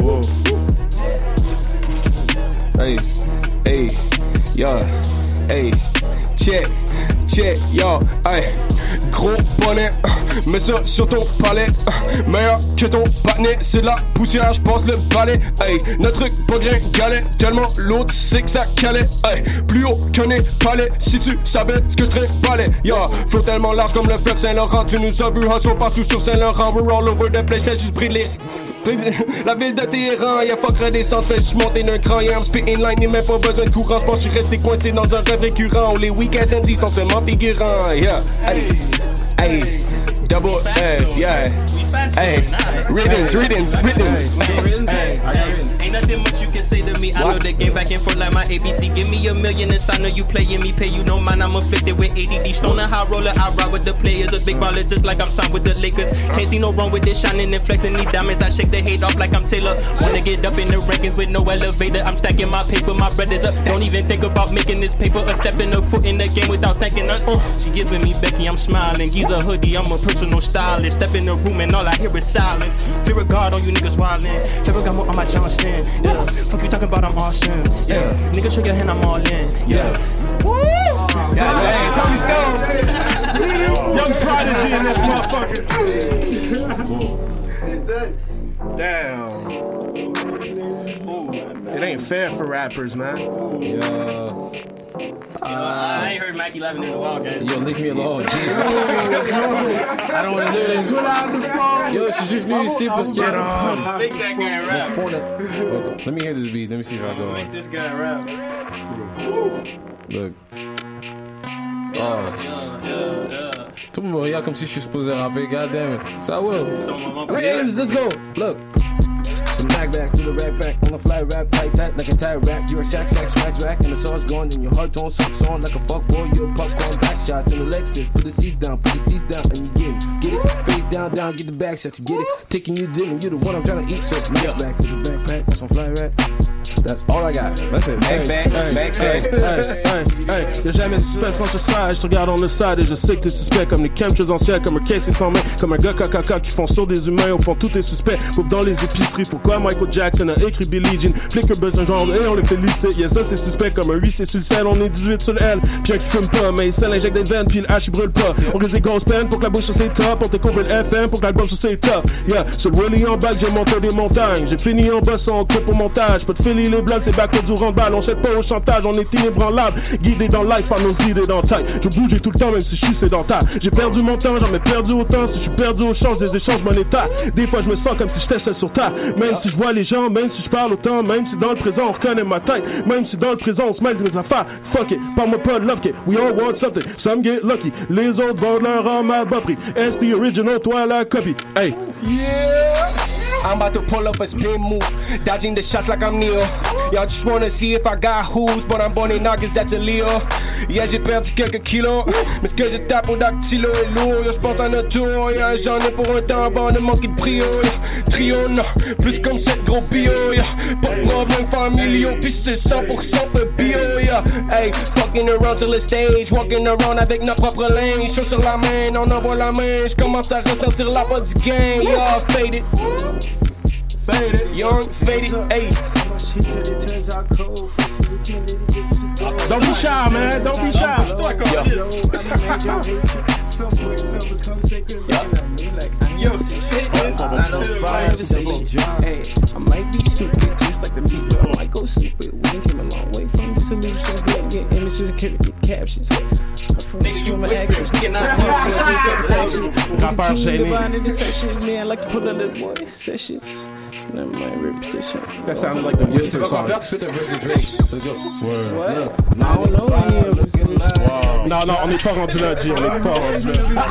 Wow. Hey, hey, yo, hey, check, check, yo, hey, gros bonnet, mets ça sur ton palais, meilleur que ton patinet, c'est de la poussière, je passe le balai, hey, notre truc pas galet, tellement l'autre sait que ça calait, hey, plus haut qu'un palais, si tu savais ce que je balais, yo, flow tellement large comme le fleuve Saint-Laurent, tu nous as vu hustle partout sur Saint-Laurent, we're all over the place, laisse juste briller. La ville de Téhéran, y'a fuck redescente, fait j'suis monté d'un cran, I'm spitting line, y'a même pas besoin de courant, j'pense j'suis resté coincé dans un rêve récurrent, où les week-ends MC sont seulement figurants, yeah, hey, hey, double F, yeah, hey, riddance, riddance, riddance. Ain't nothing much you can say to me. I know the game back and forth like my ABC. Give me a million and I know you playing me. Pay you no mind, I'm afflicted with ADD. Stone a high roller, I ride with the players. A big baller just like I'm signed with the Lakers. Can't see no wrong with this shining and flexing these diamonds. I shake the hate off like I'm Taylor. Wanna get up in the rankings with no elevator. I'm stacking my paper, my brothers up. Don't even think about making this paper. A step in the foot in the game without thanking us. Uh, she giving me Becky, I'm smiling. He's a hoodie, I'm a personal stylist. Step in the room and all I hear is silence. Fear of God on you niggas wildin'. Fear of God on my Johnson. Yeah. Fuck you talking about I'm awesome. Yeah. Nigga, shake your hand, I'm all in. Yeah. Woo! Yeah, dang, Tony Stone. Young prodigy in this motherfucker. Damn. It ain't fair for rappers, man. Uh, I ain't heard Mackie Levin in a while, guys. Yo, leave me alone, Jesus. I don't want to do this. Yo, je suis venu ici parce que. Make that guy rap. pour le- Hold on. Let me hear this beat. Let me see if I go Make this guy rap. Look. Oh. Tout le monde me regarde comme si je suis supposé rapper. God damn it. So I will. Ravens, let's go. Look. Some back back to the rack back on the fly rap tight that like a tie rack. You're a shack shack swag rack and the sauce gone and your heart tone socks on like a fuck boy. You're a popcorn back shots in the Lexus. Put the seats down, put the seats down and you get it, get it. Face down, down, get the back shots. You get it. Taking you dinner, You're the one I'm trying to eat. So max back with the backpack, that's on fly rack. That's all I got. That's it. Hey, hey, hey, hey, hey, y'a jamais suspect quand je sage, je te regarde on le side et je sais que t'es suspect comme les chemtrails anciens, comme un Casey sans main, comme un gars caca qui font sur des humains, au fond tout est suspect, ouvre dans les épiceries, pourquoi Michael Jackson a écrit Billie Jean, flicker buzz d'un genre et on les félicite, yeah ça c'est suspect comme un 8 c'est sur le sel, on est 18 sur le L, puis un qui fume pas, mais il seul injecte des veines, puis le H il brûle pas, on risque des grosses peines pour que la bouche sur ses top, on t'écouvre le FM pour que l'album sur ses top, yeah, sur le Willy en bac j'ai monté des montagnes, j'ai fini en bas sans coupe au montage, pas de les blocs, c'est back du balle, on jette pas au chantage, on est inébranlable, guidé dans life par nos idées d'entaille. Je bouge tout le temps, même si je suis sédentaire. J'ai perdu mon temps, j'en ai perdu autant. Si je suis perdu au change des échanges monétaires, des fois je me sens comme si j'étais seul sur terre. Même si je vois les gens, même si je parle autant, même si dans le présent on reconnaît ma tête, même si dans le présent on se mêle de mes affaires. Fuck it, parle-moi pas love kit, we all want something. Some get lucky, les autres vendent leur âme à bas prix. Est the original, toi la copie? Hey. Yeah. I'm about to pull up a spin move, dodging the shots like I'm Neo. Y'all just wanna see if I got who's, but I'm born in that's a Leo. Yeah, j'ai perdu quelques kilos, mais ce que je tape au dactylo est lourd. Yo, j'porte un auto, yeah, j'en ai pour un temps avant de manquer de prio. Yeah. Trio, non, plus comme cette gros bio, yeah. Pas de problème, familiaux, puis c'est 100% peu bio, yeah. Hey, fucking around sur le stage, walking around avec notre propre linge. Chaud sur la main, on envoie la main, j'commence à ressentir la voix du gang, yeah, faded. Faded, young, faded, hey. Don't be shy, man. Don't be shy. Yo, Hey, I might be stupid, just like the beat, but I might go stupid. We done came a long way from the solution. Getting get images and get captions. Make sure my actions get not Rappeur gêné. Man, I like to put on the more sessions. It's not my repetition. That sounded like the Whisper song. Spit the verse of Drake. Let's go. Word. I don't know. Non, non, on n'est pas rendu là, G. On n'est pas rendu là.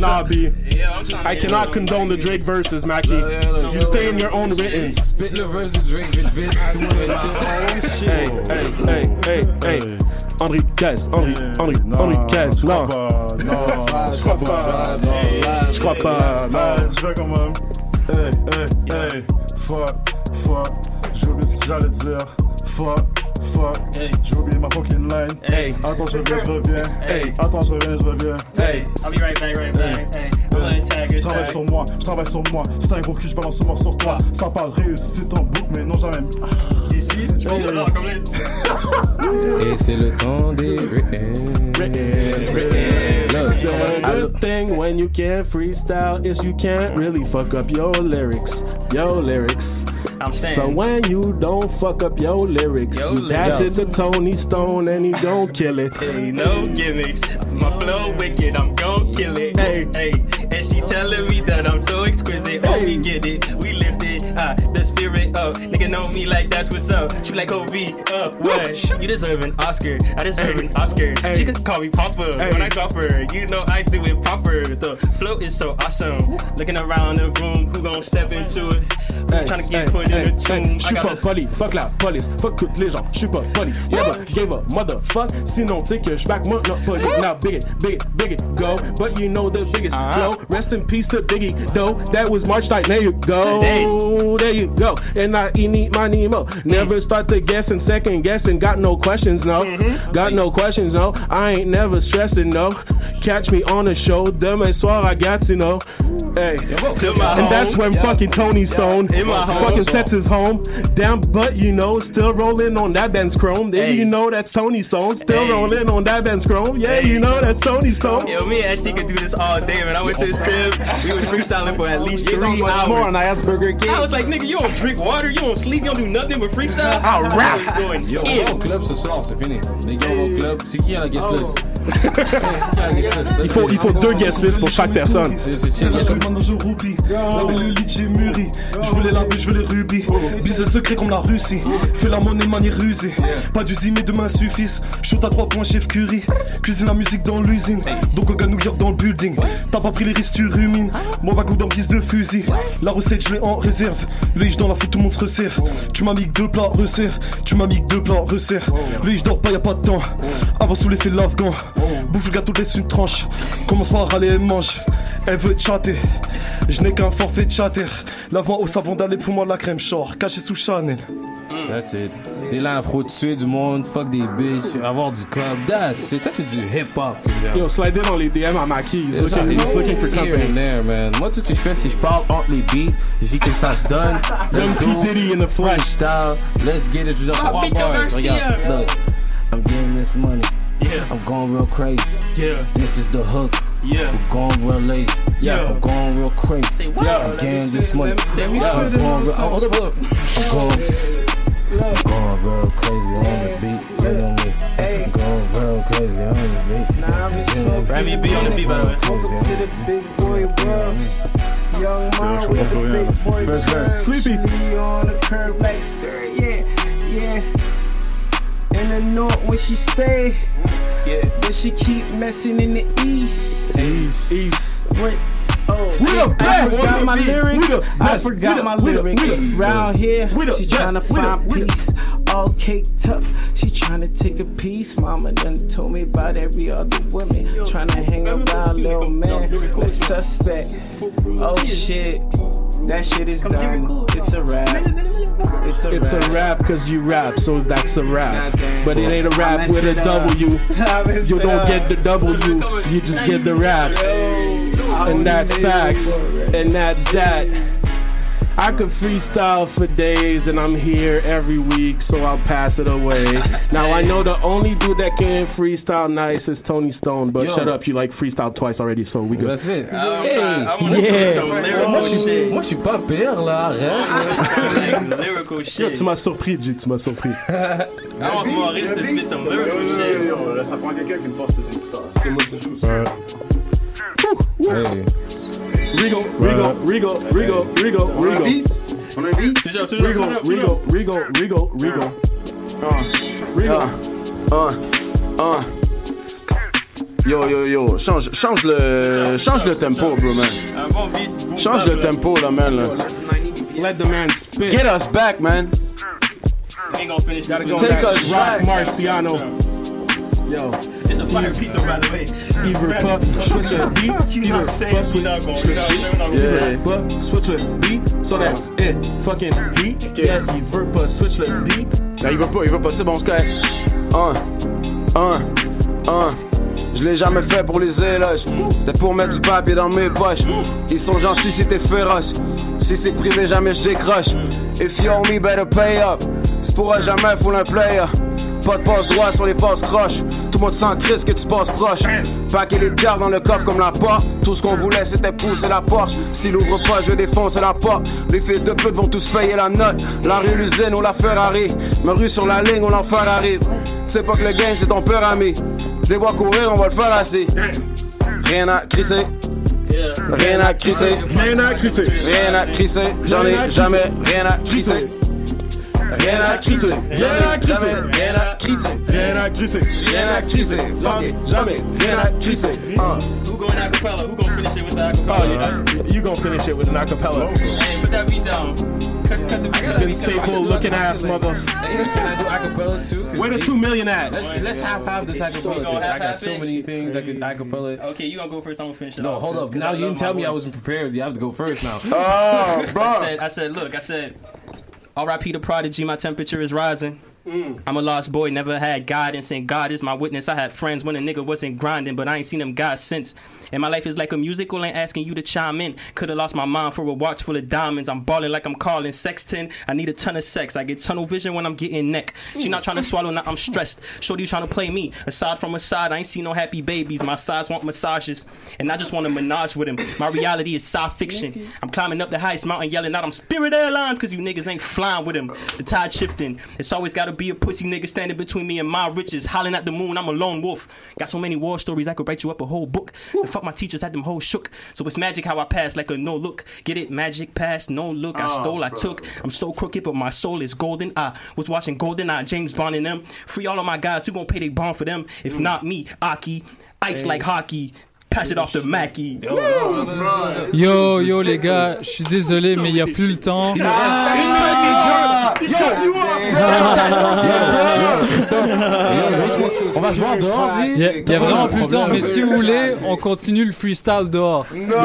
nah, B. I cannot condone the Drake verses, Mackie. You stay in your own writtens. Spit the verse of Drake, vite, vite. Tout le monde est chill. Hey, hey, hey, hey, hey. Henri Caisse, Henri, Henri, Henri Caisse, non. Je crois pas. Je crois pas, non. Je vais quand même. Hey, hey, hey. Fuck, fuck. J'ai oublié ce que j'allais dire. Fuck, fuck. J'ai oublié ma fucking line. Hey. Attends, je reviens, je reviens. Hey. Attends, je reviens, je reviens. Hey, I'll be right back, right back. Hey, Je it. travaille sur moi, je travaille sur moi. C'est un gros cul, je balance ce mort sur toi. Ça parle réussi ton book, mais non jamais. Ici, je vais là, comme Et c'est le temps des Look, The good thing when you can't freestyle is you can't really fuck up your lyrics. Your lyrics. I'm saying. So when you don't fuck up your lyrics, Your you pass it to Tony Stone and he gon' kill it. Hey, no gimmicks. My flow wicked, I'm gon' kill it. Hey, hey, and she telling me that I'm so exquisite. Oh, we get it, we lift it. Ah, the spirit up. Nigga know me like that's what's up. She be like, oh, V up. What? You deserve an Oscar. I deserve an Oscar. She could call me Papa when I drop her. You know I do it proper. The flow is so awesome. Looking around the room, who gon' step into it? Who trying to get put in the tune? Je suis pas poli, fuck la police, fuck toutes les gens, je suis pas poli. Never gave a motherfuck, sinon que je back moi not poli. Now big it, big it, big it, go. But you know the biggest Uh-huh. flow. Rest in peace to Biggie, though. That was March night, there you go. Today. There you go. And I eat money, money, mo. Never mm. start to guessing, second guessing. Got no questions, no. Mm-hmm. Got no questions, no. I ain't never stressing, no. Catch me on a show, demain soir, I got to know. Hey, To my and that's when fucking Tony Stone my fucking sets his home. Damn, but you know, still rolling on that Benz Chrome. Yeah, you know that's Tony Stone. Still Hey. rolling on that Benz Chrome. Yeah, you know that's Tony Stone. Yo, me and ST could do this all day, man. I went to his crib. We was freestyling for at least three hours. more on Erzberger King. I was like, nigga, you don't drink water, you don't sleep, you don't do nothing but freestyle. I'll rap. Yo, going? On va au in. club ce soir, c'est fini. Les gars, on va au club. C'est qui à la guest list? List? Il faut, il faut deux guest lists pour chaque personne. C'est je roupie, la le lit j'ai mûri. Je veux les labs, je veux les rubis. Business secret comme la Russie. Fais la monnaie manière rusée. Pas d'usine, mais demain suffisent. Shoot à trois points, chef Curry. Cuisine la musique dans l'usine. Donc on gagne New York dans le building. T'as pas pris les risques, tu rumines. Mon wagon dans guise de fusil. La recette, je l'ai en réserve. Le ich dans la tout le monde se resserre. Tu m'as mis deux plats, resserre. Tu m'as mis deux plats, resserre. Le ich dors pas, y a pas de temps. Avant sous l'effet de l'afghan. Bouffe le gâteau, laisse une tranche. Commence par râler et mange. Elle veut chatter. Je n'ai qu'un forfait de chatter. Lave-moi au savon d'aller, fous-moi la crème chore. Caché sous Chanel. That's it. T'es là pour tuer du monde, fuck des bitches, avoir du club. That's it. Ça, c'est du hip-hop. Yo, slide dans les DM à Maki. He's C'est ça, looking, he's looking for here and company. there, man. Moi, tout ce que je fais, c'est que je parle entre les beats. Je dis que ça se donne. Let's Young P. go. Diddy in the flesh. style. Let's get it. Je veux dire, trois bars. Regarde, look. I'm getting this money. Yeah. I'm going real crazy. Yeah. This is the hook. Yeah. I'm going real lazy. Yeah. I'm going real crazy. what? I'm getting this money. Let me I'm spit it. going real. Oh, hold up, hold up. I'm going. I'm going real crazy on this beat. You know me. I'm going real crazy on this beat. You know me. Grab me a beat on the beat, by the way. Crazy on to the big boy world. Young man with the big boy First verse. Sleepy. She on the curb like skirt, yeah, yeah. In the north where she stay, yeah. But she keep messing in the east. East, east. Wait, Oh, we the best. I forgot my lyrics. I forgot my lyrics. Round here, she trying to find peace. All caked up, she trying to take a piece. Mama done told me about every other woman. Trying to hang around little man, a suspect. Oh shit that shit is done. It's a wrap. It's a It's a rap cause you rap, so that's a rap. But it ain't a rap with a it up. W. I messed You don't get the W, you just get the rap. And that's facts, and that's that. I could freestyle for days, and I'm here every week, so I'll pass it away. Now I know the only dude that can freestyle nice is Tony Stone, but Yo. shut up, you like freestyle twice already, so we good. That's it. I'm Hey, trying- yeah. some lyrical moi, je suis, shit. moi, je suis pas pire, là. Arrête. Like, lyrical Yo, tu m'as surpris, G, tu m'as surpris. I want Maurice to spit some lyrical shit. ça prend quelqu'un qui me passe ses écouteurs. C'est moi qui joue. Hey. Rigo, Rigo, Rigo, Rigo, Rigo, Rigo. Switch up, switch up, Rigo, switch up, switch Rigo. Rigo, Rigo, Rigo. Rigo. Uh, uh. Yo, yo, yo, change, change le, change le tempo, bro, man. Un bon beat. boom Change bap, le tempo, là, man. Là. Let the man spit. Get us back, man. We ain't gonna finish Gotta go Take back. us Rock back. Marciano. Yo, It's a fire beat though, by the way. Iver Pup, switch a beat. We're not saying we're not going. Yeah. Pup, switch a beat. So that's it. Fucking beat. Yeah, Iver Pup, switch the beat. Non, il veut pas, il veut pas, c'est bon, c'est correct. Un, un, un. Je l'ai jamais fait pour les éloges. C'était pour mettre du papier dans mes poches. Ils sont gentils si t'es féroce. Si c'est privé, jamais je décroche. If you owe me, better pay up. C'est pour jamais, full un player. Pas de passe droit sur les passes croches. Tout le monde s'en crise que tu passes proche. Paquer les pierres dans le coffre comme la porte. Tout ce qu'on voulait c'était pousser la Porsche. S'il ouvre pas, je vais défoncer la porte. Les fils de pute vont tous payer la note. La rue, l'usine ou la Ferrari. Ma rue sur la ligne, on l'enfer arrive. Tu sais pas que le game c'est ton peur ami. Je les vois courir, on va le faire assis. Rien à crisser. Rien à crisser. Rien à crisser. Rien à crisser. J'en ai jamais rien à crisser. Rien à crisser. Rien à crisser. Jamais rien à crisser. Rien à crisser. Rien à crisser. Fuck it. Jamais rien à crisser. Uh. Who going acapella? Who gonna finish it with the acapella? Oh, yeah. You gonna finish it with an acapella. Hey, put that beat down. Cut, cut the beat. Vince Staple looking ass mother. Can I do acapellas too? 'Cause Where the two million at? Let's, let's half half this acapella. gonna thing. I got so many things I could acapella. Okay, you gonna go first. I'm gonna finish it No, off hold up. Now you didn't tell my me I wasn't prepared. You have to go first now. Oh, I bro. said, I said, look, I said, R.I.P. the prodigy, my temperature is rising. Mm. I'm a lost boy, never had guidance, and God is my witness. I had friends when a nigga wasn't grinding, but I ain't seen them guys since. And my life is like a musical, and asking you to chime in. Could've lost my mind for a watch full of diamonds. I'm balling like I'm calling Sexton. I need a ton of sex. I get tunnel vision when I'm getting neck. She not trying to swallow, now I'm stressed. Shorty trying to play me. Aside from a side, I ain't seen no happy babies. My sides want massages, and I just want to menage with him. My reality is sci fiction. I'm climbing up the highest mountain, yelling out, I'm Spirit Airlines, cause you niggas ain't flying with him. The tide shifting. It's always gotta be a pussy nigga standing between me and my riches. Hollering at the moon, I'm a lone wolf. Got so many war stories, I could write you up a whole book. The fuck my teachers had them whole shook. So it's magic how I pass like a no look. Get it? Magic pass, no look. I Oh, stole, I took. I'm so crooked, but my soul is golden. I was watching Golden Eye, James Bond and them. Free all of my guys who gon' pay they bond for them. If mm. not me, Aki. Ice Hey. like hockey. Pass it off to Mackie. Yo, yo les gars, je suis désolé, mais il n'y a plus le temps. On va se voir dehors. Il y a, vraiment plus le temps, mais si vous voulez, on continue le freestyle dehors. Yeah, yeah,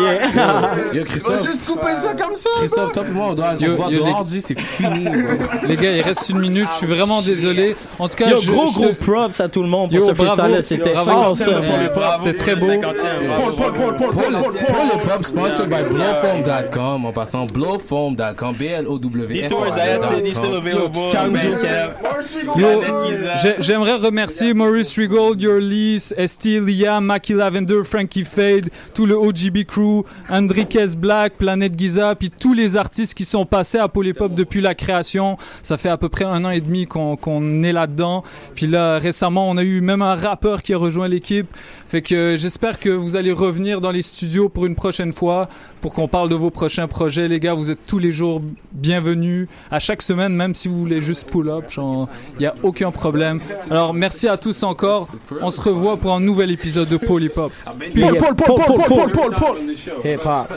yeah, yeah. Yo, Christophe. On va juste couper ça comme ça. Christophe, toi et moi, on doit se Yo, voir dehors, c'est fini. bro. Les gars, il reste une minute, je suis vraiment désolé. En tout cas, Yo, je- gros, gros props à tout le monde pour Yo, ce bravo. freestyle-là. C'était. C'était très beau. Paul, Paul, Paul, Paul, Paul, le pop sponsored by blowfoam.com en passant blowfoam.com B L O W F Detours, Zayat City, still available. Bandcamp. Yo, j'ai- j'aimerais remercier Maurice Rigold, Your Lease, ST, Liam, Mackie Lavender, Frankie Fade, tout le OGB crew, Enriquez Black, Planète Giza, puis tous les artistes qui sont passés à Polypop depuis la création. Ça fait à peu près un an et demi qu'on qu'on est là-dedans. Puis là, récemment, on a eu même un rappeur qui a rejoint l'équipe. Fait que euh, j'espère que vous allez revenir dans les studios pour une prochaine fois, pour qu'on parle de vos prochains projets. Les gars, vous êtes tous les jours bienvenus, à chaque semaine, même si vous voulez juste pull-up. Il n'y a aucun problème. Alors, merci à tous encore. On se revoit pour un nouvel épisode de Polypop. Paul, Paul, Paul, Paul, Paul, Paul, Paul.